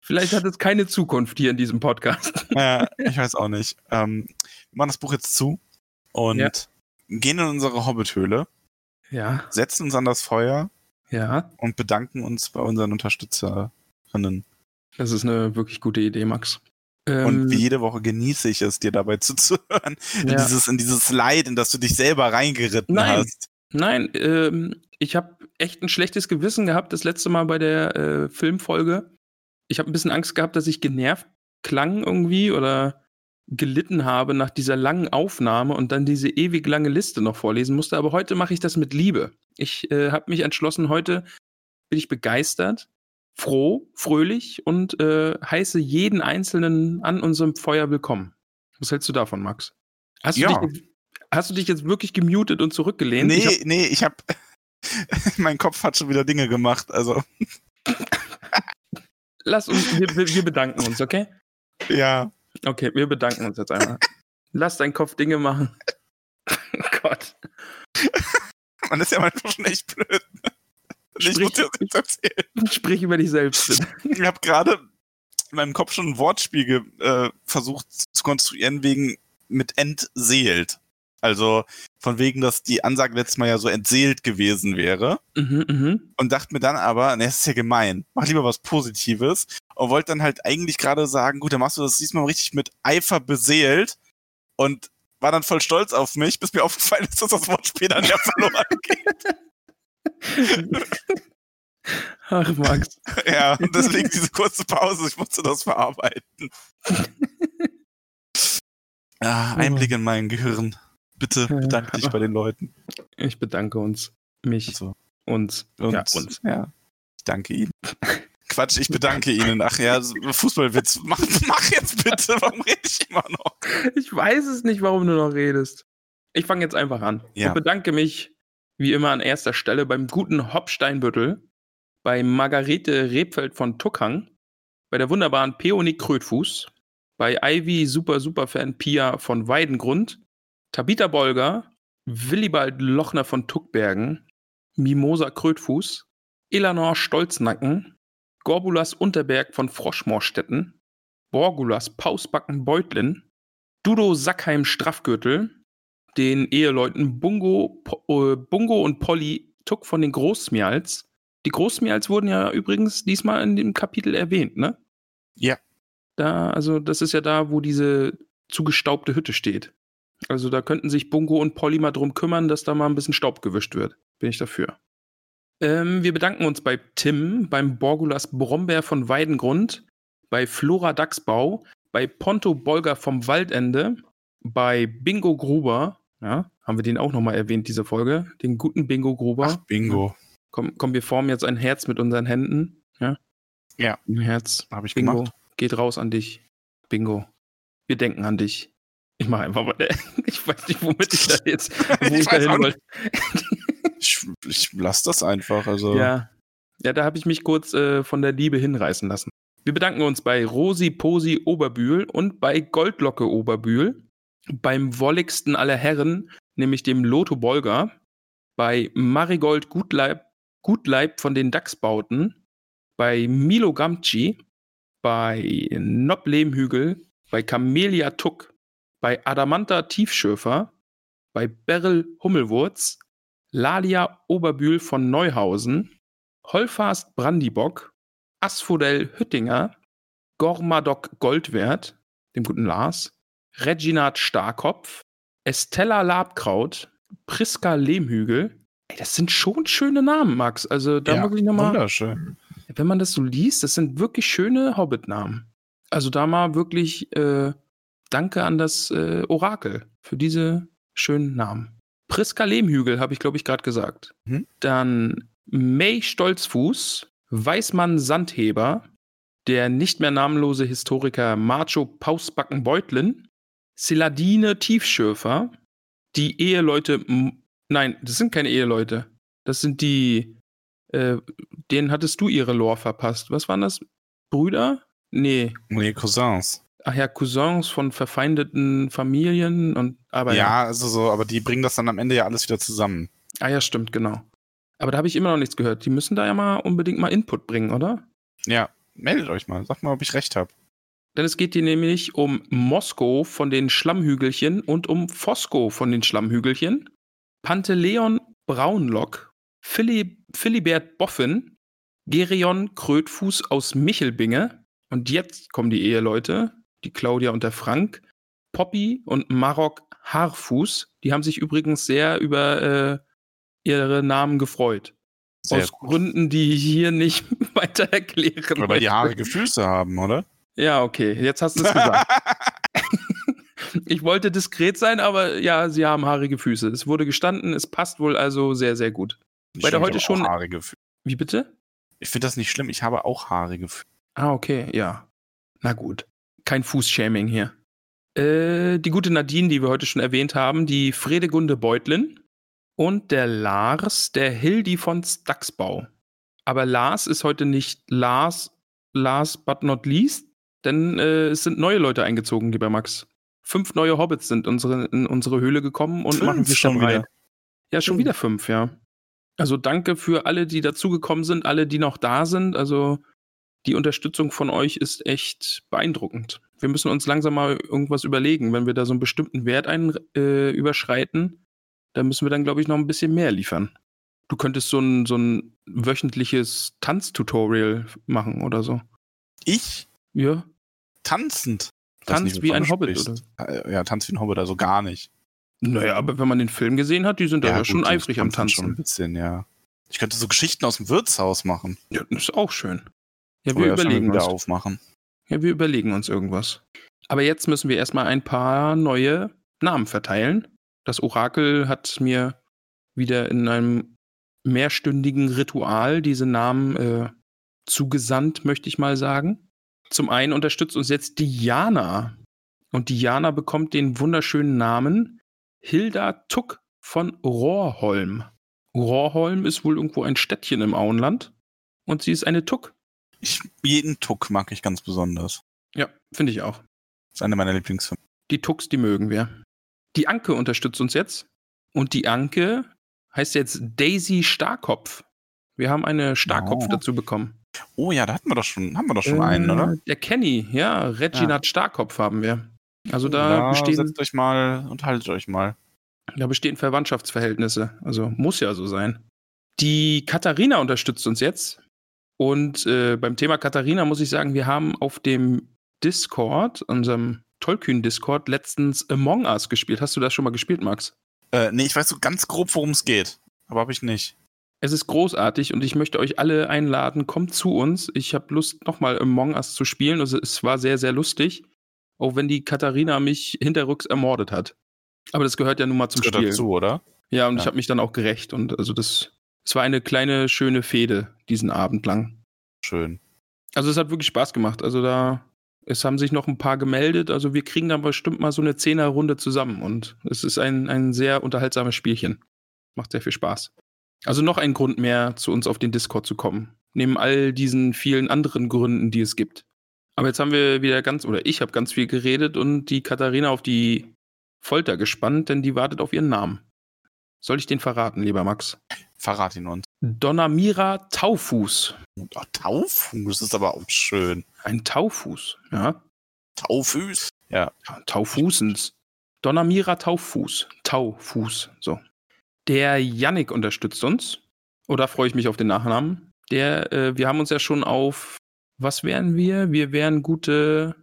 Vielleicht hat es keine Zukunft hier in diesem Podcast. *laughs* Ja, ich weiß auch nicht. Ähm, wir machen das Buch jetzt zu und Ja. gehen in unsere Hobbithöhle, Ja, setzen uns an das Feuer ja, und bedanken uns bei unseren Unterstützerinnen. das ist eine wirklich gute Idee, Max. Ähm, Und wie jede Woche genieße ich es, dir dabei zuzuhören. *laughs* In, ja. dieses, in dieses Leid, in das du dich selber reingeritten Nein. hast. Nein, ähm, ich habe echt ein schlechtes Gewissen gehabt das letzte Mal bei der äh, Filmfolge. Ich habe ein bisschen Angst gehabt, dass ich genervt klang irgendwie oder gelitten habe nach dieser langen Aufnahme und dann diese ewig lange Liste noch vorlesen musste. Aber heute mache ich das mit Liebe. Ich äh, habe mich entschlossen, heute bin ich begeistert, froh, fröhlich und äh, heiße jeden Einzelnen an unserem Feuer willkommen. Was hältst du davon, Max? Hast du, Ja. dich, jetzt- hast du dich jetzt wirklich gemutet und zurückgelehnt? Ich hab- Nee, nee, ich hab. *laughs* mein Kopf hat schon wieder Dinge gemacht. Also, Lass uns, wir, wir bedanken uns, okay? ja. Okay, wir bedanken uns jetzt einmal. Lass deinen Kopf Dinge machen. Oh *laughs* Gott. Man ist ja manchmal schon echt blöd. Ich Sprich- muss dir das jetzt erzählen. *laughs* Sprich über dich selbst. Ich habe gerade in meinem Kopf schon ein Wortspiel äh, versucht zu konstruieren wegen mit entseelt. Also von wegen, dass die Ansage letztes Mal ja so entseelt gewesen wäre. Mhm, mhm. Und dachte mir dann aber, ne, das ist ja gemein. Mach lieber was Positives. Und wollte dann halt eigentlich gerade sagen, gut, dann machst du das diesmal richtig mit Eifer beseelt. Und war dann voll stolz auf mich, bis mir aufgefallen ist, dass das Wortspiel dann ja verloren *laughs* geht. Ach, Max. *laughs* Ja, und deswegen diese kurze Pause, ich musste das verarbeiten. *laughs* Ah, Einblick in mein Gehirn. Bitte bedanke dich bei den Leuten. Ich bedanke uns. Mich. Also, Uns. uns. Ja, uns. Ja. Ich danke Ihnen. Quatsch, ich bedanke Ihnen. Ach ja, Fußballwitz. Mach, mach jetzt bitte. Warum rede ich immer noch? Ich weiß es nicht, warum du noch redest. Ich fange jetzt einfach an. Ja. Und bedanke mich, wie immer, an erster Stelle beim guten Hopp Steinbüttel, bei Margarete Rebfeld von Tuckhang, bei der wunderbaren Peony Krötfuß, bei Ivy Super Super Fan Pia von Weidengrund, Tabitha Bolger, Willibald Lochner von Tuckbergen, Mimosa Krötfuß, Elanor Stolznacken, Gorbulas Unterberg von Froschmorstetten, Borgulas Pausbacken Beutlin, Dudo Sackheim Straffgürtel, den Eheleuten Bungo, po, äh, Bungo und Polly Tuck von den Großmials. Die Großmials wurden ja übrigens diesmal in dem Kapitel erwähnt, ne? Ja. Da, also, das ist ja da, wo diese zugestaubte Hütte steht. Also, da könnten sich Bungo und Polly mal drum kümmern, dass da mal ein bisschen Staub gewischt wird. Bin ich dafür. Ähm, wir bedanken uns bei Tim, beim Borgulas Brombeer von Weidengrund, bei Flora Dachsbau, bei Ponto Bolger vom Waldende, bei Bingo Gruber, ja, haben wir den auch nochmal erwähnt, diese Folge, den guten Bingo Gruber. Ach, Bingo. Komm, komm, wir formen jetzt ein Herz mit unseren Händen, ja? Ja. Ein Herz. Habe ich Bingo, gemacht. geht raus an dich. Bingo. Wir denken an dich. Ich mache einfach weiter. *laughs* Ich weiß nicht, womit ich da *laughs* jetzt, wo Ich ich, da weiß auch hin nicht. wollte. Ich, ich lasse das einfach. Also, Ja. Ja, da habe ich mich kurz äh, von der Liebe hinreißen lassen. Wir bedanken uns bei Rosi Posi Oberbühl und bei Goldlocke Oberbühl, beim wolligsten aller Herren, nämlich dem Lotto Bolger, bei Marigold Gutleib, Gutleib von den Dachsbauten, bei Milo Gamci, bei Nob Lehmhügel, bei Camelia Tuck, bei Adamanta Tiefschöfer, bei Beryl Hummelwurz, Lalia Oberbühl von Neuhausen, Holfast Brandibock, Asphodel Hüttinger, Gormadok Goldwert, dem guten Lars, Reginat Starkopf, Estella Labkraut, Priska Lehmhügel. Ey, das sind schon schöne Namen, Max. Also da ja wirklich nochmal, wunderschön. wenn man das so liest, das sind wirklich schöne Hobbit-Namen. Also da mal wirklich äh, Danke an das äh, Orakel für diese schönen Namen. Priska Lehmhügel habe ich, glaube ich, gerade gesagt. Mhm. Dann May Stolzfuß, Weißmann Sandheber, der nicht mehr namenlose Historiker Macho Pausbacken Beutlin, Siladine Tiefschürfer, die Eheleute, nein, das sind keine Eheleute. Das sind die, äh, denen hattest du ihre Lore verpasst. Was waren das? Brüder? Nee. Nee, Cousins. Ach ja, Cousins von verfeindeten Familien und, aber ja, also so, aber die bringen das dann am Ende ja alles wieder zusammen. Ah ja, stimmt, genau. Aber da habe ich immer noch nichts gehört. Die müssen da ja mal unbedingt mal Input bringen, oder? Ja, meldet euch mal. Sagt mal, ob ich recht habe. Denn es geht hier nämlich um Mosko von den Schlammhügelchen und um Fosco von den Schlammhügelchen, Panteleon Braunlock, Phili Philibert Boffin, Gerion Krötfuß aus Michelbinge und jetzt kommen die Eheleute, die Claudia und der Frank, Poppy und Marok Haarfuß. Die haben sich übrigens sehr über äh, ihre Namen gefreut. Sehr Aus gut. Gründen, die ich hier nicht *laughs* weiter erklären Weil die möchte. haarige Füße haben, oder? Ja, okay, jetzt hast du es gesagt. *laughs* ich wollte diskret sein, aber ja, sie haben haarige Füße. Es wurde gestanden, es passt wohl also sehr, sehr gut. Ich der habe heute schon- Haarige Füße. Wie bitte? Ich finde das nicht schlimm. Ich habe auch haarige Füße. Ah, okay, ja. Na gut. Kein Fußshaming hier. Äh, die gute Nadine, die wir heute schon erwähnt haben, die Fredegunde Beutlin und der Lars, der Hildi von Staxbau. Aber Lars ist heute nicht Lars, last but not least, denn äh, es sind neue Leute eingezogen, lieber Max. Fünf neue Hobbits sind unsere, in unsere Höhle gekommen und Fünf machen sich schon dabei. wieder? Ja, schon Fünf. wieder fünf, ja. Also danke für alle, die dazugekommen sind, alle, die noch da sind. Also die Unterstützung von euch ist echt beeindruckend. Wir müssen uns langsam mal irgendwas überlegen. Wenn wir da so einen bestimmten Wert ein, äh, überschreiten, dann müssen wir dann, glaube ich, noch ein bisschen mehr liefern. Du könntest so ein, so ein wöchentliches Tanztutorial machen oder so. Ich? Ja, Tanzend. Tanz nicht, wie ein Hobbit, sprichst. Äh, Ja, Tanz wie ein Hobbit, also gar nicht. naja, aber wenn man den Film gesehen hat, die sind da ja, gut, schon eifrig am dann Schon ein Tanzen. bisschen, ja. Ich könnte so Geschichten aus dem Wirtshaus machen. Ja, das ist auch schön. Ja, Oder wir mal überlegen uns. aufmachen. Ja, wir überlegen uns irgendwas. Aber jetzt müssen wir erstmal ein paar neue Namen verteilen. Das Orakel hat mir wieder in einem mehrstündigen Ritual diese Namen äh, zugesandt, möchte ich mal sagen. Zum einen unterstützt uns jetzt Diana. Und Diana bekommt den wunderschönen Namen Hilda Tuck von Rohrholm. Rohrholm ist wohl irgendwo ein Städtchen im Auenland. Und sie ist eine Tuck. Ich, jeden Tuck mag ich ganz besonders. Ja, finde ich auch. Das ist eine meiner Lieblingsfilme. Die Tux, die mögen wir. Die Anke unterstützt uns jetzt. Und die Anke heißt jetzt Daisy Starkopf. Wir haben eine Starkopf Oh. dazu bekommen. Oh ja, da hatten wir doch schon, haben wir doch schon Äh, einen, oder? Der Kenny, ja, Reginat Starkopf haben wir. Also da, da bestehen, setzt euch mal, unterhaltet euch mal. da bestehen Verwandtschaftsverhältnisse. Also muss ja so sein. Die Katharina unterstützt uns jetzt. Und äh, beim Thema Katharina muss ich sagen, wir haben auf dem Discord, unserem Tollkühn-Discord, letztens Among Us gespielt. Hast du das schon mal gespielt, Max? Äh, nee, ich weiß so ganz grob, worum es geht. Aber habe ich nicht. Es ist großartig und ich möchte euch alle einladen, kommt zu uns. Ich habe Lust, nochmal Among Us zu spielen. Also es war sehr, sehr lustig. Auch wenn die Katharina mich hinterrücks ermordet hat. Aber das gehört ja nun mal zum Das Spiel. dazu, oder? Ja, und ich Ja. habe mich dann auch gerecht. Und also das, es war eine kleine, schöne Fehde diesen Abend lang. Schön. Also es hat wirklich Spaß gemacht. Also da, es haben sich noch ein paar gemeldet. Also wir kriegen dann bestimmt mal so eine Zehnerrunde zusammen. Und es ist ein, ein sehr unterhaltsames Spielchen. Macht sehr viel Spaß. Also noch ein Grund mehr, zu uns auf den Discord zu kommen. Neben all diesen vielen anderen Gründen, die es gibt. Aber jetzt haben wir wieder ganz, oder ich habe ganz viel geredet und die Katharina auf die Folter gespannt, denn die wartet auf ihren Namen. Soll ich den verraten, lieber Max? Verrat ihn uns. Donamira Taufuß. Oh, Taufuß ist aber auch schön. Ein Taufuß, ja. Taufuß. Ja. Taufußens. Donamira Taufuß. Taufuß, so. Der Yannick unterstützt uns. Oder freue ich mich auf den Nachnamen? Der, äh, wir haben uns ja schon auf, was wären wir? Wir wären gute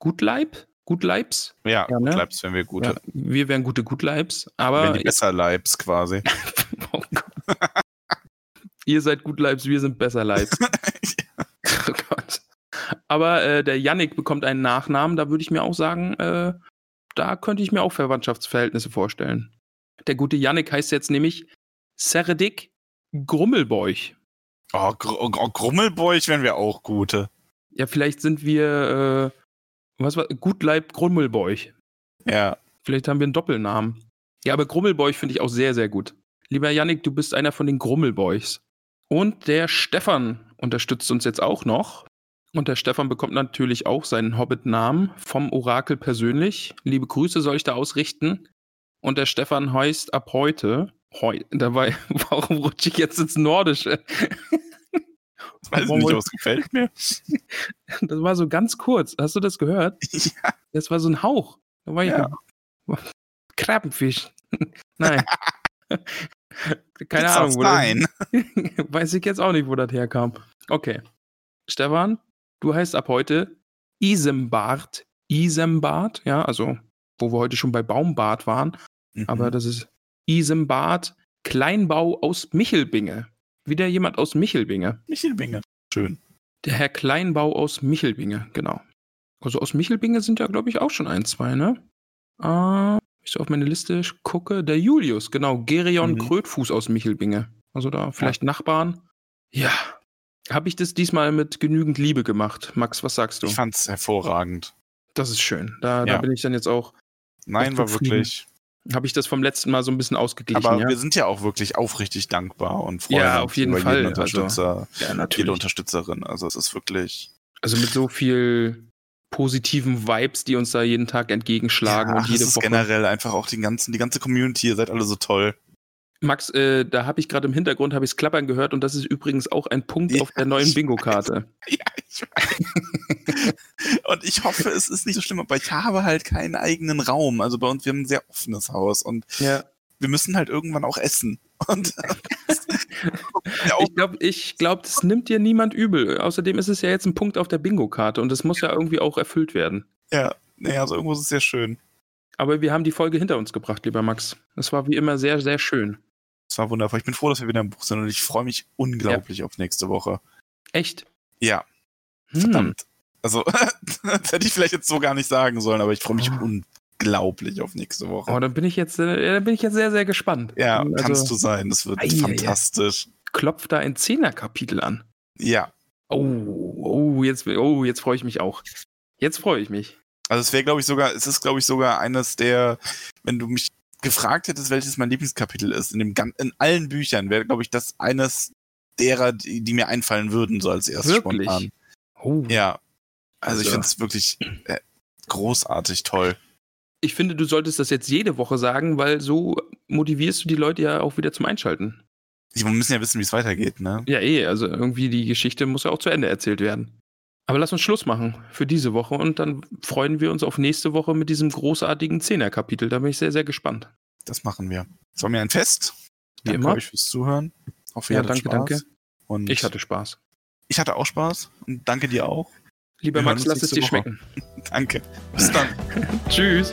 Gutleib? Gutleibs? Ja, Ja, ne? bleibst, wenn wir gut Ja, wir wären gute Gutleibs. Aber die besser Leibs quasi. *laughs* Oh Gott. Ihr seid Gutleibs, wir sind besser Leibs. *laughs* oh Gott. Aber äh, der Yannick bekommt einen Nachnamen, da würde ich mir auch sagen, äh, da könnte ich mir auch Verwandtschaftsverhältnisse vorstellen. Der gute Yannick heißt jetzt nämlich Seredik Grummelbeuch. Oh, Gr oh, Grummelbeuch wären wir auch gute. Ja, vielleicht sind wir, äh, was war, Gutleib Grummelbeuch. Ja. Vielleicht haben wir einen Doppelnamen. Ja, aber Grummelbeuch finde ich auch sehr, sehr gut. Lieber Yannick, du bist einer von den Grummelbeuchs. Und der Stefan unterstützt uns jetzt auch noch. Und der Stefan bekommt natürlich auch seinen Hobbit-Namen vom Orakel persönlich. Liebe Grüße soll ich da ausrichten. Und der Stefan heißt ab heute, heu, dabei, *laughs* warum rutsche ich jetzt ins Nordische? Weiß ich nicht, was gefällt mir. *laughs* Das war so ganz kurz. Hast du das gehört? *laughs* Ja. Das war so ein Hauch. Da war Ja. ich Krabbenfisch. Nein. Keine Ahnung. das- Nein. Weiß ich jetzt auch nicht, wo das herkam. Okay. Stefan, du heißt ab heute Isembart. Isembart, ja, also wo wir heute schon bei Baumbart waren, aber Mhm. das ist Isembart, Kleinbau aus Michelbinge. Wieder jemand aus Michelbinge. Michael Binge. Schön. Der Herr Kleinbau aus Michelbinge, genau. Also aus Michelbinge sind ja, glaube ich, auch schon ein, zwei, ne? Äh, ich so auf meine Liste gucke, der Julius, genau, Gerion Mhm. Krötfuß aus Michelbinge. Also da vielleicht Nachbarn. Ja. Habe ich das diesmal mit genügend Liebe gemacht? Max, was sagst du? Ich fand's hervorragend. Das ist schön. Da, da Ja. bin ich dann jetzt auch, Nein, war wirklich. habe ich das vom letzten Mal so ein bisschen ausgeglichen, Aber ja? wir sind ja auch wirklich aufrichtig dankbar und freuen Ja, uns auf jeden über Fall, jeden Unterstützer, ja, jede Unterstützerin. Also es ist wirklich. Also mit so viel positiven Vibes, die uns da jeden Tag entgegenschlagen ja, und jede es ist Woche. generell einfach auch die ganzen, die ganze Community, ihr seid alle so toll. Max, äh, da habe ich gerade im Hintergrund habe ich Klappern gehört und das ist übrigens auch ein Punkt Ja, auf der neuen Bingo-Karte. *laughs* Ja, ich weiß. und ich hoffe, es ist nicht so schlimm, aber ich habe halt keinen eigenen Raum. Also bei uns, wir haben ein sehr offenes Haus und Ja. wir müssen halt irgendwann auch essen. *laughs* Und *laughs* Ich glaube, ich glaub, das nimmt dir niemand übel. Außerdem ist es ja jetzt ein Punkt auf der Bingo-Karte und das muss ja irgendwie auch erfüllt werden. ja, nee, also irgendwo ist es sehr schön. Aber wir haben die Folge hinter uns gebracht, lieber Max. Es war wie immer sehr, sehr schön. Es war wundervoll. Ich bin froh, dass wir wieder im Buch sind und ich freue mich unglaublich auf nächste Woche. Echt? Ja, Hm. verdammt. Also, *laughs* das hätte ich vielleicht jetzt so gar nicht sagen sollen, aber ich freue mich Oh. unglaublich auf nächste Woche. Oh, dann bin ich jetzt, äh, dann bin ich jetzt sehr, sehr gespannt. ja, Also, kannst du sein. Das wird Ei, fantastisch. Klopft da ein Zehner-Kapitel an. Ja. Oh, oh, jetzt, oh, jetzt freue ich mich auch. Jetzt freue ich mich. Also es wäre, glaube ich, sogar, es ist, glaube ich, sogar eines der, wenn du mich gefragt hättest, welches mein Lieblingskapitel ist, in dem in allen Büchern, wäre, glaube ich, das eines derer, die, die mir einfallen würden, so als erstes Wirklich? spontan. Oh. Ja. Also, ich Also- finde es wirklich äh, großartig toll. Ich finde, du solltest das jetzt jede Woche sagen, weil so motivierst du die Leute ja auch wieder zum Einschalten. Wir müssen ja wissen, wie es weitergeht, ne? Ja, eh, also irgendwie die Geschichte muss ja auch zu Ende erzählt werden. Aber lass uns Schluss machen für diese Woche und dann freuen wir uns auf nächste Woche mit diesem großartigen Zehner-Kapitel. Da bin ich sehr, sehr gespannt. Das machen wir. Es war mir ein Fest. Wie danke immer. euch fürs Zuhören. Hoffe, ihr Ja, danke, Spaß. danke. Und Ich hatte Spaß. ich hatte auch Spaß und danke dir auch. Lieber Max, lass es dir Woche. schmecken. *laughs* Danke. Bis dann. *laughs* Tschüss.